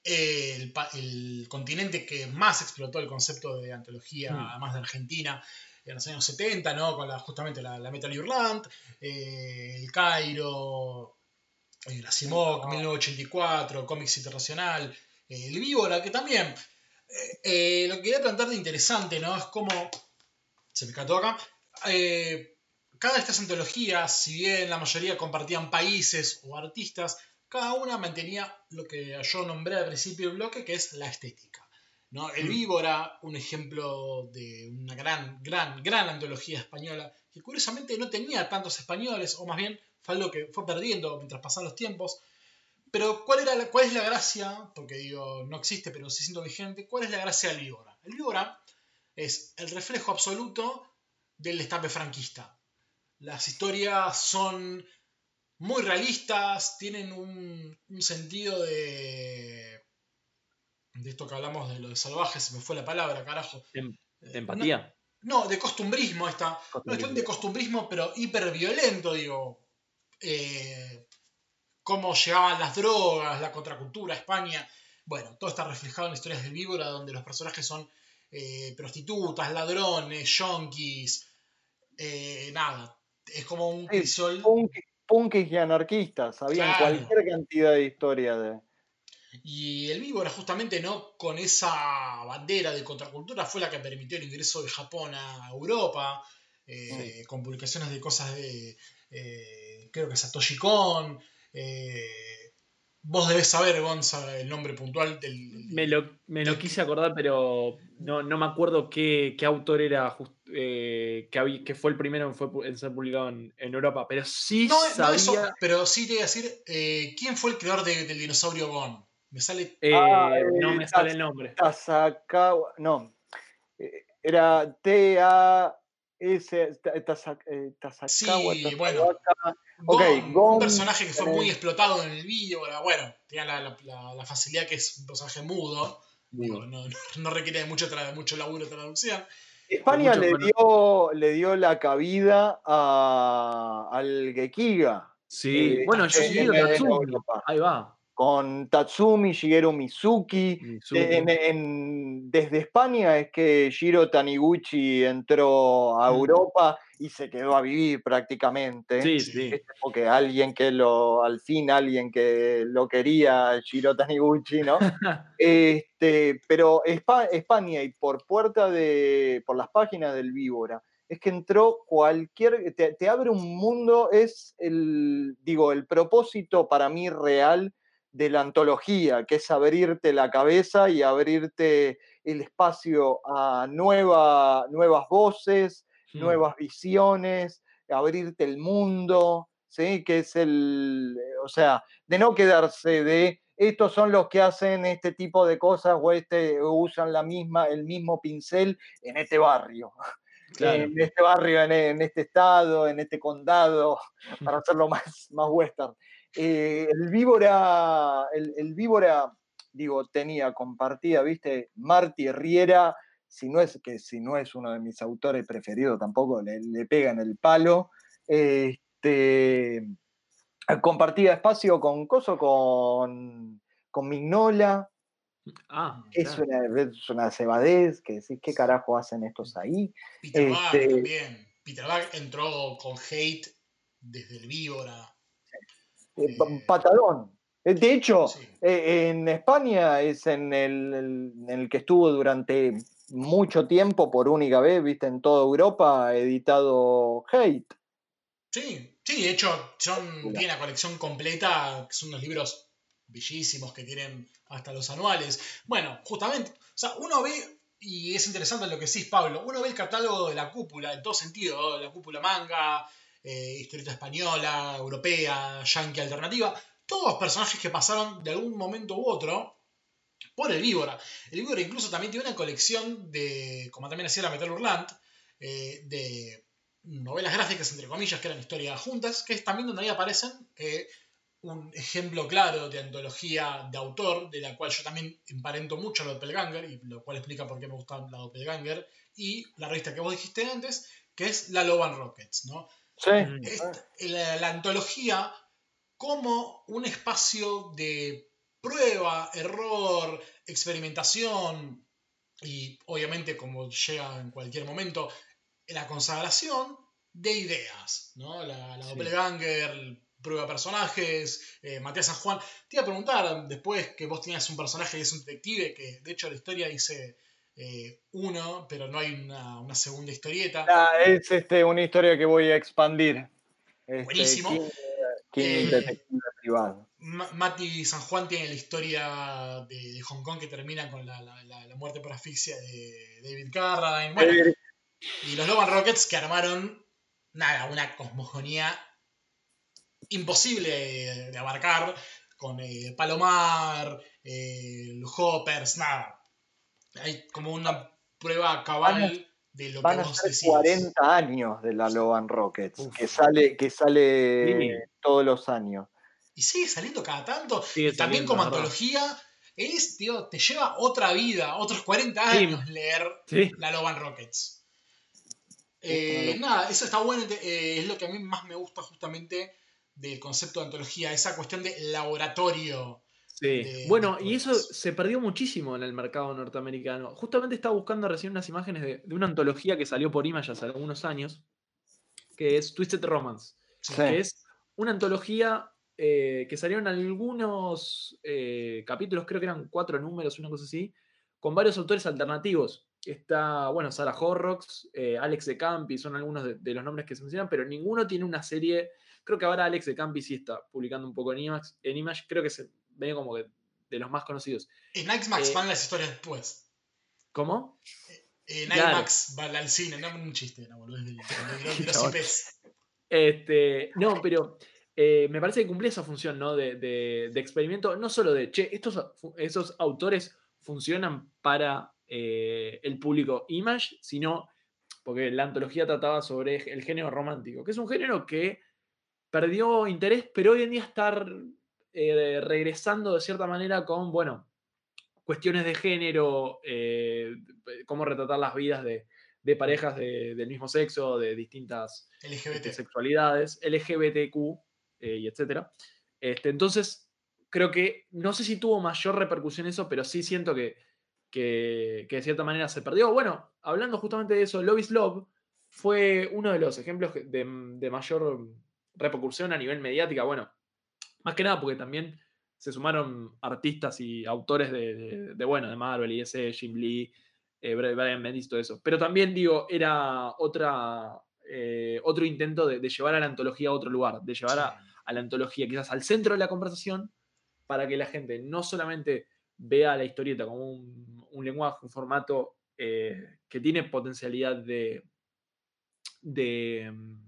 el, el continente que más explotó el concepto de antología, Mm. además de Argentina, en los años 70, ¿no? Con la, justamente la, la Metal Hurlant, eh, el Cairo, eh, la CIMOC, 1984, Comics Internacional, eh, el Víbora, que también eh, eh, lo que quería plantear de interesante, ¿no? Es como, se me cató acá, cada de estas antologías, si bien la mayoría compartían países o artistas, cada una mantenía lo que yo nombré al principio del bloque, que es la estética. ¿no? El Mm. Víbora, un ejemplo de una gran, gran, gran antología española, que curiosamente no tenía tantos españoles, o más bien fue algo que fue perdiendo mientras pasaban los tiempos. Pero ¿cuál, era la- cuál es la gracia? Porque digo, no existe, pero se siento vigente. ¿Cuál es la gracia del Víbora? El Víbora es el reflejo absoluto del destape franquista. Las historias son muy realistas, tienen un, un sentido de. de esto que hablamos de lo de salvaje, se me fue la palabra, carajo. Em- Eh, Empatía. No, de costumbrismo esta. No, es Costumbrismo. de costumbrismo, pero hiperviolento, digo. Eh, cómo llegaban las drogas, la contracultura a España. Bueno, todo está reflejado en historias del víbora, donde los personajes son eh, prostitutas, ladrones, yonkis. eh, nada. Es como un crisol. Punk- punkis y anarquistas, Claro. cualquier cantidad de historia de. Y el víbora, justamente, no con esa bandera de contracultura, fue la que permitió el ingreso de Japón a Europa, eh, con publicaciones de cosas de, eh, creo que Satoshi Kon. eh, vos debés saber, Gonza, el nombre puntual del... Me lo, me lo ¿Qué- quise acordar, pero no, no me acuerdo qué, qué autor era just- eh, que, fue el primero en, fue en ser publicado en, en Europa, pero sí No, no sabía. eso, pero sí te voy a decir, eh, ¿quién fue el creador de- del dinosaurio Gon? Me sale... eh, Ah, no eh, me sale el nombre. Tasakawa. No. eh, Era T-A-S. Tasakawa. Sí, bueno. Ok, Gon, Gon, un personaje que fue tenés- muy explotado en el vídeo. Bueno, tenía la, la- la- la facilidad que es un personaje mudo. No, no- no requiere de mucho, tra- mucho laburo de traducción. España mucho le dio, le dio la cabida a, al Gekiga. Sí, Eh, bueno, en- Shigeru en Tatsumi. Ahí va. Con Tatsumi, Shigeru Mizuki. Mizuki. En- desde España es que Shiro Taniguchi entró a. Europa y se quedó a vivir prácticamente. Sí, Sí. sí. Porque alguien que lo, al fin alguien que lo quería, Shiro Taniguchi, ¿no? Este, pero Espa- España y por puerta de, por las páginas del Víbora, es que entró cualquier, te, te abre un mundo, es el, digo, el propósito para mí real de la antología, que es abrirte la cabeza y abrirte el espacio a nueva, nuevas voces, Mm. nuevas visiones, abrirte el mundo, ¿sí? Que es el, o sea, de no quedarse de estos son los que hacen este tipo de cosas o este o usan la misma, el mismo pincel en este barrio, Claro. en este barrio, en, en este estado, en este condado, para hacerlo más, más western. Eh, el víbora, el, el víbora, digo, tenía compartida, viste, Marty Riera, si no es que si no es uno de mis autores preferidos tampoco, le, le pega en el palo. Este, compartía espacio con Coso, con, con Mignola, Ah, es, claro. una, es una cebadez, que decís, ¿qué carajo hacen estos ahí? Peter Bach Este- también. Peter Bach entró con hate desde el Víbora. Eh, Eh, patadón. Eh, De hecho, Sí. eh, en España es en el, el- en el que estuvo durante mucho tiempo, por única vez, viste, en toda Europa, editado Hate. Sí, sí, de hecho, John tiene la colección completa, que son unos libros bellísimos que tienen hasta los anuales. Bueno, justamente, o sea, uno ve, y es interesante lo que decís, Pablo, uno ve el catálogo de la cúpula, en todo sentido, la cúpula manga, eh, historieta española, europea, yankee alternativa, todos personajes que pasaron de algún momento u otro por el Víbora. El Víbora incluso también tiene una colección de, como también hacía la Metal Hurlant, eh, de novelas gráficas, entre comillas, que eran historias juntas, que es también donde ahí aparecen eh, un ejemplo claro de antología de autor, de la cual yo también emparento mucho a la Doppelganger, y lo cual explica por qué me gusta la Doppelganger, y la revista que vos dijiste antes, que es La Loban Rockets, ¿no? Sí. Mm. Esta- la, la antología como un espacio de prueba, error, experimentación y obviamente como llega en cualquier momento, la consagración de ideas, ¿no? La, la Sí. doppelganger, prueba personajes, eh, Matías San Juan. Te iba a preguntar, después que vos tenías un personaje que es un detective, que de hecho la historia dice eh, uno, pero no hay una, una segunda historieta. Ah, es este, una historia que voy a expandir. Este, Buenísimo. King Eh, Detective Privado. Mati San Juan tiene la historia de, de Hong Kong que termina con la, la- la- la muerte por asfixia de David Carradine. Bueno, y los Loban Rockets que armaron, nada, una cosmogonía imposible de, de abarcar con eh, Palomar, eh, Hoppers, nada. Hay como una prueba cabal de lo que Van a vos ser decís. 40 años de la Loban Rockets, Uf. que sale, que sale Sí. todos los años. Y sigue saliendo cada tanto. Sigue y también como antología, es, tío, te lleva otra vida, otros 40 Sí. años leer Sí. la Loban Rockets. Eh, nada, eso está bueno, eh, es lo que a mí más me gusta justamente del concepto de antología, esa cuestión de laboratorio. Sí. de- bueno, de y eso se perdió muchísimo en el mercado norteamericano. Justamente estaba buscando recién unas imágenes de, de una antología que salió por Image hace algunos años, que es Twisted Romance, Sí. Que es una antología eh, que salieron algunos eh, capítulos, creo que eran cuatro números, una cosa así, con varios autores alternativos. Está, bueno, Sarah Horrocks, eh, Alex de Campi, son algunos de, de los nombres que se mencionan, pero ninguno tiene una serie. Creo que ahora Alex de Campi sí está publicando un poco en Image, en Image creo que es medio como que de los más conocidos. En Max Eh, van las historias después. ¿Cómo? En claro. IMAX va al cine, no un chiste, no, boludo, de, los. IPs. Este, no, pero eh, me parece que cumple esa función, ¿no? De, de- de experimento, no solo de, che, estos, esos autores funcionan para eh, el público Image, sino porque la antología trataba sobre el género romántico, que es un género que perdió interés, pero hoy en día está eh, regresando de cierta manera con, bueno, cuestiones de género, eh, cómo retratar las vidas de, parejas del mismo sexo, de distintas sexualidades, LGBTQ y etcétera. Este, entonces, creo que, no sé si tuvo mayor repercusión eso, pero sí siento que, que, de cierta manera se perdió. Bueno, hablando justamente de eso, Love is Love fue uno de los ejemplos de, mayor repercusión a nivel mediática. Bueno, más que nada porque también se sumaron artistas y autores de, bueno, de Marvel y ese, Jim Lee, eh, Brian Bendis, todo eso. Pero también, digo, era otra, eh, otro intento de, llevar a la antología a otro lugar, de llevar a, a la antología quizás al centro de la conversación para que la gente no solamente vea la historieta como un, lenguaje, un formato eh, que tiene potencialidad de, de, mm,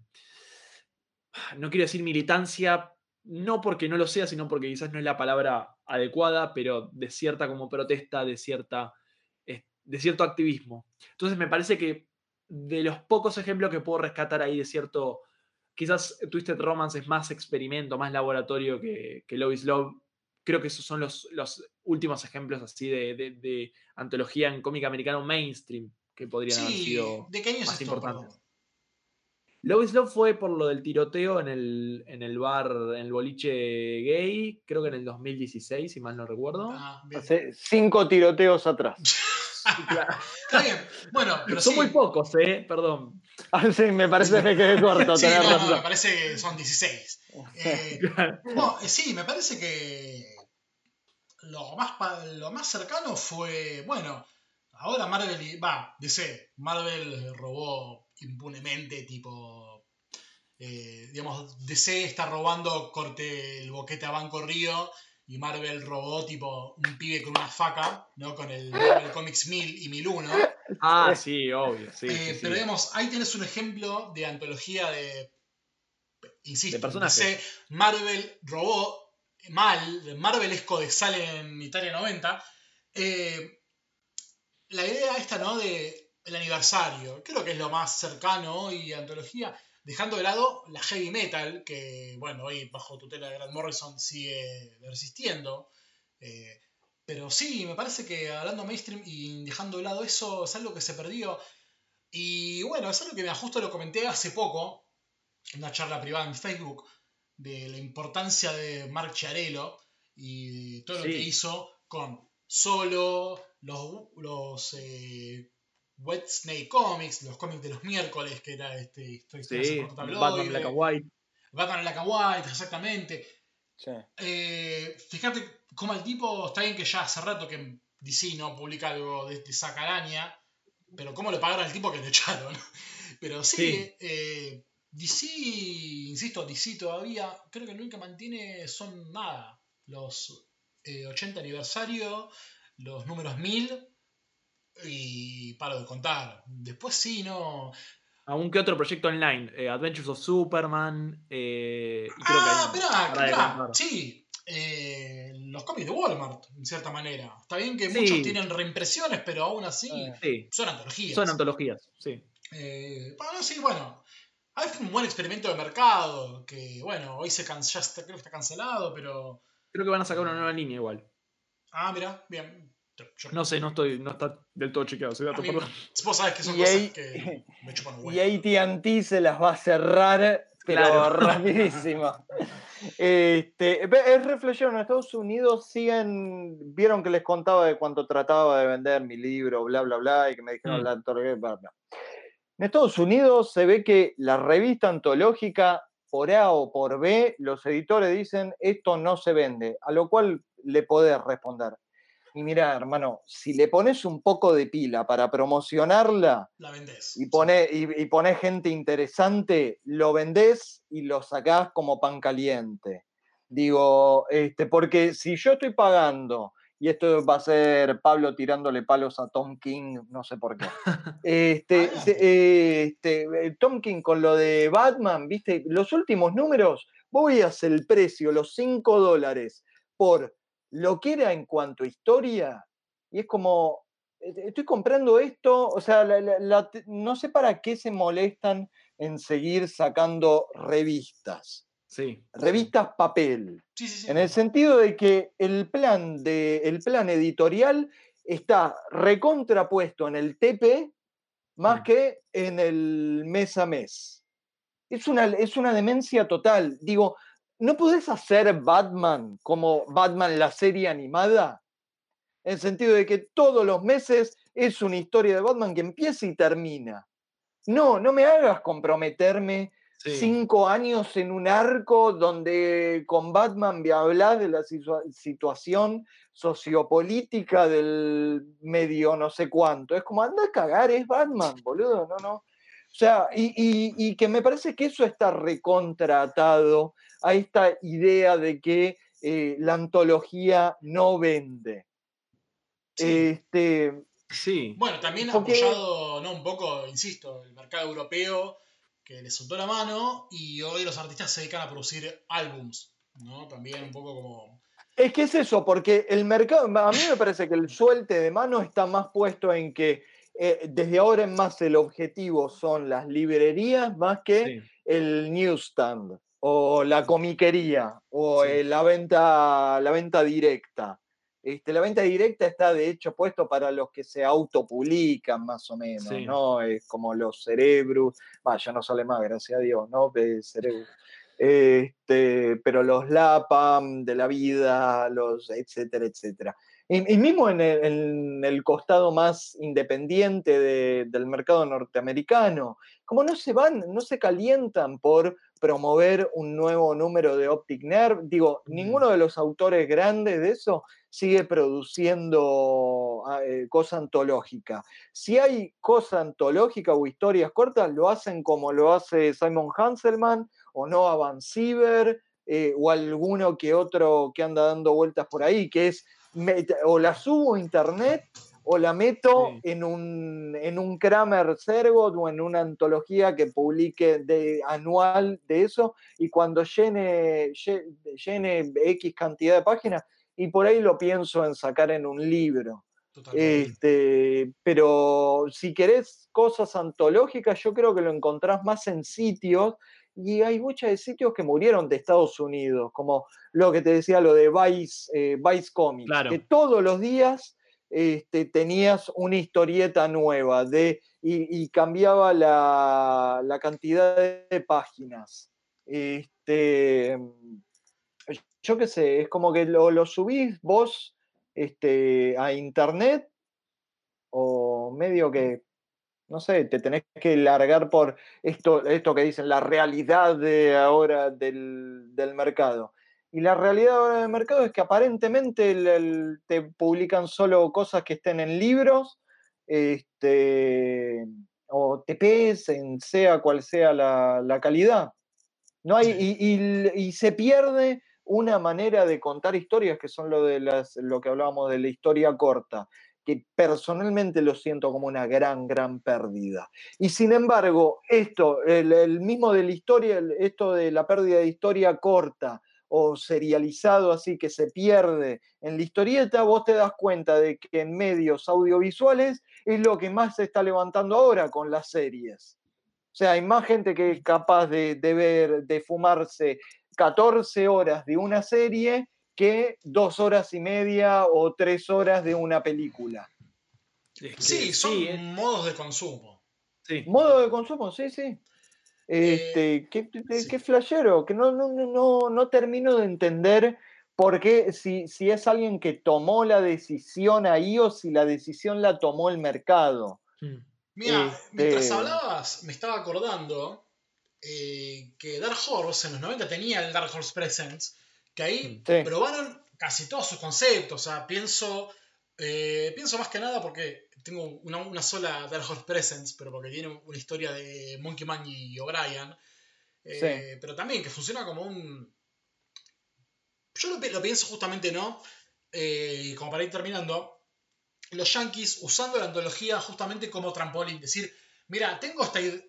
no quiero decir militancia, no porque no lo sea, sino porque quizás no es la palabra adecuada, pero de cierta como protesta, de, cierta, de cierto activismo. Entonces me parece que de los pocos ejemplos que puedo rescatar ahí de cierto, quizás Twisted Romance es más experimento, más laboratorio que, que Love is Love, creo que esos son los, los últimos ejemplos así de, antología en cómic americano mainstream que podrían haber sido ¿de qué año más importantes. Love is Love fue por lo del tiroteo en el, en el bar, en el boliche gay, creo que en el 2016, si mal no recuerdo. Ah, Hace cinco tiroteos atrás. Está bien. Bueno, pero Son muy pocos, ¿eh? Perdón. Ah, sí, me parece que me quedé corto. sí, no, me parece que son 16. Eh, no, eh, sí, me parece que lo más, lo más cercano fue, bueno, ahora Marvel, va, DC, Marvel robó impunemente, tipo, eh, digamos, DC está robando corte el boquete a Banco Río y Marvel robó tipo un pibe con una faca, ¿no? Con el Marvel Comics 1000 y 1001. Ah, sí, obvio, sí, Pero digamos, ahí tienes un ejemplo de antología de insisto, Marvel robó mal, Marvelesco de sale en Italia 90. Eh, la idea esta, ¿no? De el aniversario, creo que es lo más cercano hoy a antología, dejando de lado la heavy metal, que, bueno, hoy bajo tutela de Grant Morrison sigue resistiendo. Eh, pero sí, me parece que hablando mainstream y dejando de lado eso, es algo que se perdió. Y bueno, es algo que me justo lo comenté hace poco, una charla privada en Facebook de la importancia de Mark Chiarello y todo lo que hizo con Solo, los, los eh, Wet Snake Comics, los cómics de los miércoles, que era este historia sí, Batman Black and White. Batman Black and White, exactamente. Eh, fíjate cómo el tipo, está bien que ya hace rato que DC no publica algo de, de esa caraña, pero cómo le pagaron al tipo que le echaron. Pero sí, Eh, DC, insisto, DC todavía, creo que lo único que mantiene son nada. Los 80 eh, aniversario, los números 1000 y paro de contar. Después sí, no. Aún que otro proyecto online, eh, Adventures of Superman. Eh, ah, espera, sí. los cómics de Walmart, en cierta manera. Está bien que muchos tienen reimpresiones, pero aún así son antologías. Son antologías, sí. bueno, sí, bueno. Es un buen experimento de mercado, que bueno, hoy se can ya está, creo que está cancelado, pero... Creo que van a sacar una nueva línea igual. Ah, mira, bien. No sé, no estoy, no está del todo chequeado, soy dato, Vos sabés que son cosas que me chupan un Y AT&T se las va a cerrar, pero rapidísimo. Este, es reflexión, en Estados Unidos siguen, vieron que les contaba de cuánto trataba de vender mi libro, bla, bla, bla, y que me dijeron mm. la torre, bla, bla. En Estados Unidos se ve que la revista antológica, por A o por B, los editores dicen esto no se vende, a lo cual le podés responder. Y mira, hermano, si le pones un poco de pila para promocionarla la vendés. y pones y, y gente interesante, lo vendés y lo sacás como pan caliente. Digo, este, porque si yo estoy pagando y esto va a ser Pablo tirándole palos a Tom King, no sé por qué. Este, este, eh, Tom King con lo de Batman, viste, los últimos números, voy a hacer el precio, los 5 dólares, por lo que era en cuanto a historia, y es como, eh, estoy comprando esto, o sea, la- la- la te- no sé para qué se molestan en seguir sacando revistas, Sí. revistas papel, Sí, sí, sí. en el sentido de que el plan, de, el plan editorial está recontrapuesto en el TP más que en el mes a mes. Es una, es una demencia total. Digo, ¿no podés hacer Batman como Batman la serie animada? En el sentido de que todos los meses es una historia de Batman que empieza y termina. No, no me hagas comprometerme Sí. cinco años en un arco donde con Batman me hablas de la situa- situación sociopolítica del medio no sé cuánto. Es como, anda a cagar, es Batman, boludo, no, no. O sea, y, y- y que me parece que eso está recontratado a esta idea de que eh, la antología no vende. Sí. Este, Sí. Bueno, también ha Porque- apoyado, ¿no? Un poco, insisto, el mercado europeo que le soltó la mano y hoy los artistas se dedican a producir álbums, ¿no? También un poco como... Es que es eso, porque el mercado, a mí me parece que el suelte de mano está más puesto en que eh, desde ahora en más el objetivo son las librerías más que sí. el newsstand o la comiquería o Sí. eh, la, venta, la venta directa. Este, la venta directa está de hecho puesto para los que se autopublican más o menos, Sí. ¿no? Es como los cerebros, vaya, no sale más, gracias a Dios, ¿no? De Cerebros. Este, pero los LAPAM de la vida, los etcétera, etcétera. Y, y mismo en el, en el costado más independiente de- del mercado norteamericano, como no se van, no se calientan por promover un nuevo número de Optic Nerve, digo, ninguno de los autores grandes de eso sigue produciendo ah, eh, cosa antológica. Si hay cosa antológica o historias cortas, lo hacen como lo hace Simon Hanselman o Noah Van Siever eh, o alguno que otro que anda dando vueltas por ahí, que es me- o la subo a internet o la meto Sí. en, un, en un Kramer Sergot o en una antología que publique de, anual de eso y cuando llene, lle- llene X cantidad de páginas y por ahí lo pienso en sacar en un libro. Totalmente. Este, pero si querés cosas antológicas, yo creo que lo encontrás más en sitios y hay muchos de sitios que murieron de Estados Unidos, como lo que te decía, lo de Vice, eh, Vice Comics, Claro. que todos los días este, tenías una historieta nueva de, y, y cambiaba la, la cantidad de páginas. Este, yo qué sé, es como que lo, lo subís vos este, a internet o medio que, no sé, te tenés que largar por esto, esto que dicen, la realidad de ahora del, del mercado. Y la realidad ahora del mercado es que aparentemente el- el- te publican solo cosas que estén en libros, este, o TPs, en sea cual sea la, la calidad. No hay, y, y- y se pierde una manera de contar historias que son lo de las, lo que hablábamos de la historia corta, que personalmente lo siento como una gran, gran pérdida. Y sin embargo, esto, el, mismo de la historia, esto de la pérdida de historia corta o serializado así que se pierde en la historieta, vos te das cuenta de que en medios audiovisuales es lo que más se está levantando ahora con las series. O sea, hay más gente que es capaz de, de ver, de fumarse 14 horas de una serie que dos horas y media o tres horas de una película. Es que Sí, son sí, eh, modos de consumo. sí. Modo de consumo, sí, sí. Este, qué, qué- sí. qué flashero, que no, no, no, no, no termino de entender por qué, si, si es alguien que tomó la decisión ahí o si la decisión la tomó el mercado. Mm. Mira, Este- mientras hablabas, me estaba acordando eh, que Dark Horse en los 90 tenía el Dark Horse Presents, que ahí Sí. probaron casi todos sus conceptos. O sea, pienso, eh, pienso más que nada porque tengo una, una sola Dark Horse Presents, pero porque tiene una historia de Monkey Man y O'Brien. Eh, Pero también que funciona como un. Yo lo, pi- lo pienso justamente, ¿no? Eh, como para ir terminando, los Yankees usando la antología justamente como trampolín. Decir, mira, tengo esta idea.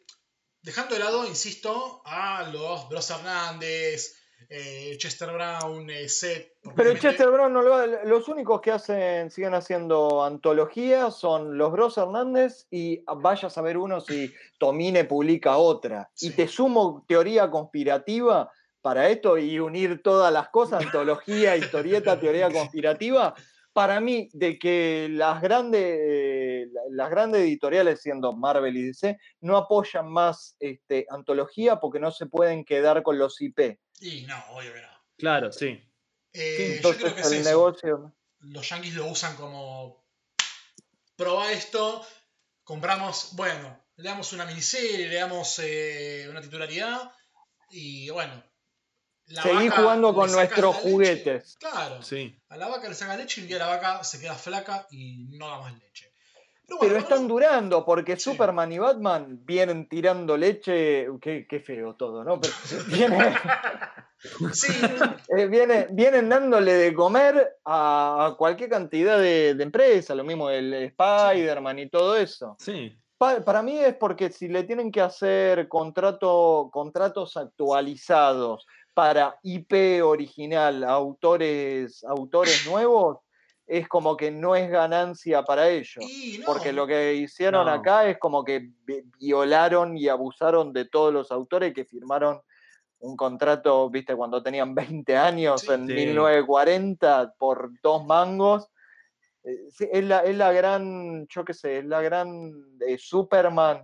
Dejando de lado, insisto, a los Bros Hernández, eh, Chester Brown, eh, Seth, Pero Chester Brown, no lo- los únicos que hacen, siguen haciendo antologías son los Bros Hernández y vaya a saber uno si Tomine publica otra. Y te sumo teoría conspirativa para esto y unir todas las cosas, antología, historieta, teoría conspirativa. Para mí, de que las grandes, las grandes editoriales, siendo Marvel y DC, no apoyan más este, antología porque no se pueden quedar con los IP. Y no, obvio que no. Claro, sí. Eh, yo creo Entonces que es el eso. negocio... Los yankees lo usan como. Proba esto, compramos. Bueno, le damos una miniserie, le damos eh, una titularidad. Y bueno. la Seguí vaca jugando con nuestros leche. juguetes. Claro. Sí. A la vaca le saca leche y un día la vaca se queda flaca y no da más leche. Pero, están durando, porque Sí. Superman y Batman vienen tirando leche. Qué, qué feo todo, ¿no? Pero viene- Sí, eh, viene- vienen dándole de comer a cualquier cantidad de, de empresas, lo mismo el Spider-Man y todo eso. Sí. Pa- para mí es porque si le tienen que hacer contrato, contratos actualizados para IP original a autores, autores nuevos, es como que no es ganancia para ellos. no. Porque lo que hicieron No. acá es como que vi- violaron y abusaron de todos los autores que firmaron un contrato, viste, cuando tenían 20 años Sí. en Sí. 1940 por dos mangos. Eh, sí, es, la, es la gran, yo qué sé, es la gran eh, Superman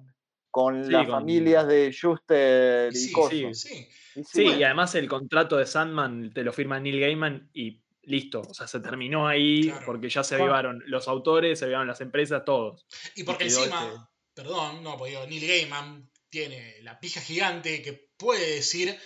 con Sí, las con- familias de Schuster y Sí, cosas. sí, sí. sí. Y Sí, Bueno. y además el contrato de Sandman te lo firma Neil Gaiman y listo. O sea, se terminó ahí Claro. porque ya se avivaron los autores, se avivaron las empresas, todos. Y porque quedó encima, este- perdón, no, porque digo, Neil Gaiman tiene la pija gigante que puede decir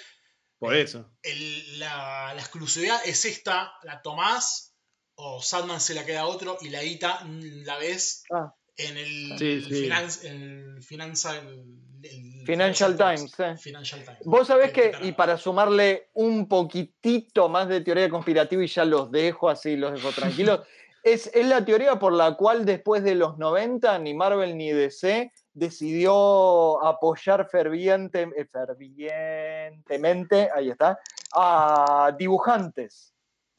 Por eso. el- la, la exclusividad es esta, la tomás o Sandman se la queda a otro y la guita la ves Ah. En el, Sí, el Financial, el Financial Times, eh. Financial Times. Vos sabés que, y para sumarle un poquitito más de teoría conspirativa y ya los dejo así, los dejo tranquilos, es, es la teoría por la cual después de los 90 ni Marvel ni DC decidió apoyar ferviente, eh, fervientemente, ahí está, a dibujantes.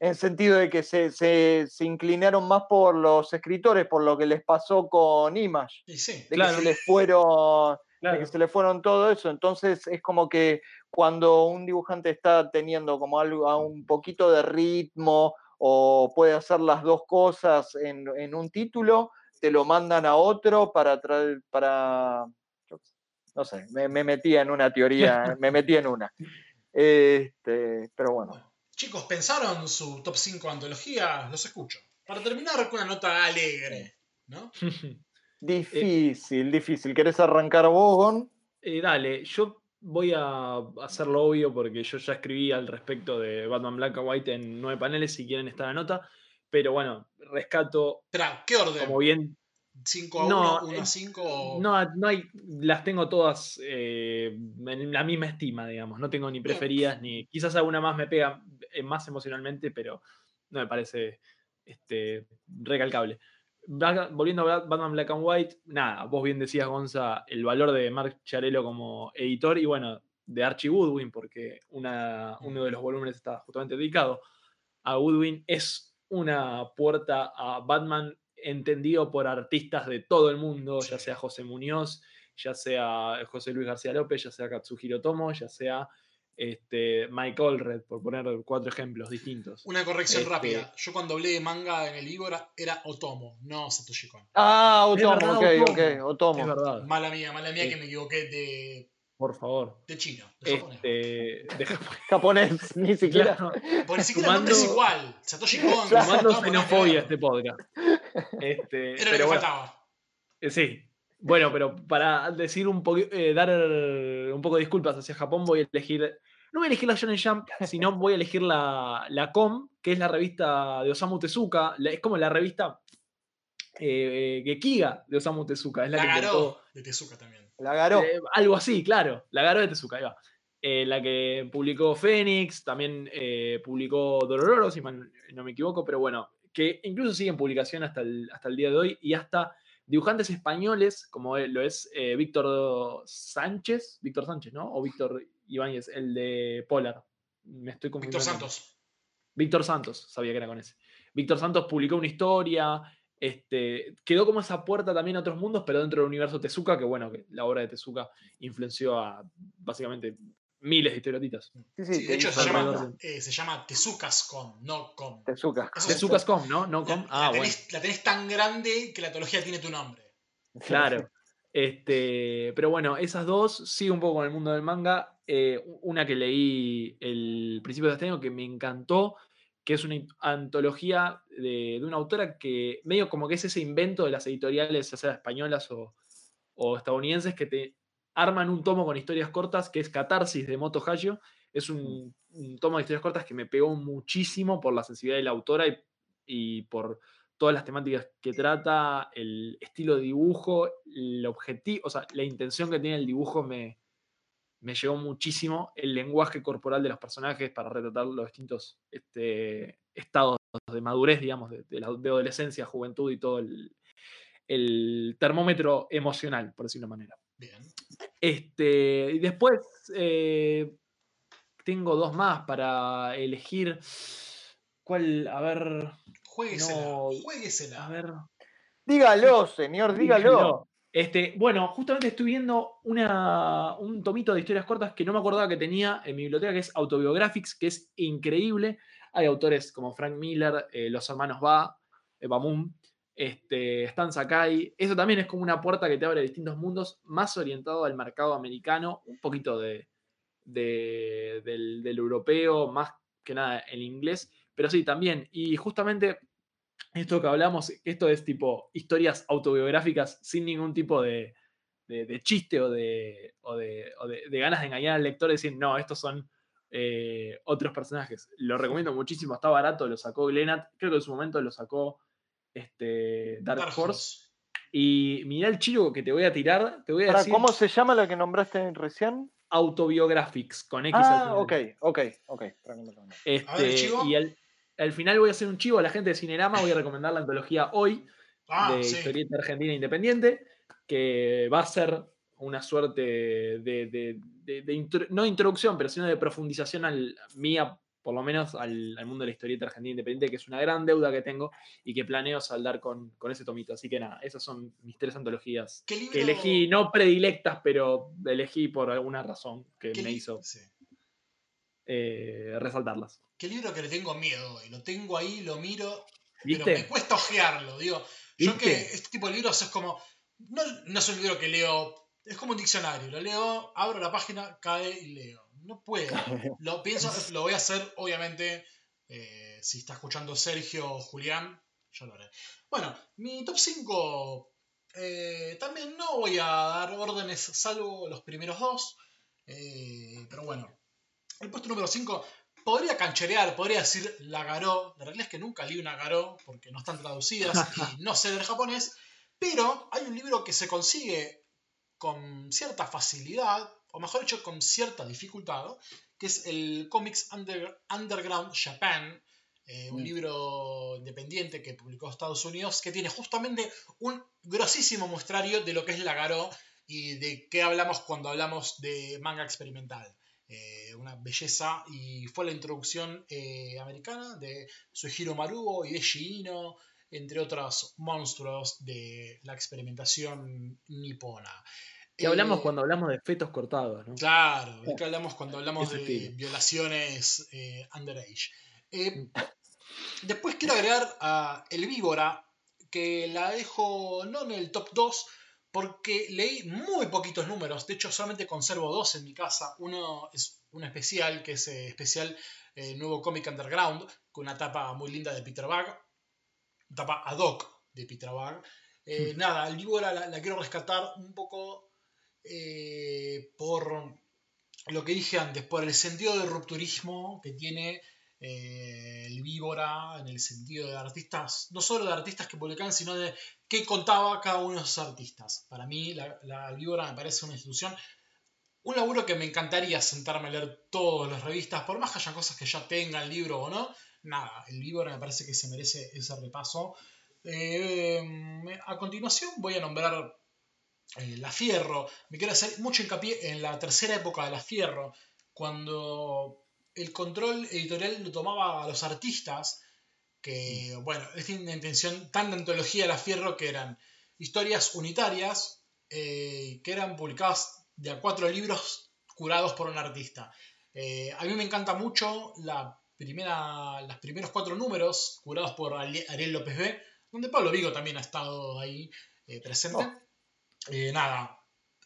En sentido de que se, se- se inclinaron más por los escritores, por lo que les pasó con Image, Y sí, de Claro. que se les fueron de que se le fueron todo eso. Entonces es como que cuando un dibujante está teniendo como algo a un poquito de ritmo o puede hacer las dos cosas en, en un título, te lo mandan a otro para traer, para, no sé, me, me metí en una teoría, me metí en una. Este, pero bueno. Chicos, ¿pensaron su top 5 antología? Los escucho. Para terminar con una nota alegre, ¿no? Difícil, difícil. ¿Querés arrancar vos, Gon? Eh, dale, yo voy a hacerlo obvio porque yo ya escribí al respecto de Batman Black and White en nueve paneles si quieren esta la nota. Pero bueno, rescato, Espera, ¿qué orden? como bien 5 a 1, No, 1 a eh, 5 No, no hay, las tengo todas eh, en la misma estima, digamos. No tengo ni preferidas, ni. Quizás alguna más me pega más emocionalmente, pero no me parece este, recalcable. Black- volviendo a Batman Black and White, nada, vos bien decías, Gonza, el valor de Mark Chiarello como editor y bueno, de Archie Woodwin, porque una, uno de los volúmenes está justamente dedicado a Woodwin, es una puerta a Batman entendido por artistas de todo el mundo, ya sea José Muñoz, ya sea José Luis García López, ya sea Katsuhiro Tomo, ya sea este, Mike Allred, por poner cuatro ejemplos distintos. Una corrección Este- rápida. Yo cuando hablé de manga en el libro era, Otomo, no Satoshi Kon. Ah, Es Otomo, verdad, ok, Otomo. ok, Es Otomo. verdad, Mala mía, mala mía Sí. que me equivoqué de, por favor. de chino, de japonés. Este, de Japón. Japonés, ni siquiera. Claro, Porque ni siquiera el nombre es sumando- igual. Satoshi Kon, Claro. sumando xenofobia este podcast. Este, Era lo pero que bueno, faltaba. Eh, Sí. Bueno, pero para decir un poco, eh, dar un poco de disculpas hacia Japón, voy a elegir. No voy a elegir la Shonen Jump, sino voy a elegir la, la Com, que es la revista de Osamu Tezuka. la- es como la revista eh, Gekiga de Osamu Tezuka. Es la, La que Garó de Tezuka también. La agarró. eh, algo así, claro. La Garó de Tezuka, ahí va. Eh, la que publicó Fénix, también eh, publicó Dorororo, si mal no me equivoco, pero bueno, que incluso sigue en publicación hasta el, hasta el día de hoy y hasta dibujantes españoles, como lo es eh, Víctor Sánchez, Víctor Sánchez, ¿no? O Víctor Ibáñez, el de Polar. Me estoy Víctor confundiendo. Santos. Víctor Santos, sabía que era con ese. Víctor Santos publicó una historia, este, quedó como esa puerta también a otros mundos, pero dentro del universo Tezuka, que bueno, que la obra de Tezuka influenció a básicamente miles de historietistas. Sí, Sí, sí, de hecho se llama, eh, se llama Tezucascom, no com. Tezuka. Eso Tezuka.com, ¿no? No La, com. la Ah, bueno. tenés, la tenés tan grande que la antología tiene tu nombre. Claro. Este, pero bueno, esas dos, sí, un poco con el mundo del manga. Eh, una que leí el principio de este año que me encantó, que es una antología de, de una autora que medio como que es ese invento de las editoriales, ya sea españolas o, o estadounidenses, que te arman un tomo con historias cortas, que es Catarsis de Moto Hayo. Es un, un tomo de historias cortas que me pegó muchísimo por la sensibilidad de la autora y, y por todas las temáticas que trata, el estilo de dibujo, el objetivo, o sea, la intención que tiene el dibujo me, me llegó muchísimo. El lenguaje corporal de los personajes para retratar los distintos este, estados de madurez, digamos, de, de la- de adolescencia, juventud y todo el, el termómetro emocional, por decirlo de una manera. Bien. Este, y después eh, tengo dos más para elegir. ¿Cuál? A ver. Jueguesela. No, jueguesela. A ver. Dígalo, señor, dígalo. Dígalo. Este, bueno, justamente estoy viendo una, un tomito de historias cortas que no me acordaba que tenía en mi biblioteca, que es Autobiographics, que es increíble. Hay autores como Frank Miller, eh, los hermanos Ba, Bamum, este, Stan Sakai. Eso también es como una puerta que te abre distintos mundos, más orientado al mercado americano, un poquito de, de- del, europeo, más que nada el inglés, pero sí, también. Y justamente esto que hablamos, esto es tipo historias autobiográficas sin ningún tipo de, chiste o, de, o, de ganas de engañar al lector y decir, no, estos son eh, otros personajes. Lo recomiendo muchísimo, está barato, lo sacó Glenat, creo que en su momento lo sacó este, Dark, Dark Horse. Y mirá el chivo que te voy a tirar, te voy a Pará, decir ¿Cómo se llama la que nombraste recién? Autobiographics, con X al Ah, final. ok, ok, ok. Lo. A ver, Este, chivo. y al, al final voy a hacer un chivo a la gente de Cinerama, voy a recomendar la antología hoy Ah, de sí. historieta argentina independiente, que va a ser una suerte de, de- de- de intro- no introducción, pero sino de profundización al, mía, por lo menos al, al mundo de la historieta argentina independiente, que es una gran deuda que tengo y que planeo saldar con, con ese tomito. Así que nada, esas son mis tres antologías ¿Qué libro, que elegí, no predilectas, pero elegí por alguna razón que me hizo sí. eh, resaltarlas. Qué libro que le tengo miedo y lo tengo ahí, lo miro, pero ¿Viste? me cuesta ojearlo, digo. Yo que este tipo de libros es como. No, no es un libro que leo. Es como un diccionario. Lo leo, abro la página, cae y leo. No puedo. Lo pienso, lo voy a hacer, obviamente. eh, si está escuchando Sergio o Julián, yo lo haré. Bueno, mi top 5. también no voy a dar órdenes, salvo los primeros dos. eh, pero bueno. El puesto número 5 podría cancherear, podría decir la Garó. La realidad es que nunca leí una Garó porque no están traducidas y no sé del japonés. Pero hay un libro que se consigue con cierta facilidad, o mejor dicho, con cierta dificultad, que es el Comics Under- Underground Japan, eh, un Mm. libro independiente que publicó Estados Unidos, que tiene justamente un grosísimo muestrario de lo que es la Garó y de qué hablamos cuando hablamos de manga experimental. Eh, una belleza y fue la introducción eh, americana de Suihiro Maruo y de Ino, entre otros monstruos de la experimentación nipona. Que hablamos Eh, cuando hablamos de fetos cortados, ¿no? Claro, de qué hablamos cuando hablamos Ese de estilo. violaciones eh, underage. Eh, después quiero agregar a El Víbora, que la dejo no en el top 2, porque leí muy poquitos números. De hecho, solamente conservo dos en mi casa. Uno es un especial, que es eh, especial eh, Nuevo Comic Underground, con una tapa muy linda de Peter Bag. Tapa ad hoc de Peter Bag. Eh, Nada, el Víbora la, la quiero rescatar un poco eh, por lo que dije antes, por el sentido de rupturismo que tiene eh, el Víbora en el sentido de artistas, no solo de artistas que publicaban, sino de qué contaba cada uno de esos artistas. Para mí, la, la Víbora me parece una institución, un laburo que me encantaría sentarme a leer todas las revistas, por más que haya cosas que ya tenga el libro o no. Nada, el Víbora me parece que se merece ese repaso. Eh, a continuación voy a nombrar eh, La Fierro. Me quiero hacer mucho hincapié en la tercera época de La Fierro, cuando el control editorial lo tomaba a los artistas, que, bueno, es una intención tan de antología de la Fierro que eran historias unitarias eh, que eran publicadas de a cuatro libros curados por un artista. Eh, a mí me encanta mucho la primera, los primeros cuatro números curados por Ariel López B, donde Pablo Vigo también ha estado ahí eh, presente. Oh. nada,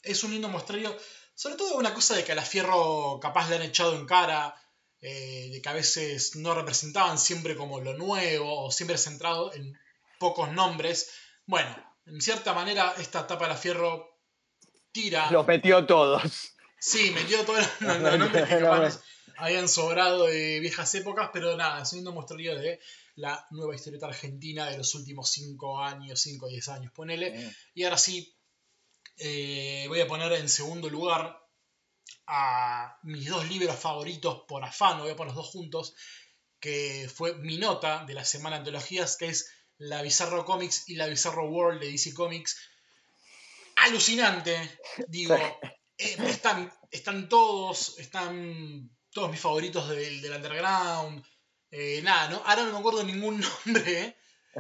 es un lindo muestrario, sobre todo una cosa de que a la Fierro capaz le han echado en cara, de que a veces no representaban siempre como lo nuevo o siempre centrado en pocos nombres. Bueno, en cierta manera, esta etapa de la Fierro tira. Los metió todos. Sí, metió todos los nombres que habían sobrado de viejas épocas, pero nada, es un lindo mostrario de la nueva historieta argentina de los últimos 5 años, 5 o 10 años, ponele. Y ahora sí, eh, voy a poner en segundo lugar a mis dos libros favoritos por afán, voy a poner los dos juntos, que fue mi nota de la semana de antologías, que es la Bizarro Comics y la Bizarro World de DC Comics. Alucinante, digo. Eh, están, están todos, están todos mis favoritos del, underground. Eh, nada, ¿no? ahora no me acuerdo ningún nombre.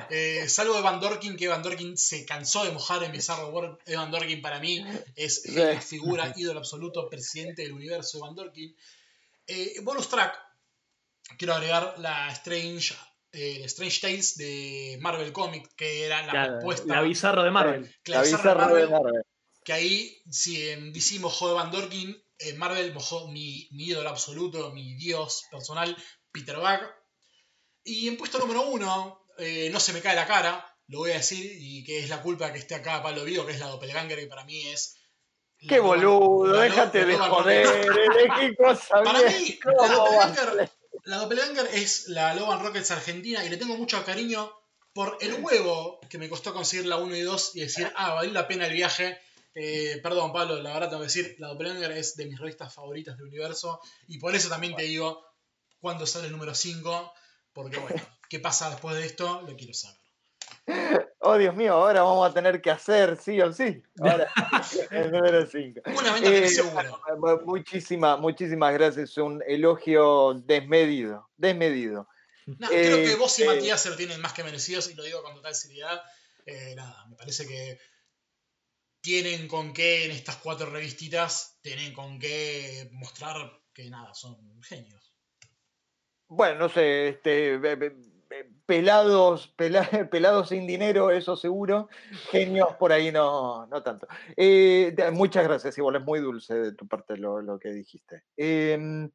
Eh, salvo Evan Dorkin, que Evan Dorkin se cansó de mojar en Bizarro World. Evan Dorkin para mí es la figura, ídolo absoluto, presidente del universo. Evan Dorkin. bonus track, quiero agregar la Strange eh, Strange Tales de Marvel Comics, que era la propuesta. La bizarro de Marvel. La, bizarro de Marvel, Que ahí, si en DC mojó Van Dorkin, en Marvel mojó mi, mi ídolo absoluto, mi dios personal, Peter Bag. Y en puesto número uno, eh, no se me cae la cara, lo voy a decir, y que es la culpa que esté acá Pablo Vigo, que es la Doppelganger, que para mí es. ¡Qué boludo! déjate de joder, elegí cosa Para mí, la Doppelganger la Doppelganger es la Logan Rockets argentina y le tengo mucho cariño por el huevo que me costó conseguir la 1 y 2 y decir, ah, valió la pena el viaje. Eh, perdón, Pablo, la verdad tengo que decir, la Doppelganger es de mis revistas favoritas del universo y por eso también te digo cuándo sale el número 5, porque bueno, ¿qué pasa después de esto? Lo quiero saber. Oh, Dios mío, ahora vamos a tener que hacer sí o sí. Ahora, el número 5. Una venta eh, seguro. Muchísimas, muchísimas gracias. Un elogio desmedido. Desmedido. creo que vos y este Matías se lo tienen más que merecidos y lo digo con total seriedad. Eh, nada, me parece que tienen con qué en estas cuatro revistitas, tienen con qué mostrar que nada, son genios. Bueno, no sé, este pelados, sin dinero, eso seguro. Genios por ahí no, no tanto. Eh, muchas gracias, igual es muy dulce de tu parte lo, que dijiste. Em,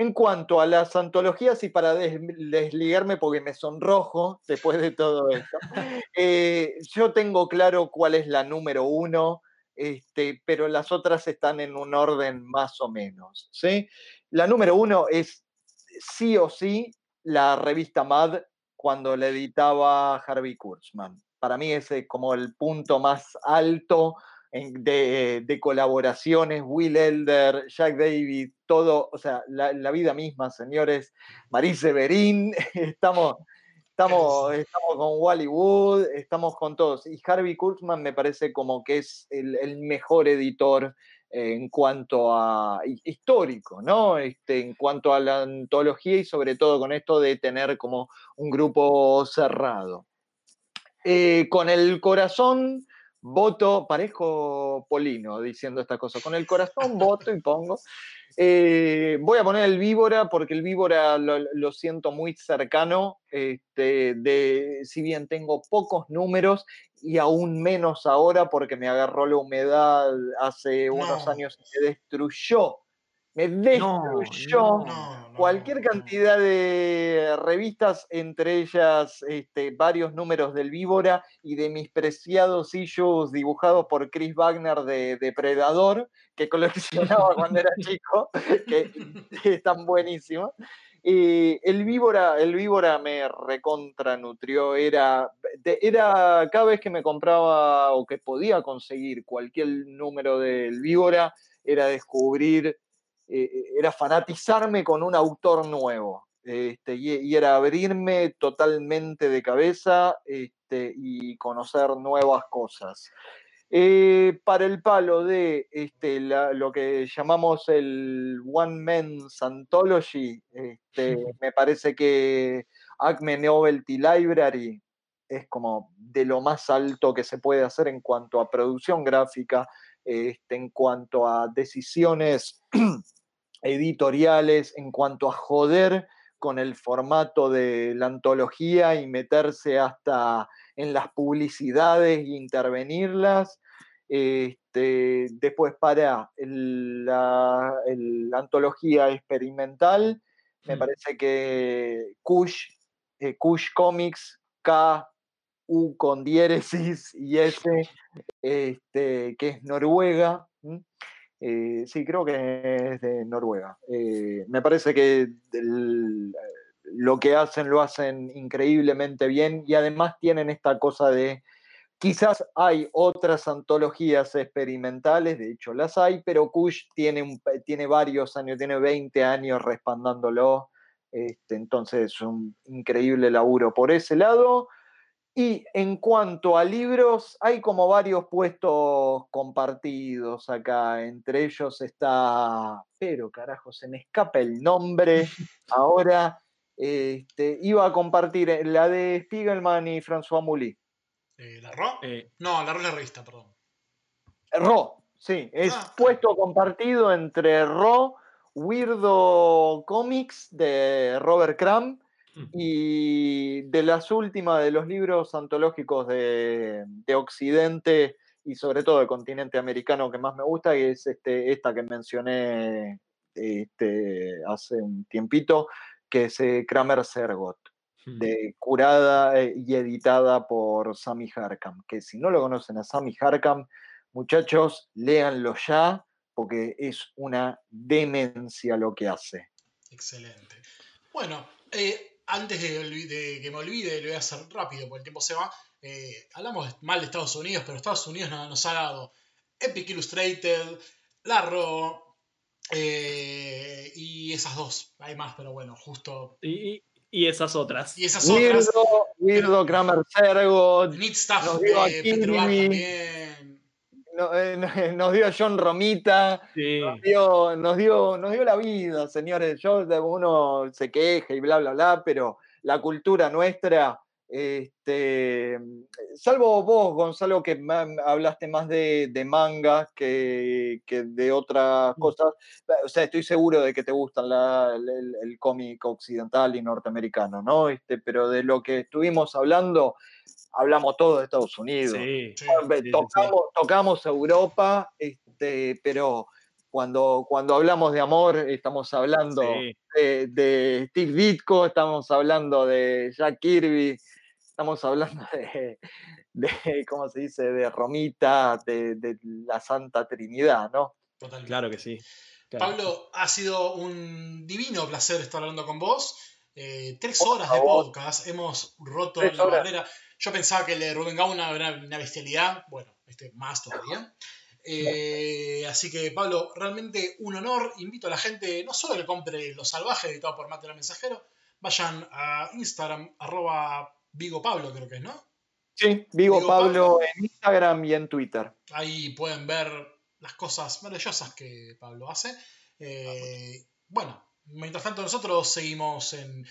en cuanto a las antologías, y para desligarme porque me sonrojo después de todo esto, eh, yo tengo claro cuál es la número uno, este, pero las otras están en un orden más o menos. ¿sí? La número uno es sí o sí la revista Mad cuando le editaba Harvey Kurtzman. Para mí ese es como el punto más alto de, colaboraciones, Will Elder, Jack David, todo, o sea, la, vida misma, señores. Marise Berín, estamos, estamos, estamos con Wally Wood, estamos con todos. Y Harvey Kurtzman me parece como que es el mejor editor en cuanto a histórico, ¿no? Este, en cuanto a la antología y sobre todo con esto de tener como un grupo cerrado. Eh, con el corazón voto, parezco Polino diciendo esta cosa, con el corazón voto y pongo. Eh, voy a poner el víbora porque el víbora lo, siento muy cercano, este, de, si bien tengo pocos números y aún menos ahora porque me agarró la humedad hace unos años y me destruyó me destruyó cualquier cantidad de revistas, entre ellas este, varios números del Víbora y de mis preciados issues dibujados por Chris Wagner de Depredador, que coleccionaba cuando era chico, que están buenísimos. Y el víbora, el víbora me recontra nutrió, era, era cada vez que me compraba o que podía conseguir cualquier número del víbora, era descubrir eh, eh, era fanatizarme con un autor nuevo. Este, y, era abrirme totalmente de cabeza este, y conocer nuevas cosas. Eh, para el palo de este, la- lo que llamamos el One Man's Anthology, este, me parece que Acme Novelty Library es como de lo más alto que se puede hacer en cuanto a producción gráfica, este, en cuanto a decisiones editoriales, en cuanto a joder con el formato de la antología y meterse hasta en las publicidades e intervenirlas. Este, después para el- la, el- la antología experimental, me Hmm. parece que Kush, eh, Kush Comics, K, U con diéresis y S, este, que es Noruega. Eh, sí, creo que es de Noruega. Eh, me parece que lo que hacen lo hacen increíblemente bien y además tienen esta cosa de, quizás hay otras antologías experimentales, de hecho las hay, pero Kush tiene, un- tiene varios años, tiene 20 años respaldándolo, este, entonces es un increíble laburo por ese lado. Y en cuanto a libros, hay como varios puestos compartidos acá. Entre ellos está, pero carajo, se me escapa el nombre. Ahora este, iba a compartir eh, la de Spiegelman y François Mouly. Eh, ¿La RO? Eh, No, la RO la revista, perdón. Ro, sí, es Ah. puesto compartido entre Ro, Weirdo Comics de Robert Crumb. Y de las últimas de los libros antológicos de, de Occidente y sobre todo del continente americano que más me gusta, es este, esta que mencioné este, hace un tiempito, que es eh, Kramer Sergot, de, curada eh, y editada por Sammy Harkam, que si no lo conocen a Sammy Harkam, muchachos, léanlo ya, porque es una demencia lo que hace. Excelente. Bueno, eh, antes de, que me olvide, lo voy a hacer rápido porque el tiempo se va. Eh, hablamos mal de Estados Unidos, pero Estados Unidos no- nos ha dado Epic Illustrated, Larro eh, y esas dos. Hay más, pero bueno, justo. Y, y- esas otras. Y esas otras. Weirdo, Weirdo Kramer Sergot, Neat Stuff Kirby. también. No- eh, no- nos dio John Romita, Sí. nos dio, nos dio, nos dio la vida, señores. Yo, de- uno se queja y bla, bla, bla, pero la cultura nuestra, este, salvo vos, Gonzalo, que hablaste más de, de mangas que, que de otras Mm. cosas. O sea, estoy seguro de que te gustan la- el, cómic occidental y norteamericano, ¿no? Este, pero de lo que estuvimos hablando, hablamos todo de Estados Unidos. Sí. Tocamos, tocamos Europa, este, pero cuando, cuando hablamos de amor, estamos hablando Sí. de, de Steve Ditko, estamos hablando de Jack Kirby, estamos hablando de, de, ¿cómo se dice?, de Romita, de, de la Santa Trinidad, ¿no? Totalmente. Claro que sí. Claro. Pablo, ha sido un divino placer estar hablando con vos. Eh, tres horas de podcast, hemos roto la horas. barrera. Yo pensaba que el de Rubén Gauna era una bestialidad, bueno, este más todavía. Eh, así que, Pablo, realmente un honor. Invito a la gente no solo que compre Los Salvajes, editado por Material Mensajero, vayan a Instagram, arroba Vigo Pablo, creo que es, ¿no? Sí, Vigo Vigo Pablo Pablo. en Instagram y en Twitter. Ahí pueden ver las cosas maravillosas que Pablo hace. Eh, bueno, mientras tanto nosotros seguimos en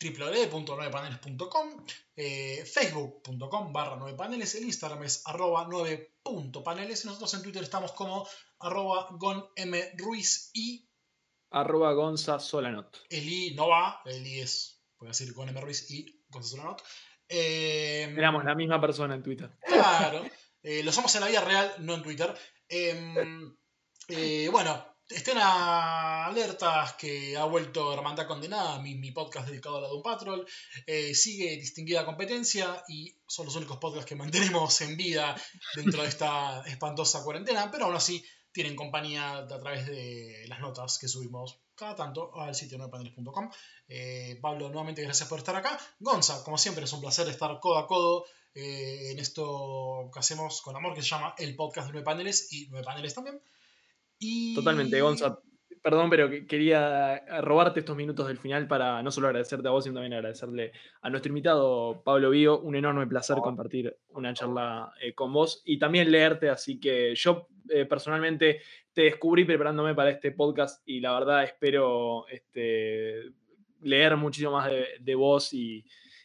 www.9paneles.com, eh, facebook.com barra 9paneles, el Instagram es arroba 9.paneles y nosotros en Twitter estamos como arroba gonmruiz y Arroba Gonza Solanot. el i no va, el i es, puedo decir gonmruiz y Solanot. Eh, Éramos la misma persona en Twitter. Claro. Eh, lo somos en la vida real, no en Twitter. Em, eh, bueno, estén a- alertas que ha vuelto Hermandad Condenada, mi, mi podcast dedicado a la Doom Patrol. Eh, sigue distinguida competencia y son los únicos podcasts que mantenemos en vida dentro de esta espantosa cuarentena, pero aún así tienen compañía a través de las notas que subimos cada tanto al sitio 9paneles.com. Eh, Pablo, nuevamente gracias por estar acá. Gonza, como siempre, es un placer estar codo a codo eh, en esto que hacemos con amor, que se llama el podcast de Nueve Paneles y Nueve Paneles también. Y... Totalmente, Gonza. Perdón, pero que- quería robarte estos minutos del final para no solo agradecerte a vos, sino también agradecerle a nuestro invitado Pablo Vío. Un enorme placer compartir una charla eh, con vos y también leerte. Así que yo eh, personalmente te descubrí preparándome para este podcast y la verdad espero este, leer muchísimo más de, de vos y,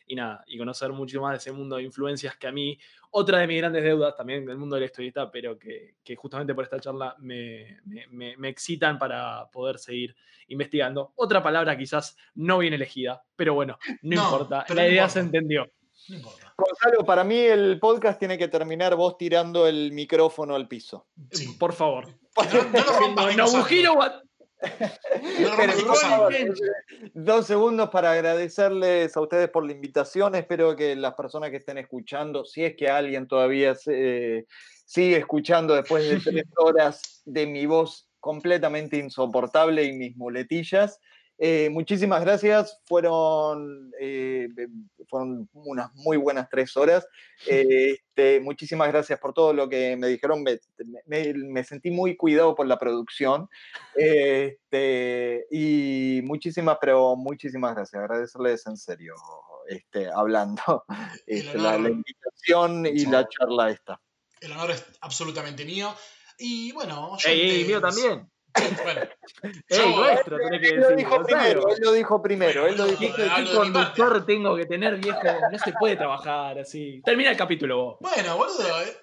y nada, y conocer mucho más de ese mundo de influencias que a mí, otra de mis grandes deudas también del mundo del historieta, pero que, que justamente por esta charla me, me- me- me excitan para poder seguir investigando. Otra palabra quizás no bien elegida, pero bueno, no, No, importa, la no idea importa. se entendió. No importa. Gonzalo, para mí el podcast tiene que terminar vos tirando el micrófono al piso. Sí. Por favor. No, no No, No Pero, Nico por Santos. favor, Dos segundos para agradecerles a ustedes por la invitación. Espero que las personas que estén escuchando, si es que alguien todavía se- sigue escuchando después de tres horas de mi voz completamente insoportable y mis muletillas, eh, muchísimas gracias. Fueron, eh, fueron unas muy buenas tres horas. Eh, este, muchísimas gracias por todo lo que me dijeron. Me, me- me sentí muy cuidado por la producción. Este, y muchísimas, pero muchísimas gracias. Agradecerles en serio, este, hablando este, la, la invitación y la charla esta. El honor es absolutamente mío. Y bueno, Ey, ey, oyentes- mío también. Bueno, Ey, nuestro, tenés que Él lo dijo primero, él lo dijo primero, él lo dijo ¿Qué, conductor tengo que tener, viejo? No se puede trabajar así. Termina el capítulo vos. Bueno, boludo, eh,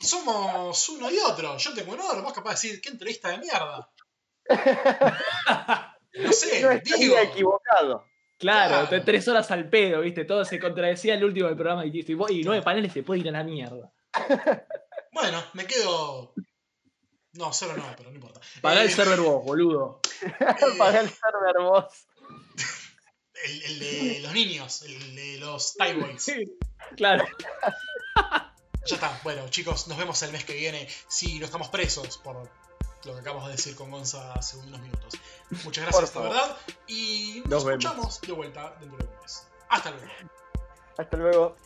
somos uno y otro. Yo tengo un honor, vos capaz de decir, qué entrevista de mierda. No sé, No digo. equivocado. Claro, Claro. tres horas al pedo, ¿viste? Todo se contradecía el último del programa y, y, y nueve paneles se puede ir a la mierda. Bueno, me quedo. No, cero no, pero no importa. Pagá el Eh, server vos, boludo. Para el server vos. el, el de los niños, el de los Thai Boys. Claro. Ya está. Bueno, chicos, nos vemos el mes que viene si no estamos presos por lo que acabamos de decir con Gonza hace unos minutos. Muchas gracias, favor. verdad. Y Nos nos vemos. escuchamos de vuelta dentro de un mes. Hasta luego. Hasta luego.